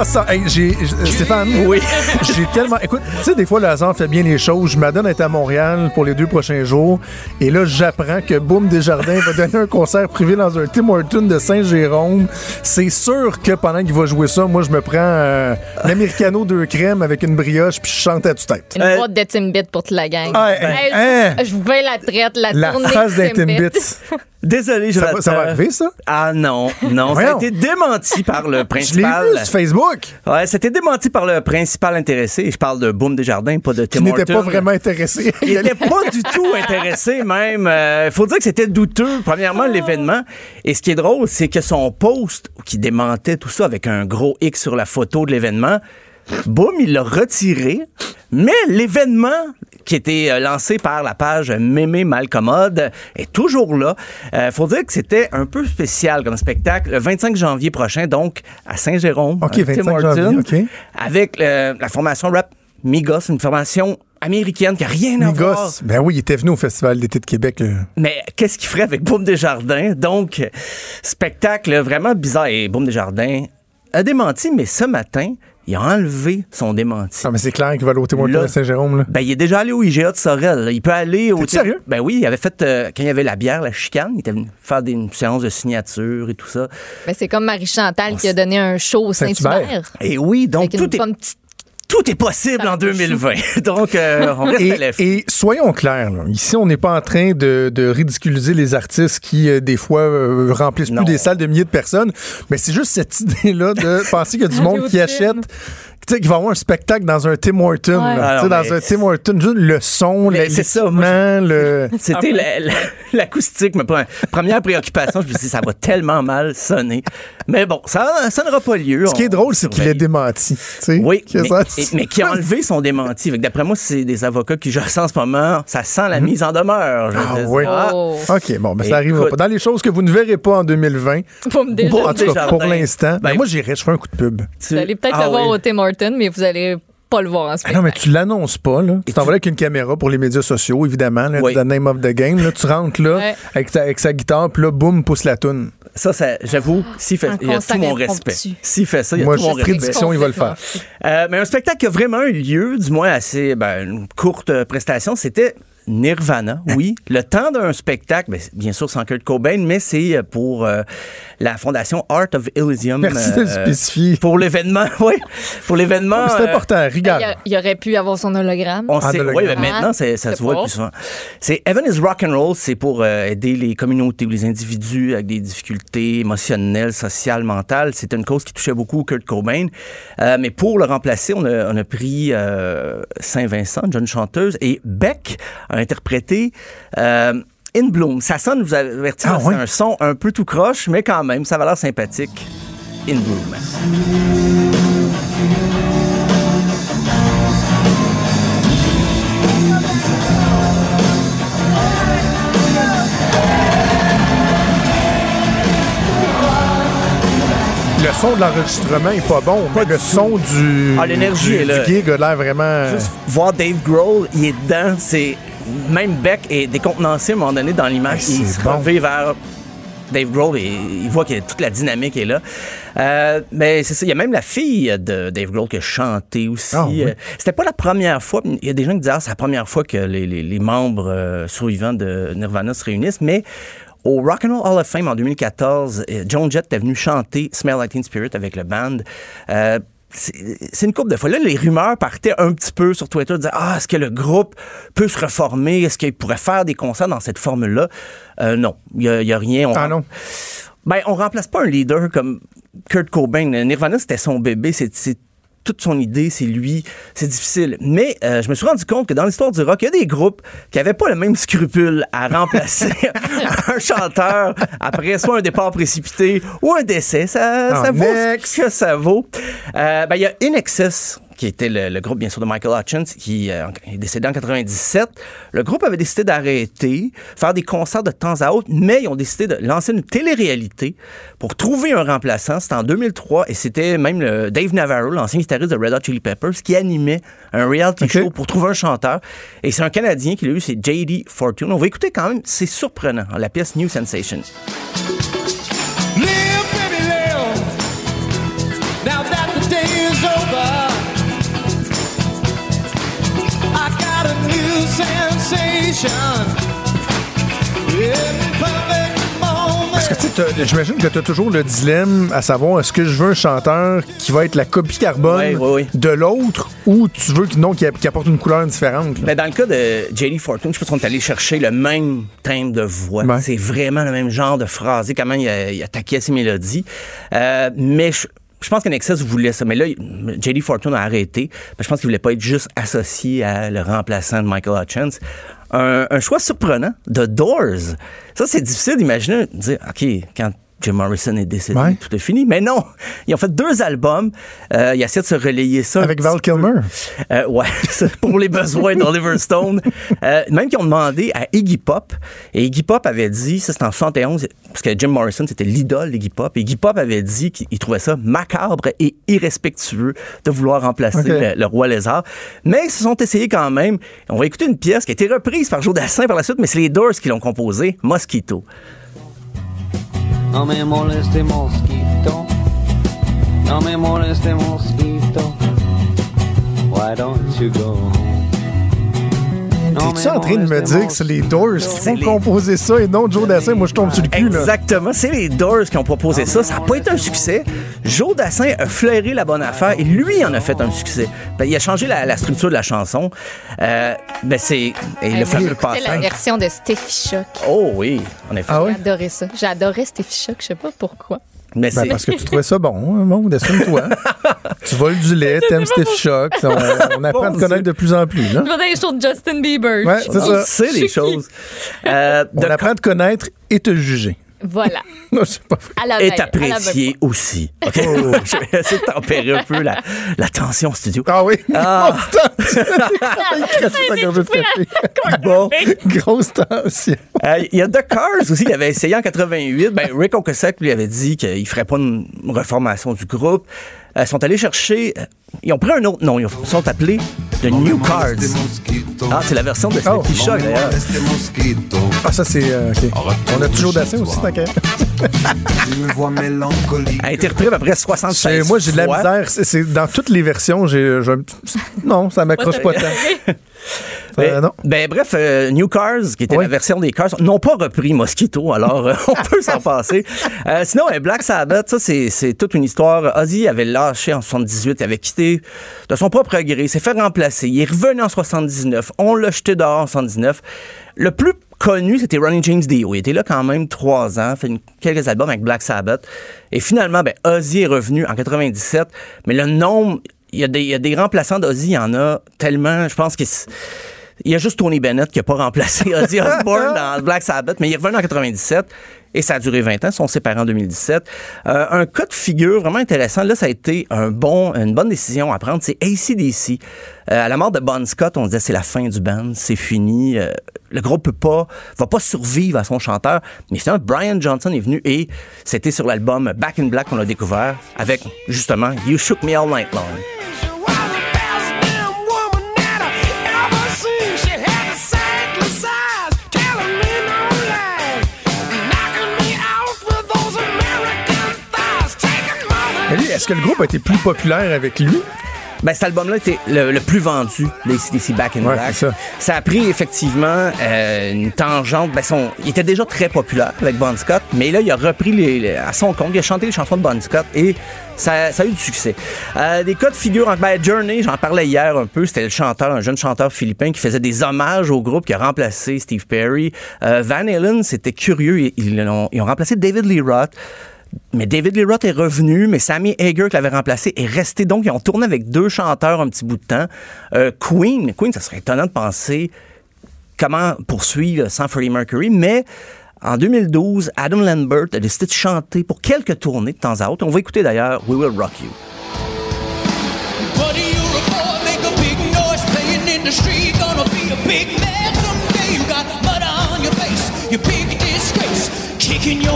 Ensemble. Hey, j'ai, j- Stéphane, oui. j'ai tellement. Écoute, tu sais, des fois, le hasard fait bien les choses. Je m'adonne à être à Montréal pour les deux prochains jours. Et là, j'apprends que Boom Desjardins va donner un concert privé dans un Tim Hortons de Saint-Jérôme. C'est sûr que pendant qu'il va jouer ça, moi, je me prends euh, l'americano deux crèmes avec une brioche puis je chante à tue-tête. Une boîte de Timbit pour toute la gang. Ah, Hey, hein? Je vais la traite, la, La tournée face d'un de Timbit. Timbits. Désolé, Ça va- ça va arriver, ça? Ah non, non. Ça a été démenti par le Je l'ai principal. vu sur Facebook. Ouais, c'était démenti par le principal intéressé. Je parle de Boom Desjardins, pas de Tim n'était Hortons. pas vraiment intéressé. Il n'était pas du tout intéressé, même. Il faut dire que c'était douteux, premièrement, l'événement. Et ce qui est drôle, c'est que son post qui démentait tout ça avec un gros X sur la photo de l'événement, boum, il l'a retiré. Mais l'événement qui était euh, lancé par la page Mémé Malcommode est toujours là. Il faut dire que c'était un peu spécial comme spectacle. Le 25 janvier prochain, donc, à Saint-Jérôme, OK, à Tim 25 Hortons, janvier, OK. avec euh, la formation rap Migos, une formation américaine qui n'a rien à voir. Migos. Ben oui, il était venu au Festival d'été de Québec. Mais qu'est-ce qu'il ferait avec Boom Desjardins? Donc, euh, spectacle vraiment bizarre. Et Boom Desjardins a démenti, mais ce matin, il a enlevé son démenti. Ah, mais c'est clair qu'il va aller au Là- à Saint-Jérôme. là. Ben, il est déjà allé au IGA de Sorel. là. Il peut aller au. T'es sérieux? Ben oui, il avait fait, euh, quand il y avait la bière, la chicane, il était venu faire des, une séance de signature et tout ça. Mais c'est comme Marie-Chantal qui a donné un show au Saint-Hubert. Saint-Hubert. Et oui, donc Avec une tout est, pomme petite- tout est possible en 2020. donc, euh, on reste à l'affût. Et, et soyons clairs, là, ici, on n'est pas en train de, de ridiculiser les artistes qui, euh, des fois, euh, remplissent Non. plus des salles de milliers de personnes, mais c'est juste cette idée-là de penser qu'il y a du monde qui achète. Tu sais, qu'il va y avoir un spectacle dans un Tim Horton. Ouais. là. Ah Tu sais, non, dans mais un Tim Horton, juste le son, Mais le-. C'était la- la- l'acoustique, ma pre- première préoccupation. Je me suis dit, ça va tellement mal sonner. Mais bon, ça, ça n'aura pas lieu. Ce qui est drôle, c'est qu'il est démenti. tu sais. Oui, mais, et- mais qui a enlevé son démenti. D'après moi, c'est des avocats qui ça en ce moment. Ça sent la Mhm. mise en demeure. je Ah oui. Ah, Oh. OK, bon, mais ça arrivera Écoute. pas. Dans les choses que vous ne verrez pas en 2020, Pas me déjà. Bon, en tout cas, pour l'instant, ben, Ben, moi, j'irai, je ferai un coup de pub. tu- Vous allez peut-être Ah le voir au Tim Horton, mais vous allez pas le voir en Ah spectacle. non, mais tu l'annonces pas, là. Tu t'en vas avec une caméra pour les médias sociaux, évidemment, là, Oui. the name of the game. Là, tu rentres là Ouais. avec, ta- avec sa guitare, puis là, boum, pousse la toune. Ça, ça j'avoue, s'il fait, il y a tout mon respect. S'il fait ça, il y a Moi, tout mon je suis respect. prédiction, il va le faire. Euh, mais un spectacle qui a vraiment eu lieu, du moins assez, ben, une courte prestation, c'était Nirvana, oui. Le temps d'un spectacle, ben, bien sûr sans Kurt Cobain, mais c'est euh, pour euh, la fondation Art of Elysium. Merci de le euh, spécifier. Pour l'événement, oui. Pour l'événement. C'est euh, important, regarde. Il, y a- il aurait pu avoir son hologramme. on Ah, sait, oui, mais maintenant, c'est- ça C'est se voit plus souvent. C'est Heaven is Rock and Roll, c'est pour euh, aider les communautés ou les individus avec des difficultés émotionnelles, sociales, mentales. C'est une cause qui touchait beaucoup Kurt Cobain. Euh, mais pour le remplacer, on a, on a pris euh, Saint-Vincent, une jeune chanteuse, et Beck interprété euh, In Bloom. Ça sonne, vous avertir, Ah, c'est un son un peu tout croche, mais quand même, ça va l'air sympathique. In Bloom. Le son de l'enregistrement est pas bon, mais le son du, Ah, l'énergie du, est là. du gig a l'air vraiment... Juste voir Dave Grohl, il est dedans, c'est même Beck est décontenancé à un moment donné dans l'image, Hey, il se bon. vers Dave Grohl et il voit que toute la dynamique est là. Euh, mais c'est ça, il y a même la fille de Dave Grohl qui a chanté aussi. Ah, oui. Euh, C'était pas la première fois, il y a des gens qui disent ah, c'est la première fois que les, les- les membres euh, survivants de Nirvana se réunissent, mais au Rock and Roll Hall of Fame en 2014, euh, Joan Jett est venu chanter Smell Like Teen Spirit avec le band. Euh, c'est une couple de fois. Là, les rumeurs partaient un petit peu sur Twitter, disaient Ah, est-ce que le groupe peut se reformer? Est-ce qu'il pourrait faire des concerts dans cette formule-là? Euh, non, il n'y a, il y a rien. On- Ah non. ben, on remplace pas un leader comme Kurt Cobain. Nirvana, c'était son bébé. C'est toute son idée, c'est lui. C'est difficile. Mais euh, je me suis rendu compte que dans l'histoire du rock, il y a des groupes qui n'avaient pas le même scrupule à remplacer un chanteur après soit un départ précipité ou un décès. Ça, Ah, ça vaut ce que ça vaut. Euh, ben, il y a In Excess qui était le, le groupe, bien sûr, de Michael Hutchins, qui euh, est décédé en 97. Le groupe avait décidé d'arrêter, faire des concerts de temps à autre, mais ils ont décidé de lancer une télé-réalité pour trouver un remplaçant. C'était en 2003 et c'était même le Dave Navarro, l'ancien guitariste de Red Hot Chili Peppers, qui animait un reality show pour trouver un chanteur. Et c'est un Canadien qui l'a eu, c'est J.D. Fortune. On va écouter quand même, c'est surprenant, la pièce New Sensation. Parce que tu sais, j'imagine que tu as toujours le dilemme à savoir est-ce que je veux un chanteur qui va être la copie carbone Ouais, ouais, ouais. de l'autre ou tu veux que non, qui, qui apporte une couleur différente. Ben, dans le cas de J.D. Fortune, je pense qu'on est allé chercher le même timbre de voix. C'est vraiment le même genre de phrasé, comment il, a- il attaquait ses mélodies. Euh, mais je, je pense qu'un Excess voulait ça. Mais là, J.D. Fortune a arrêté. Je pense qu'il voulait pas être juste associé à le remplaçant de Michael Hutchins. Un, choix surprenant de Doors. Ça, c'est difficile d'imaginer, dire, OK, quand Jim Morrison est décédé, Ouais. tout est fini. Mais non, ils ont fait deux albums. Euh, ils essaient de se relayer ça. Avec Val. Kilmer. Euh, ouais, pour les besoins d'Oliver Stone. Euh, même qu'ils ont demandé à Iggy Pop. Et Iggy Pop avait dit, ça c'était en 71, parce que Jim Morrison c'était l'idole d'Iggy Pop. Et Iggy Pop avait dit qu'il trouvait ça macabre et irrespectueux de vouloir remplacer le, le roi lézard. Mais ils se sont essayés quand même. On va écouter une pièce qui a été reprise par Joe Dassin par la suite, mais c'est les Doors qui l'ont composée, Mosquito. No me moleste mosquito. No me moleste mosquito. Why don't you go home? T'es-tu en train de me dire que c'est les Doors qui ont composé ça et non Joe Dassin? Moi, je tombe sur le cul. Là. Exactement. C'est les Doors qui ont proposé ça. Ça n'a pas été un succès. Joe Dassin a flairé la bonne affaire et lui en a fait un succès. Ben, il a changé la, la structure de la chanson. Euh, ben, c'est et le fameux écoutez la version de Steffi Shock. Oh oui, en effet. Ah J'ai oui? adoré ça. J'ai adoré Steffi Shock, je sais pas pourquoi. Mais Ben, parce que tu trouvais ça bon, hein, bon, assume-toi. tu voles du lait, t'aimes Steph Shock. On, on apprend à te connaître de plus en plus. Là. Je vais les shows de Justin Bieber. Ouais, c'est on ça. sait les choses. Euh, On de- apprend à te connaître et te juger. Voilà. Non, c'est pas vrai. À la est veille, à la apprécié aussi. OK? Je vais essayer de tempérer un peu la, la tension au studio. Ah oui? Ah. Bon. Grosse tension. Euh, Il y a The Cars aussi qui avait essayé en 88. Ben, Rick Ocasek lui avait dit qu'il ferait pas une reformation du groupe. Euh, Ils sont allés chercher. euh, Ils ont pris un autre nom. Ils sont appelés The New Cards. Ah, c'est la version de Oh. Steffi Shock d'ailleurs. Ah, ça, c'est. euh. On a toujours d'assez aussi, qu'à. A été repris à peu près 76 C'est- Moi, j'ai de la misère. C'est- dans toutes les versions. J'ai, petit- non, ça m'accroche pas tant. Ben, Euh, non. ben, bref, euh, New Cars, qui était Oui. la version des Cars, n'ont pas repris Mosquito, alors euh, on peut s'en passer. Euh, sinon, euh, Black Sabbath, ça, c'est, toute une histoire. Ozzy avait lâché en 78, il avait quitté de son propre gré, il s'est fait remplacer. Il est revenu en 79, on l'a jeté dehors en 79. Le plus connu, c'était Ronnie James Dio. Il était là quand même trois ans, fait une- quelques albums avec Black Sabbath. Et finalement, ben, Ozzy est revenu en 97, mais le nombre, il y a des, il y a des remplaçants d'Ozzy, il y en a tellement, je pense c'est- il y a juste Tony Bennett qui n'a pas remplacé Ozzy Osbourne dans Black Sabbath, mais il est revenu en 97 et ça a duré 20 ans. Ils sont séparés en 2017. Euh, un cas de figure vraiment intéressant. Là, ça a été un bon, une bonne décision à prendre. C'est ACDC. Euh, à la mort de Bon Scott, on disait c'est la fin du band, c'est fini. Euh, le groupe peut pas, va pas survivre à son chanteur. Mais finalement, Brian Johnson est venu et c'était sur l'album Back in Black qu'on a découvert avec justement You Shook Me All Night Long. Est-ce que le groupe a été plus populaire avec lui? Ben, cet album-là était le, le plus vendu des CDC Back in Ouais, Black. c'est ça. a pris effectivement euh, une tangente. Ben, son, il était déjà très populaire avec Bon Scott, mais là, il a repris les, les- à son compte. Il a chanté les chansons de Bon Scott et ça, ça a eu du succès. Euh, des cas de figure, en- ben, Journey, j'en parlais hier un peu. C'était le chanteur, un jeune chanteur philippin qui faisait des hommages au groupe qui a remplacé Steve Perry. Euh, Van Halen, c'était curieux. Ils, ils ont, ils ont remplacé David Lee Roth. Mais David Lee Roth est revenu, mais Sammy Hager, qui l'avait remplacé, est resté. Donc, ils ont tourné avec deux chanteurs un petit bout de temps. Euh, Queen, Queen, ça serait étonnant de penser comment poursuivre sans Freddie Mercury, mais en 2012, Adam Lambert a décidé de chanter pour quelques tournées de temps à autre. On va écouter d'ailleurs We Will Rock You. Il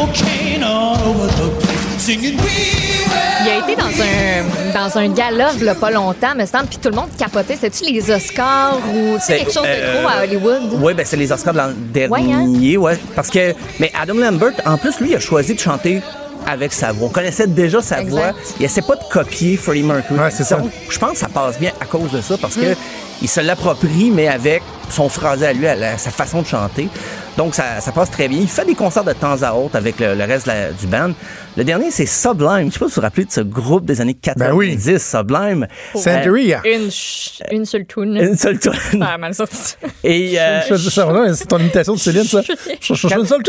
a été dans un, dans un gala, il pas longtemps, me semble, puis tout le monde capotait. C'était-tu les Oscars ou quelque chose de euh, gros à Hollywood? Oui, ben c'est les Oscars de l'an Ouais, hein? dernier, ouais, Parce que, mais Adam Lambert, en plus, lui, il a choisi de chanter avec sa voix. On connaissait déjà sa Exact. voix. Il essaie pas de copier Freddie Mercury. Ouais, c'est ça. Donc, Je pense que ça passe bien à cause de ça, parce que Mm. il se l'approprie, mais avec son phrasé à lui, à la- sa façon de chanter. Donc, ça, ça passe très bien. Il fait des concerts de temps à autre avec le, le reste la- du band. Le dernier, c'est Sublime. Je sais pas si vous vous rappelez de ce groupe des années 90, Ben oui. Sublime. Santeria. Une, ch- une seule tune. Euh, une seule tune. Ah, mal sorti. Et euh, C'est ton imitation de Céline, ça. Une seule-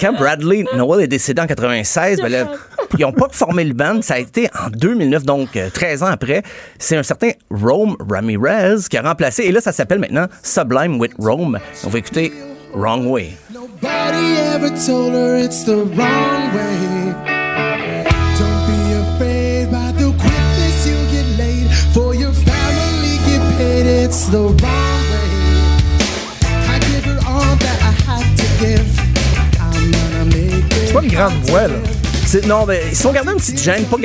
quand Bradley Noel est décédé en 96, ben là, ils n'ont pas formé le band. Ça a été en 2009, donc euh, 13 ans après. C'est un certain Rome Ramirez qui a remplacé. Et là, ça s'appelle maintenant Sublime with Rome. On va écouter Wrong Way. Nobody ever told her it's the wrong way. Don't be afraid by the quickness you get laid. For your family get paid, it's the wrong way. I give her all that I had to give. I'm gonna make it. C'est pas une grande voix, là. C'est- Non, ben, ils se sont gardés une petite gêne, pas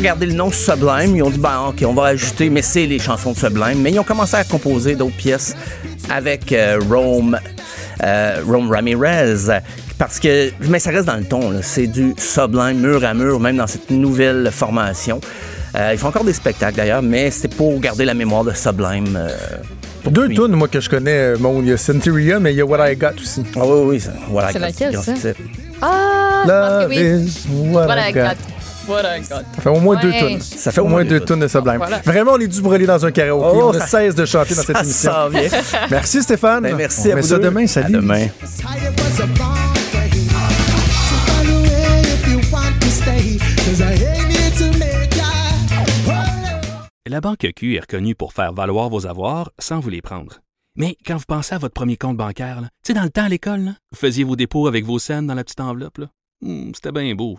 garder le nom Sublime. Ils ont dit, ben, OK, on va ajouter, mais c'est les chansons de Sublime. Mais ils ont commencé à composer d'autres pièces avec euh, Rome, euh, Rome Ramirez. Parce que, mais ça reste dans le ton, c'est du Sublime mur à mur, même dans cette nouvelle formation. Euh, ils font encore des spectacles d'ailleurs, mais c'est pour garder la mémoire de Sublime. euh, pour Deux tunes, moi, que je connais. euh, Bon, il y a Centuria, mais il y a What I Got aussi. Ah oui, oui, ça- voilà. C'est laquelle, grand ça? Ah, je pense Love que oui. is what, What I I got. got. Ça fait au moins deux tonnes. Ça fait au moins deux tonnes de Sublime. Vraiment, on est dû brûler dans un karaoké. Oh, on cesse de chanter dans cette émission. merci Stéphane. Ben, merci à vous. ça demain. Salut. Demain. La banque Q est reconnue pour faire valoir vos avoirs sans vous les prendre. Mais quand vous pensez à votre premier compte bancaire, tu sais, dans le temps à l'école, vous faisiez vos dépôts avec vos scènes dans la petite enveloppe. Mmh, C'était bien beau.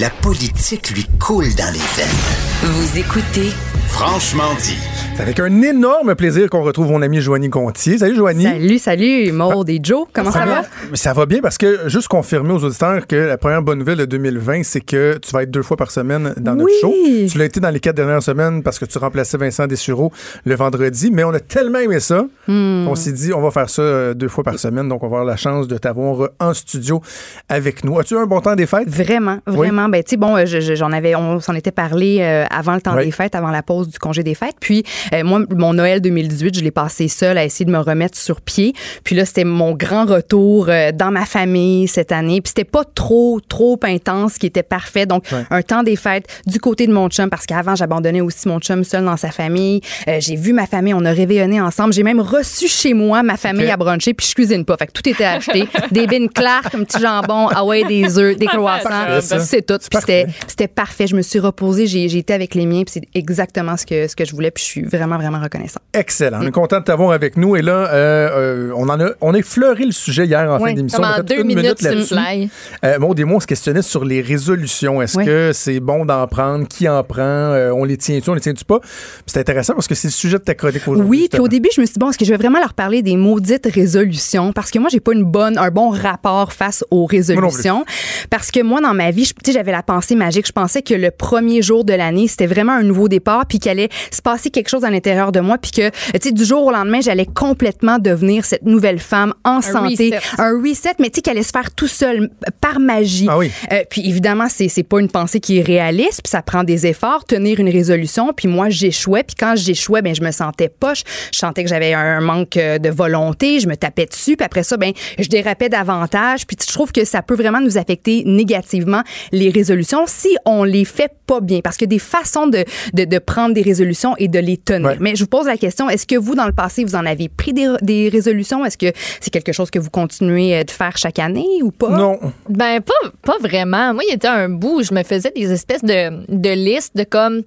La politique lui coule dans les veines. Vous écoutez Franchement dit. C'est avec un énorme plaisir qu'on retrouve mon ami Joanie Gontier. Salut Joanie. Salut, salut, Maud et Joe. Comment ça, va? Ça va bien parce que juste confirmer aux auditeurs que la première bonne nouvelle de 2020, c'est que tu vas être deux fois par semaine dans notre Oui. show. Tu l'as été dans les quatre dernières semaines parce que tu remplaçais Vincent Dessureau le vendredi, mais on a tellement aimé ça Hmm. qu'on s'est dit on va faire ça euh, deux fois par semaine, donc on va avoir la chance de t'avoir en studio avec nous. As-tu eu un bon temps des fêtes? Vraiment, vraiment. Ben, tu sais, bon, euh, je- je- j'en avais, on s'en était parlé euh, avant le temps Oui. des fêtes, avant la pause du congé des fêtes. Puis, euh, moi, mon Noël 2018, je l'ai passé seul à essayer de me remettre sur pied. Puis là, c'était mon grand retour euh, dans ma famille cette année. Puis c'était pas trop, trop intense, ce qui était parfait. Donc, un temps des fêtes du côté de mon chum, parce qu'avant, j'abandonnais aussi mon chum seul dans sa famille. Euh, j'ai vu ma famille, on a réveillonné ensemble. J'ai même reçu chez moi ma famille à bruncher, puis je cuisine pas. Fait que tout était acheté. des bines claires, un petit jambon, ah ouais, des œufs, des croissants. C'est tout. Puis c'était, c'était parfait. Je me suis reposée, j'ai, j'ai été avec les miens, puis c'est exactement ce que, ce que je voulais, puis je suis vraiment, vraiment reconnaissante. Excellent. On est content de t'avoir avec nous. Et là, euh, euh, on en a, on a effleuré le sujet hier en Ouais, fin d'émission. comme On a en deux une minutes minute sur le là-dessus. fly. Euh, Maud et moi, on se questionnait sur les résolutions. Est-ce Oui. que c'est bon d'en prendre? Qui en prend? Euh, on les tient-tu? On les tient-tu pas? Puis C'est intéressant parce que c'est le sujet de ta chronique aujourd'hui. Oui, puis au début, je me suis dit, bon, est-ce que je vais vraiment leur parler des maudites résolutions? Parce que moi, j'ai pas une bonne, un bon rapport face aux résolutions. Parce que moi, dans ma vie, sais, j'avais la pensée magique. Je pensais que le premier jour de l'année, c'était vraiment un nouveau départ, puis qu'il allait se passer quelque chose à l'intérieur de moi, puis que, tu sais, du jour au lendemain, j'allais complètement devenir cette nouvelle femme en santé. reset. Un reset, mais tu sais, qui allait se faire tout seul, par magie. Ah oui. Euh, puis évidemment, c'est c'est pas une pensée qui est réaliste, puis ça prend des efforts, tenir une résolution. Puis moi, j'échouais, puis quand j'échouais, ben je me sentais poche, je sentais que j'avais un manque euh, de volonté, je me tapais dessus, puis après ça, ben je dérapais davantage. Puis je trouve que ça peut vraiment nous affecter négativement les résolutions si on les fait pas bien, parce que des façons de, de, de prendre des résolutions et de les tenir. Mais je vous pose la question, est-ce que vous, dans le passé, vous en avez pris des, des résolutions? Est-ce que c'est quelque chose que vous continuez euh, de faire chaque année ou pas? Non. Ben, pas, pas vraiment. Moi, il y était un bout où je me faisais des espèces de, de listes de comme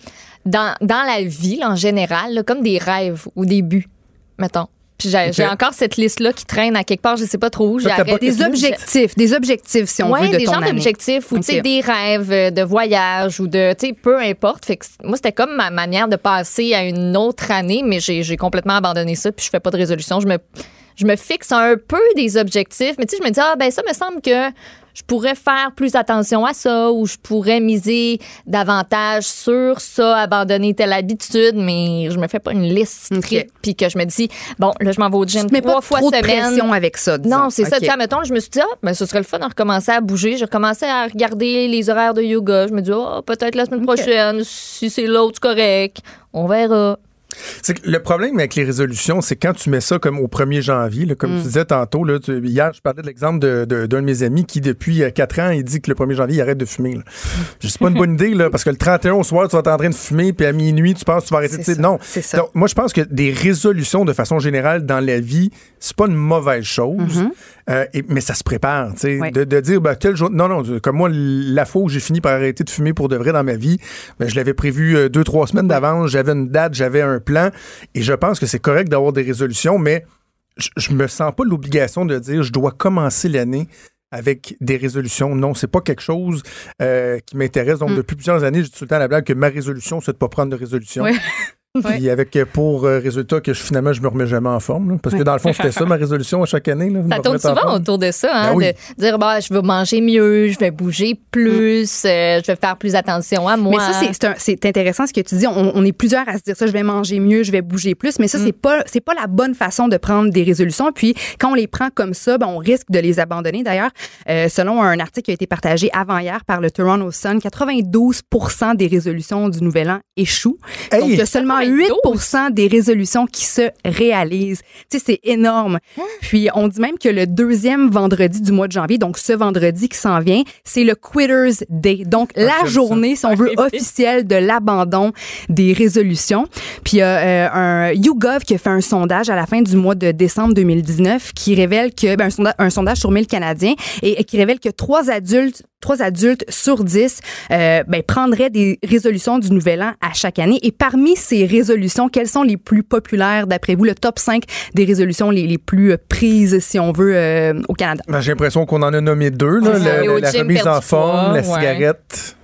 dans, dans la vie, là, en général, là, comme des rêves ou des buts, mettons. J'ai encore cette liste-là qui traîne à quelque part, je sais pas trop où. Pas des objectifs, des objectifs, si on ouais, veut, de des ton genres d'objectifs ou des rêves euh, de voyage ou de, tu sais, peu importe. Fait que moi, c'était comme ma manière de passer à une autre année, mais j'ai j'ai complètement abandonné ça puis je fais pas de résolution. Je me, je me fixe un peu des objectifs, mais tu sais, je me dis, ah, ben ça me semble que je pourrais faire plus attention à ça ou je pourrais miser davantage sur ça, abandonner telle habitude, mais je me fais pas une liste stricte puis que je me dis, bon, là, je m'en vais au gym Tu trois pas fois trop de pression avec ça, disons. Non, c'est ça. Tu sais, mettons, je me suis dit, ah, ben, ce serait le fun de recommencer à bouger. J'ai recommencé à regarder les horaires de yoga. Je me dis, oh, peut-être la semaine prochaine, si c'est l'autre, correct. On verra. C'est que le problème avec les résolutions, c'est quand tu mets ça comme au 1er janvier, là, comme Mm. tu disais tantôt, là, tu- hier, je parlais de l'exemple de- de- d'un de, mes amis qui, depuis 4 ans, il dit que le 1er janvier, il arrête de fumer. Je sais pas une bonne idée, là, parce que le 31 au soir, tu vas être en train de fumer, puis à minuit, tu penses que tu vas arrêter de C'est ça, Non. c'est ça. Donc, moi, je pense que des résolutions, de façon générale, dans la vie, c'est pas une mauvaise chose, Mhm. euh, et- mais ça se prépare. De, de dire, ben, tel jour. Non, non, comme moi, la fois où j'ai fini par arrêter de fumer pour de vrai dans ma vie, ben, je l'avais prévu euh, deux, trois semaines d'avance, j'avais une date, j'avais un plan, et je pense que c'est correct d'avoir des résolutions, mais je, je me sens pas l'obligation de dire je dois commencer l'année avec des résolutions. Non, c'est pas quelque chose euh, qui m'intéresse. Donc, Mm. depuis plusieurs années, je dis tout le temps à la blague que ma résolution, c'est de pas prendre de résolution. Ouais. Puis avec euh, pour euh, résultat que je, finalement, je me remets jamais en forme. là. parce que dans le fond, c'était ça ma résolution à chaque année. Là, Ça tourne souvent autour de ça, hein, Ben oui. de dire bah, je veux manger mieux, je vais bouger plus, euh, je vais faire plus attention à moi. Mais ça, c'est- intéressant ce que tu dis. On, on est plusieurs à se dire ça, je vais manger mieux, je vais bouger plus. Mais ça, Mm. c'est pas c'est pas la bonne façon de prendre des résolutions. Puis quand on les prend comme ça, ben, on risque de les abandonner. D'ailleurs, euh, selon un article qui a été partagé avant-hier par le Toronto Sun, 92 des résolutions du Nouvel An échouent. Hey! Donc, il y a seulement 8 des résolutions qui se réalisent. Tu sais, c'est énorme. Puis, on dit même que le deuxième vendredi du mois de janvier, donc ce vendredi qui s'en vient, c'est le Quitters Day. Donc, la j'aime ça. journée, si on veut, officielle de l'abandon des résolutions. Puis, il y a un YouGov qui a fait un sondage à la fin du mois de décembre 2019 qui révèle que, ben, un, sonda- un sondage sur 1000 Canadiens et, et qui révèle que trois adultes trois adultes sur dix euh, ben, prendraient des résolutions du Nouvel An à chaque année. Et parmi ces résolutions, quelles sont les plus populaires d'après vous? Le top 5 des résolutions les, les plus prises, si on veut, euh, au Canada? Ben, J'ai l'impression qu'on en a nommé deux. Là. Le- la remise en forme, la ouais. cigarette.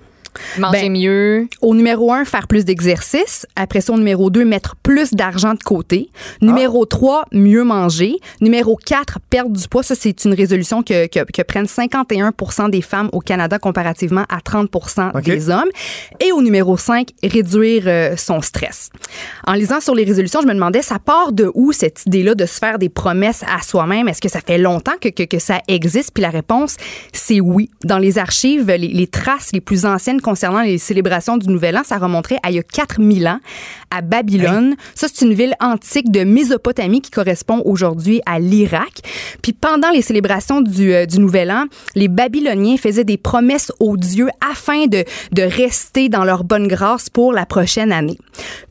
Manger mieux. Au numéro 1, faire plus d'exercice. Après ça, au numéro 2, mettre plus d'argent de côté. Numéro 3, mieux manger. Numéro 4, perdre du poids. Ça, c'est une résolution que, que, que prennent 51% des femmes au Canada comparativement à 30% des hommes. Et au numéro 5, réduire euh, son stress. En lisant sur les résolutions, je me demandais, ça part de où cette idée-là de se faire des promesses à soi-même? Est-ce que ça fait longtemps que, que, que ça existe? Puis la réponse, c'est oui. Dans les archives, les, les traces les plus anciennes concernant les célébrations du Nouvel An, ça remonterait à il y a 4000 ans à Babylone. Ça, c'est une ville antique de Mésopotamie qui correspond aujourd'hui à l'Irak. Puis pendant les célébrations du, euh, du Nouvel An, les Babyloniens faisaient des promesses aux dieux afin de, de rester dans leur bonne grâce pour la prochaine année.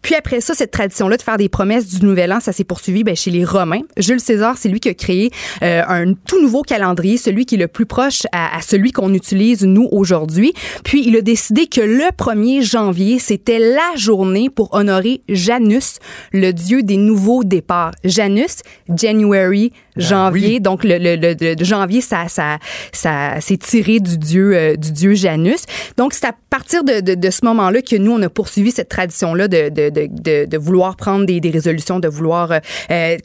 Puis après ça, cette tradition-là de faire des promesses du Nouvel An, ça s'est poursuivi ben, chez les Romains. Jules César, c'est lui qui a créé euh, un tout nouveau calendrier, celui qui est le plus proche à, à celui qu'on utilise nous aujourd'hui. Puis il a décidé que le 1er janvier, c'était la journée pour honorer Janus, le dieu des nouveaux départs. Janus, January, janvier. Donc le, le, le- le- janvier, ça, ça, ça s'est tiré du dieu, euh, du dieu Janus. Donc c'est à partir de, de, de ce moment-là que nous on a poursuivi cette tradition-là de, de, de, de, de vouloir prendre des, des résolutions, de vouloir euh, euh,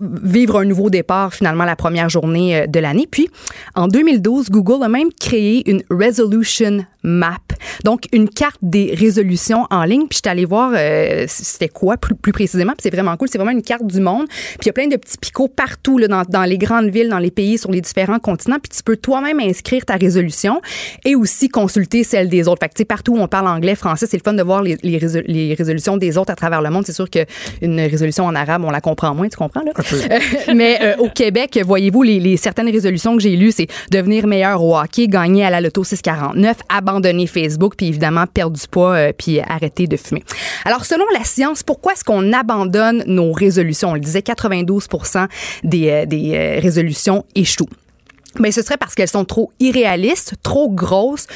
vivre un nouveau départ finalement la première journée euh, de l'année. Puis en 2012, Google a même créé une resolution map, donc une carte des résolutions en ligne. Puis je suis allée voir euh, c'était quoi plus, plus précisément. Puis c'est vraiment cool. C'est vraiment une carte du monde. Puis il y a plein de petits picots partout là, dans, dans les grandes villes, dans les pays, sur les différents continents. Puis tu peux toi-même inscrire ta résolution et aussi consulter celle des autres. Fait que partout où on parle anglais, français, c'est le fun de voir les, les, résol- les résolutions des autres à travers le monde. C'est sûr qu'une résolution en arabe, on la comprend moins, tu comprends là? Euh, mais euh, au Québec, voyez-vous, les, les certaines résolutions que j'ai lues, c'est devenir meilleur au hockey, gagner à la loto 649, abandonner Facebook, puis évidemment perdre du poids, euh, puis arrêter de fumer. Alors, selon la science, pourquoi est-ce qu'on abandonne nos résolutions? On le disait, 92% des, euh, des euh, résolutions échouent. Mais ce serait parce qu'elles sont trop irréalistes, trop grosses,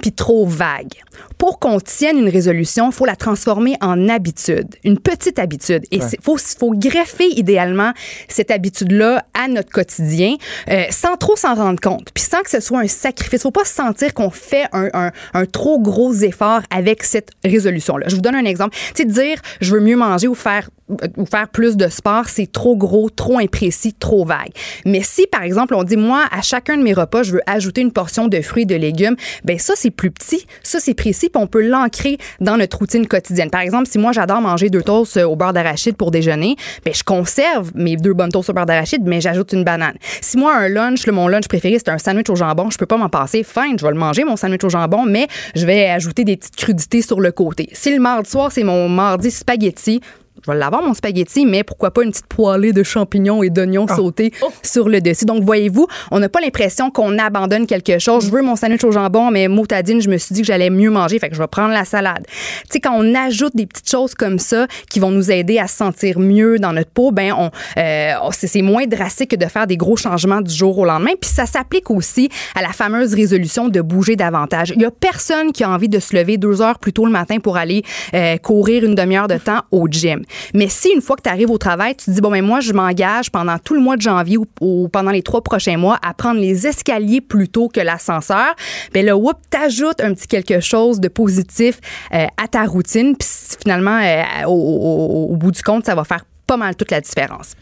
puis trop vagues. Pour qu'on tienne une résolution, il faut la transformer en habitude, une petite habitude. Et il Ouais. faut, faut greffer idéalement cette habitude-là à notre quotidien euh, sans trop s'en rendre compte, puis sans que ce soit un sacrifice. faut pas se sentir qu'on fait un, un- un trop gros effort avec cette résolution-là. Je vous donne un exemple. Tu sais, dire je veux mieux manger ou faire ou faire plus de sport, c'est trop gros, trop imprécis, trop vague. Mais si, par exemple, on dit, moi, à chacun de mes repas, je veux ajouter une portion de fruits et de légumes, ben ça, c'est plus petit, ça, c'est précis, puis on peut l'ancrer dans notre routine quotidienne. Par exemple, si moi, j'adore manger deux toasts euh, au beurre d'arachide pour déjeuner, ben je conserve mes deux bonnes toasts au beurre d'arachide, mais j'ajoute une banane. Si moi, un lunch, là, mon lunch préféré, c'est un sandwich au jambon, je peux pas m'en passer, fine, je vais le manger, mon sandwich au jambon, mais je vais ajouter des petites crudités sur le côté. Si le mardi soir, c'est mon mardi spaghetti, je vais l'avoir, mon spaghetti, mais pourquoi pas une petite poêlée de champignons et d'oignons sautés sur le dessus. Donc, voyez-vous, on n'a pas l'impression qu'on abandonne quelque chose. Je veux mon sandwich au jambon, mais motadine, je me suis dit que j'allais mieux manger, fait que je vais prendre la salade. Tu sais, quand on ajoute des petites choses comme ça qui vont nous aider à se sentir mieux dans notre peau, ben, on, euh, c'est c'est moins drastique que de faire des gros changements du jour au lendemain. Puis ça s'applique aussi à la fameuse résolution de bouger davantage. Il y a personne qui a envie de se lever deux heures plus tôt le matin pour aller euh, courir une demi-heure de temps au gym. Mais si une fois que tu arrives au travail, tu te dis, bon, ben moi, je m'engage pendant tout le mois de janvier ou, pendant les trois prochains mois à prendre les escaliers plutôt que l'ascenseur, ben là, whoop, t'ajoutes un petit quelque chose de positif euh, à ta routine. Puis finalement, euh, au, au- au bout du compte, ça va faire pas mal toute la différence.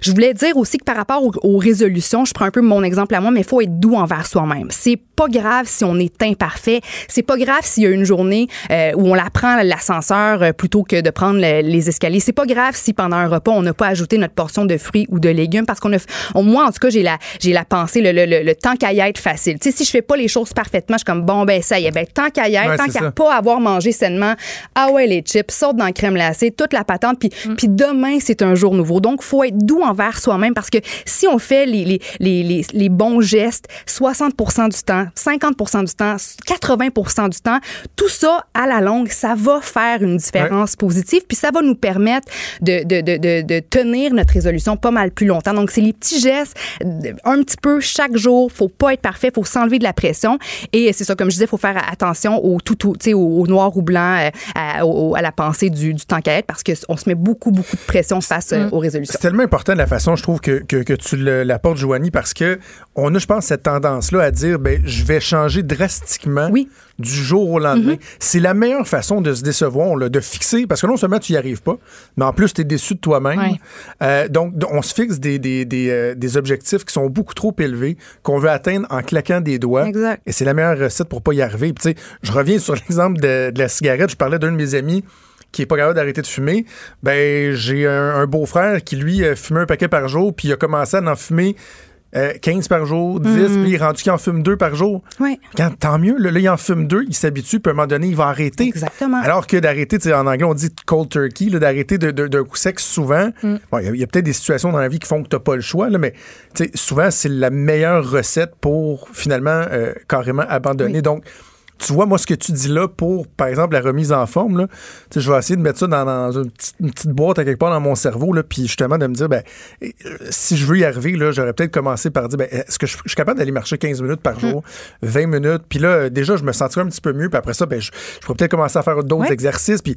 Je voulais dire aussi que par rapport aux, aux résolutions, je prends un peu mon exemple à moi, mais il faut être doux envers soi-même. C'est pas grave si on est imparfait. C'est pas grave s'il y a une journée euh, où on la prend l'ascenseur euh, plutôt que de prendre le- les escaliers. C'est pas grave si pendant un repas on n'a pas ajouté notre portion de fruits ou de légumes parce qu'on a. on- moi en tout cas j'ai la j'ai la pensée le, le, le, le temps qu'à y être facile. Tu sais si je fais pas les choses parfaitement, je suis comme bon ben ça y est ben tant qu'à y être, Ouais, tant qu'à pas avoir mangé sainement, ah ouais les chips, saute dans la crème glacée, toute la patente puis puis demain c'est un jour nouveau. Donc faut être doux envers soi-même parce que si on fait les les, les, les, bons gestes 60% du temps, 50% du temps, 80% du temps, tout ça à la longue, ça va faire une différence positive puis ça va nous permettre de, de, de, de, tenir notre résolution pas mal plus longtemps. Donc c'est les petits gestes de- un petit peu chaque jour, faut pas être parfait, faut s'enlever de la pression et c'est ça comme je disais, faut faire attention au tout, tout tu sais au, au noir ou blanc euh, à, au- à la pensée du, du temps qu'à être parce que on se met beaucoup beaucoup de pression face euh, aux résolutions. C'est tellement important de la façon, je trouve, que, que, que tu le- l'apportes, Joanie, parce que on a, je pense, cette tendance-là à dire, ben, je vais changer drastiquement du jour au lendemain. C'est la meilleure façon de se décevoir, là, de fixer, parce que non seulement tu n'y arrives pas, mais en plus, tu es déçu de toi-même. Euh, donc, on se fixe des, des, des, euh, des objectifs qui sont beaucoup trop élevés, qu'on veut atteindre en claquant des doigts. Exact. Et c'est la meilleure recette pour pas y arriver. Puis, tu sais, je reviens sur l'exemple de, de la cigarette. Je parlais d'un de mes amis qui est pas capable d'arrêter de fumer. Ben, j'ai un, un beau-frère qui, lui, euh, fumait un paquet par jour, puis il a commencé à en fumer euh, 15 par jour, 10, Mhm. puis il est rendu qu'il en fume deux par jour. Ouais. Quand, tant mieux, là, là, il en fume deux, il s'habitue, puis à un moment donné, il va arrêter. Exactement. Alors que d'arrêter, en anglais, on dit cold turkey, d'arrêter de- de- d'un coup sec souvent. Mm. Bon, Il y a, peut-être des situations dans la vie qui font que tu n'as pas le choix, là, mais souvent, c'est la meilleure recette pour finalement euh, carrément abandonner. Donc, tu vois, moi, ce que tu dis là pour, par exemple, la remise en forme, là, je vais essayer de mettre ça dans, dans une, petite, une petite boîte à quelque part dans mon cerveau, là, puis justement de me dire, ben, euh, si je veux y arriver, là, j'aurais peut-être commencé par dire, ben, est-ce que je, je suis capable d'aller marcher 15 minutes par jour, 20 minutes, puis là, euh, déjà, je me sentirais un petit peu mieux, puis après ça, ben, je, je pourrais peut-être commencer à faire d'autres Ouais. exercices, puis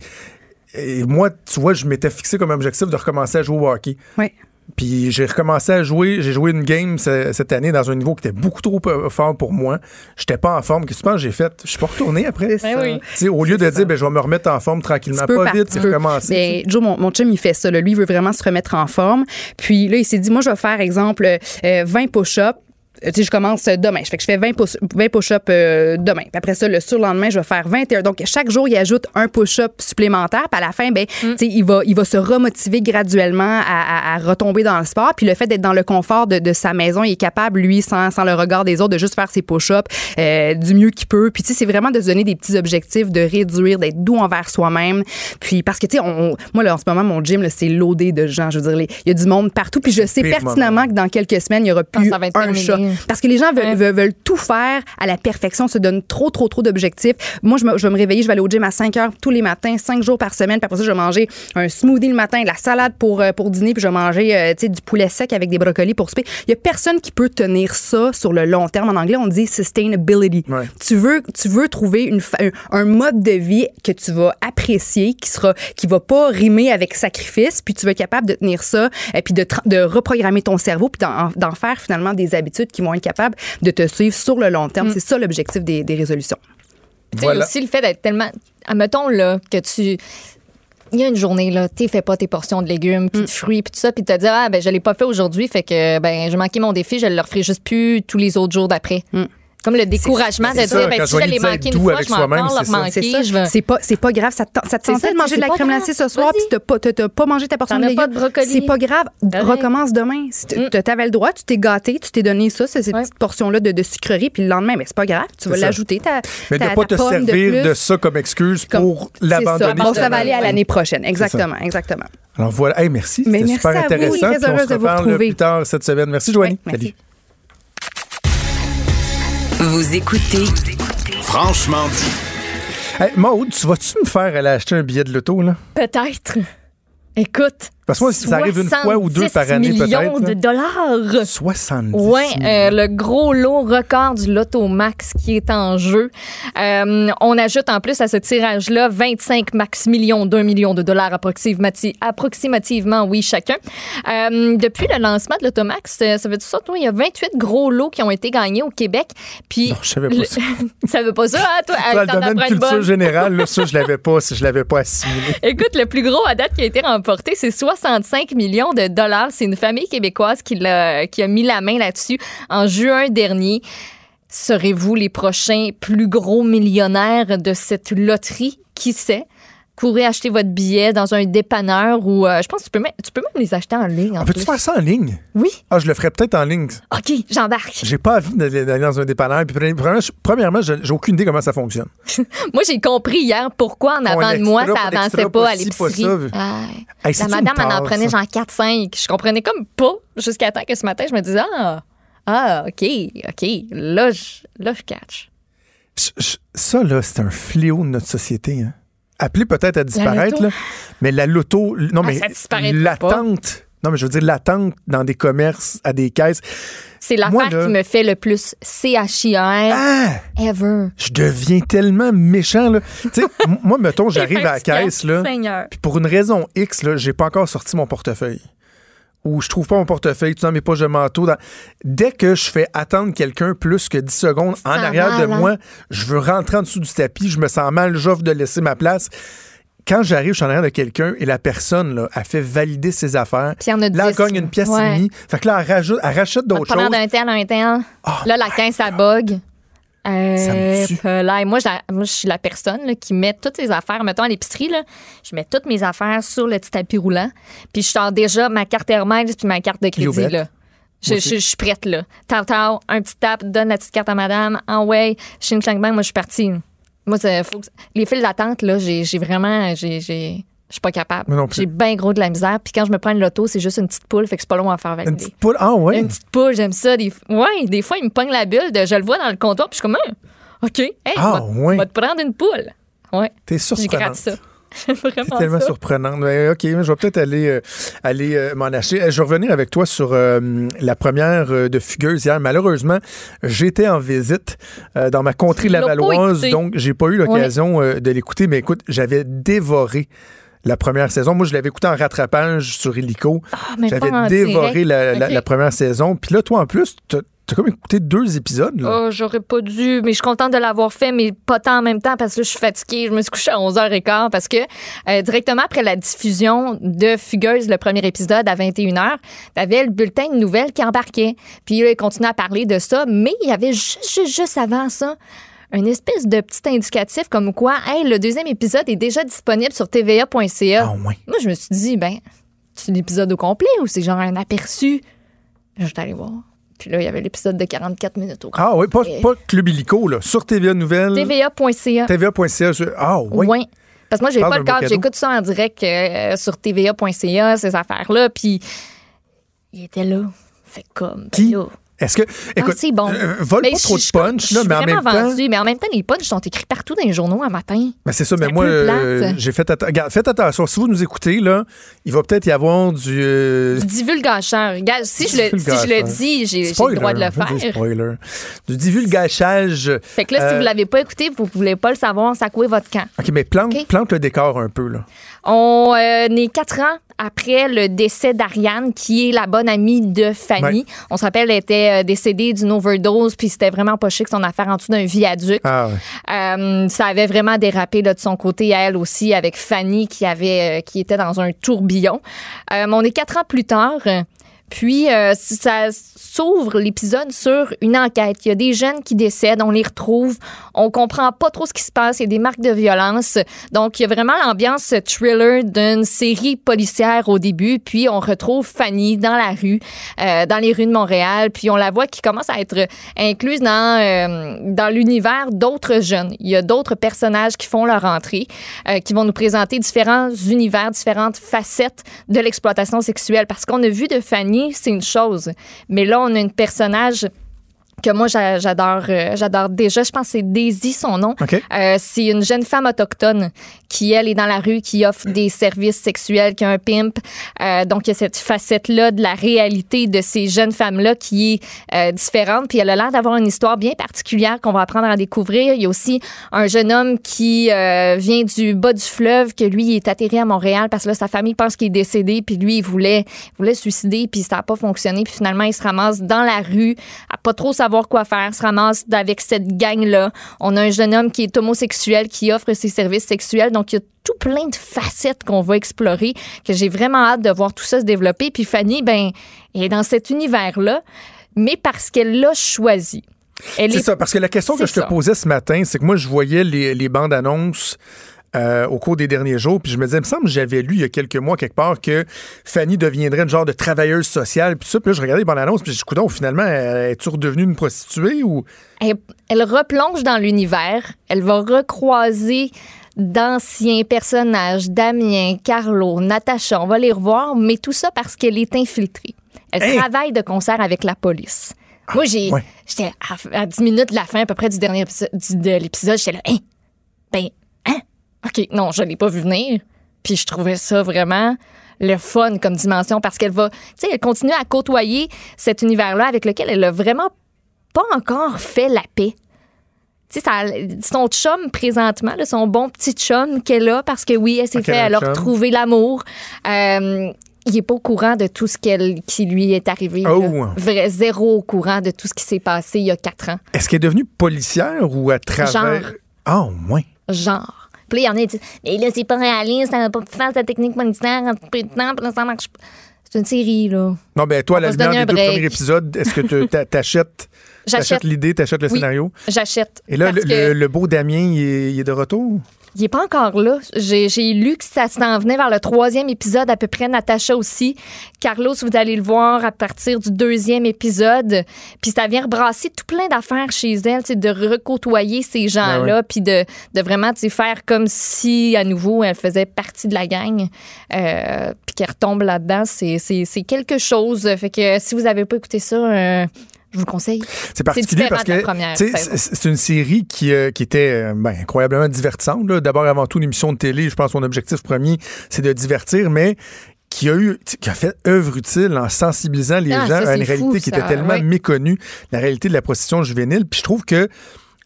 et moi, tu vois, je m'étais fixé comme objectif de recommencer à jouer au hockey. Ouais. Puis j'ai recommencé à jouer. J'ai joué une game ce- cette année dans un niveau qui était beaucoup trop euh, fort pour moi. J'étais pas en forme. Qu'est-ce que tu penses? Que j'ai fait? Je suis pas retourné après. Ça. oui. Sais, au lieu de dire, ben, je vais me remettre en forme tranquillement, pas vite, peu. recommencer. Ben, Joe, mon, mon chum, il fait ça. là. Lui, il veut vraiment se remettre en forme. Puis là, il s'est dit, moi, je vais faire, exemple, euh, 20 push-ups. Tu sais, je commence euh, demain. Je fais que je fais 20 push- 20 push-ups euh, demain. Puis après ça, le surlendemain, je vais faire 21. Donc, chaque jour, il ajoute un push-up supplémentaire. Puis à la fin, ben, tu sais, il va, il va se remotiver graduellement à, à- à retomber dans le sport. Puis le fait d'être dans le confort de, de sa maison, il est capable, lui, sans, sans le regard des autres, de juste faire ses push-ups euh, du mieux qu'il peut. Puis tu sais, c'est vraiment de se donner des petits objectifs, de réduire, d'être doux envers soi-même. Puis parce que, tu sais, on, on- moi, là, en ce moment, mon gym, là, c'est loadé de gens. Je veux dire, il y a du monde partout. Puis je sais pertinemment que dans quelques semaines, il y aura plus ça va être un terminé. Parce que les gens veulent, veulent, veulent tout faire à la perfection, se donnent trop, trop, trop d'objectifs. Moi, je, me- je vais me réveiller, je vais aller au gym à 5 heures tous les matins, 5 jours par semaine. Puis après ça, je vais manger un smoothie le matin, de la salade pour, euh, pour dîner, puis je vais manger euh, tu sais, du poulet sec avec des brocolis pour souper. Il y a personne qui peut tenir ça sur le long terme. En anglais, on dit sustainability. Tu, veux, tu veux trouver une, un, un mode de vie que tu vas apprécier, qui sera qui va pas rimer avec sacrifice, puis tu vas être capable de tenir ça, et puis de, de reprogrammer ton cerveau, puis d'en d'en faire finalement des habitudes qui vont être capables de te suivre sur le long terme. C'est ça l'objectif des, des résolutions. Tu sais, aussi le fait d'être tellement. Admettons, là, que tu. Il y a une journée, là, tu fais pas tes portions de légumes, puis de fruits, puis tout ça, puis te dire, ah, ben, je l'ai pas fait aujourd'hui, fait que, ben, j'ai manqué mon défi, je le referai juste plus tous les autres jours d'après. Comme le découragement de dire, ben, si je manqué être une fois, avec je le c'est manquer. Pas, c'est pas grave. Ça te, ça te tentait de manger de la crème glacée ce soir, puis t'as pas, t'as- pas mangé ta portion de légumes. de brocoli. C'est pas grave. Recommence demain. Si t- T'avais le droit, tu t'es gâté, tu t'es donné ça, c'est- ces petites portions-là de, de sucrerie, puis le lendemain, mais c'est pas grave. Tu vas l'ajouter. ta- Mais de pas te servir de, ça comme excuse pour C'est l'abandonner. ça. Bon, ça va aller à l'année prochaine. C'est ça. Exactement, exactement. Alors voilà. Hey, merci. C'était merci super intéressant. On heureuse se reparle plus tard cette semaine. Merci, Joanie. Salut. Vous écoutez Franchement dit. Hey, Maude, tu vas-tu me faire aller acheter un billet de loto, là? Peut-être. Écoute. Parce que moi, ça arrive une fois ou deux par année, 70 peut-être. millions de dollars. 70 Oui, le gros lot record du Loto Max qui est en jeu. Euh, on ajoute en plus à ce tirage-là 25 max millions d'un million de dollars approximati- approximativement, oui, chacun. Euh, depuis le lancement de l'Automax, euh, ça veut dire ça, toi, il y a 28 gros lots qui ont été gagnés au Québec. Puis, Non, je savais pas le- ça. tu savais pas ça, hein, toi? Dans le domaine culture générale, là, ça, je l'avais pas, je l'avais pas assimilé. Écoute, le plus gros à date qui a été remporté, c'est 65 millions de dollars. C'est une famille québécoise qui, l'a- qui a mis la main là-dessus en juin dernier. Serez-vous les prochains plus gros millionnaires de cette loterie? Qui sait? Courez acheter votre billet dans un dépanneur ou euh, je pense que tu peux, même, tu peux même les acheter en ligne. En peut-tu plus. faire ça en ligne? Oui. Ah, je le ferais peut-être en ligne. OK, j'embarque. J'ai pas envie d'aller dans un dépanneur. Puis, premièrement, j'ai aucune idée comment ça fonctionne. Moi, j'ai compris hier pourquoi en avant de moi, ça avançait pas à l'épicerie. ça. Ah. Hey, La madame en en prenait genre 4-5. Je comprenais comme pas jusqu'à temps que ce matin, je me disais Ah, ah OK, OK. Là, je, là, je catch. Ça, là, c'est un fléau de notre société. Hein. Appelé peut-être à disparaître, là, mais la loto, non, Ah, mais l'attente, non, mais je veux dire, l'attente dans des commerces, à des caisses, C'est l'affaire qui me fait le plus CHIR Ah! ever. je deviens tellement méchant. Là. Tu sais, moi, mettons, j'arrive à la caisse, là, puis pour une raison X, là, j'ai pas encore sorti mon portefeuille. Ou je trouve pas mon portefeuille, tout dans mes poches de manteau. dans- Dès que je fais attendre quelqu'un plus que 10 secondes en arrière de mal, hein? moi, je veux rentrer en dessous du tapis, je me sens mal, j'offre de laisser ma place. Quand j'arrive, je suis en arrière de quelqu'un et la personne là, a fait valider ses affaires. Puis il y en a là, elle 10, gagne là. une pièce Ouais. et demie. Fait que là, elle, rajoute, elle rachète d'autres Pendant choses. d'un tel à un tel. Là, la caisse, ça bug. Euh, là. Moi, moi, je suis la personne là, qui met toutes ses affaires, mettons à l'épicerie, là, je mets toutes mes affaires sur le petit tapis roulant, puis je sors déjà ma carte Hermès puis ma carte de crédit. Là. Je, je- je suis prête, là. Tau, tau, un petit tap, donne la petite carte à madame, en way, ching, clang, bang, moi, je suis partie. Moi, faut que- les files d'attente, là, j'ai vraiment, j'ai- je suis pas capable. J'ai bien gros de la misère. Puis quand je me prends une loto, c'est juste une petite poule, fait que c'est pas long à faire valider. Une petite poule? Ah ouais. Une petite poule, j'aime ça. Des... Ouais, des fois, il me pogne la bulle de je le vois dans le comptoir, puis je suis comme, Ah, OK, hey, Ah, va, ouais. va te prendre une poule. Ouais. T'es surprenante. ça. C'est tellement ça. surprenant. Mais, OK, je vais peut-être aller, euh, aller euh, m'en acheter. Euh, Je vais revenir avec toi sur euh, la première de Fugueuse hier. Malheureusement, j'étais en visite dans ma contrée lavalloise, donc j'ai pas eu l'occasion de l'écouter. Mais écoute, j'avais dévoré la première saison. Moi, je l'avais écouté en rattrapage sur Illico. Ah, j'avais dévoré la, la- première saison. Puis là, toi, en plus, t'as as comme écouté deux épisodes. Là. Oh, j'aurais pas dû, mais je suis contente de l'avoir fait, mais pas tant en même temps parce que je suis fatiguée. Je me suis couchée à 11h15 parce que euh, directement après la diffusion de Fugueuse, le premier épisode à 21h, t'avais le bulletin de nouvelles qui embarquait. Puis là, il continuait à parler de ça, mais il y avait juste, juste, juste avant ça une espèce de petit indicatif comme quoi, hey, le deuxième épisode est déjà disponible sur tva.ca. Ah ouais. Moi, je me suis dit, ben, c'est l'épisode au complet ou c'est genre un aperçu? Je suis allée voir. Puis là, il y avait l'épisode de 44 minutes au Ah oui, pas, pas Club Illico, là. Sur TVA Nouvelles. TVA.ca. TVA.ca. Ah oui. Oui. Parce que moi, j'ai Parle pas le d'un beau cadre. J'écoute ça en direct euh, sur TVA.ca, ces affaires-là. Puis, il était là. Fait comme. ben Qui? là. Est-ce que. Écoute, ah, c'est bon. euh, vole Mais pas trop de punch, là, mais en même temps. vendue. Mais en même temps, les punchs sont écrits partout dans les journaux un matin. Ben c'est ça, mais moi, euh, j'ai fait, regarde, faites attention. Si vous nous écoutez, là, il va peut-être y avoir du. euh, Du divulgacheur. Regarde, si je le, si je divulgacheur. le dis, j'ai le droit de le faire. spoiler. Du divulgachage. Fait que là, si Euh, vous l'avez pas écouté, vous voulez pas le savoir, ça coué votre camp. OK, mais plante, le décor un peu, là. On euh, est quatre ans après le décès d'Ariane, qui est la bonne amie de Fanny. Ouais. On se rappelle, elle était euh, décédée d'une overdose, puis c'était vraiment pas chic son affaire en dessous d'un viaduc. Ah, ouais. Euh, ça avait vraiment dérapé là, de son côté à elle aussi, avec Fanny qui avait, euh, qui était dans un tourbillon. On est quatre ans plus tard. Puis, euh, ça s'ouvre l'épisode sur une enquête. Il y a des jeunes qui décèdent, on les retrouve, on comprend pas trop ce qui se passe, il y a des marques de violence. Donc, il y a vraiment l'ambiance thriller d'une série policière au début, puis on retrouve Fanny dans la rue, euh, dans les rues de Montréal, puis on la voit qui commence à être incluse dans, euh, dans l'univers d'autres jeunes. Il y a d'autres personnages qui font leur entrée, euh, qui vont nous présenter différents univers, différentes facettes de l'exploitation sexuelle. Parce qu'on a vu de Fanny, c'est une chose, mais là, a un personnage que moi j'a- j'adore euh, j'adore déjà. Je pense que c'est Daisy son nom. OK. Euh, c'est une jeune femme autochtone qui elle est dans la rue qui offre des services sexuels qui a un pimp. Euh, donc il y a cette facette là de la réalité de ces jeunes femmes là qui est euh, différente. Puis elle a l'air d'avoir une histoire bien particulière qu'on va apprendre à découvrir. Il y a aussi un jeune homme qui euh, vient du bas du fleuve que lui il est atterri à Montréal parce que là sa famille pense qu'il est décédé. Puis lui il voulait il voulait se suicider puis ça n'a pas fonctionné. Puis finalement il se ramasse dans la rue à pas trop savoir savoir quoi faire, se ramasse avec cette gang-là. On a un jeune homme qui est homosexuel, qui offre ses services sexuels. Donc, il y a tout plein de facettes qu'on va explorer, que j'ai vraiment hâte de voir tout ça se développer. Puis Fanny, ben, elle est dans cet univers-là, mais parce qu'elle l'a choisi. C'est est- ça, parce que la question que je te ça. posais ce matin, c'est que moi, je voyais les, les bandes annonces. Euh, au cours des derniers jours, puis je me disais, il me semble que j'avais lu il y a quelques mois quelque part que Fanny deviendrait une genre de travailleuse sociale, puis ça, puis là, je regardais les bandes annonces, puis je dis, finalement, elle est-tu redevenue une prostituée ou... elle, elle replonge dans l'univers. Elle va recroiser d'anciens personnages, Damien, Carlo, Natacha. On va les revoir, mais tout ça parce qu'elle est infiltrée. Elle Hey! travaille de concert avec la police. Moi, j'ai, ouais. j'étais à, à 10 minutes de la fin, à peu près du dernier épisode, du- de l'épisode, j'étais là, hein, ben, hein, ok, non, je l'ai pas vu venir. Puis je trouvais ça vraiment le fun comme dimension parce qu'elle va, tu sais, elle continue à côtoyer cet univers-là avec lequel elle a vraiment pas encore fait la paix. Tu sais, son chum présentement, là, son bon petit chum qu'elle a, parce que oui, elle s'est Ok, fait, un elle a chum. retrouvé l'amour. Euh, il est pas au courant de tout ce qu'elle, qui lui est arrivé. Oh. Vrai, zéro au courant de tout ce qui s'est passé il y a quatre ans. Est-ce qu'elle est devenue policière ou à travers... Genre. Ah, au moins. Genre. Puis là, il y en a qui disent, mais là, c'est pas réaliste, elle n'a pas pu faire sa technique monétaire en peu de temps, puis là, ça marche pas. C'est une série, là. Non, ben toi, à la lumière des deux premiers épisodes, est-ce que tu t'a- t'achètes t'achètes l'idée, t'achètes le Oui. scénario? J'achète. Et là, le, que- le- le beau Damien, il est, il est de retour? Il est pas encore là. J'ai lu que ça s'en venait vers le troisième épisode, à peu près. Natacha aussi. Carlos, vous allez le voir à partir du deuxième épisode. Puis ça vient rebrasser tout plein d'affaires chez elle, de recôtoyer ces gens-là, puis de, de vraiment faire comme si, à nouveau, elle faisait partie de la gang. Euh, puis qu'elle retombe là-dedans. C'est quelque chose. Fait que si vous avez pas écouté ça, euh, je vous le conseille? C'est particulier parce que c'est une série qui, euh, qui était euh, ben, incroyablement divertissante. D'abord, avant tout, une émission de télé, je pense que son objectif premier, c'est de divertir, mais qui a eu qui a fait œuvre utile en sensibilisant les Ah, gens ça, à une réalité fou, qui était tellement ouais. méconnue, la réalité de la prostitution juvénile. Puis je trouve que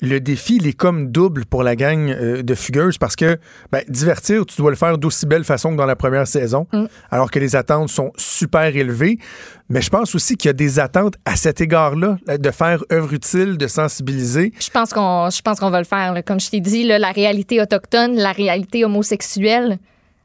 le défi, il est comme double pour la gang euh, de fugueuses parce que ben, divertir, tu dois le faire d'aussi belle façon que dans la première saison, Mm. alors que les attentes sont super élevées. Mais je pense aussi qu'il y a des attentes à cet égard-là, de faire œuvre utile, de sensibiliser. Je pense qu'on je pense qu'on va le faire. là. Comme je t'ai dit, là, la réalité autochtone, la réalité homosexuelle.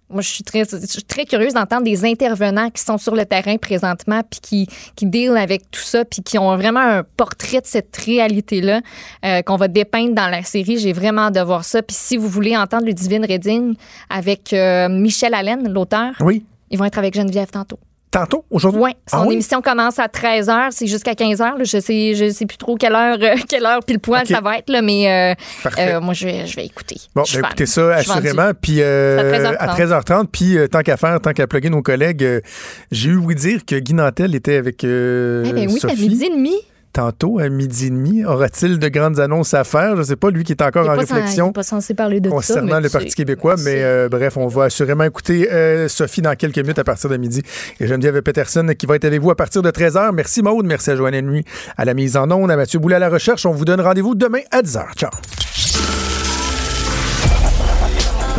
Moi, je suis très, je suis très curieuse d'entendre des intervenants qui sont sur le terrain présentement, puis qui, qui deal avec tout ça, puis qui ont vraiment un portrait de cette réalité-là euh, qu'on va dépeindre dans la série. J'ai vraiment hâte de voir ça. Puis si vous voulez entendre le Divine Reading avec euh, Michel Allen, l'auteur, Oui. ils vont être avec Geneviève tantôt. Tantôt, aujourd'hui? Oui, son Ah oui? émission commence à 13h, c'est jusqu'à 15h. Je sais, je sais plus trop quelle heure, euh, quelle heure pile poil Ok. ça va être, là, mais euh, euh, moi, je vais, je vais écouter. Bon, ben, écoutez ça assurément. Puis à à 13h30. 13h30, puis tant qu'à faire, tant qu'à plugger nos collègues, j'ai eu oui dire que Guy Nantel était avec euh, Eh ben oui, à Sophie. midi et demi. Tantôt, à midi et demi, aura-t-il de grandes annonces à faire? Je ne sais pas, lui qui est encore est en réflexion est pas censé parler de concernant le Parti québécois. Mais euh, bref, on va assurément écouter euh, Sophie dans quelques minutes à partir de midi. Et Geneviève Peterson qui va être avec vous à partir de 13h. Merci Maude, merci à Joanne Nuit à la mise en onde, à Mathieu Boulet à la recherche. On vous donne rendez-vous demain à 10h. Ciao!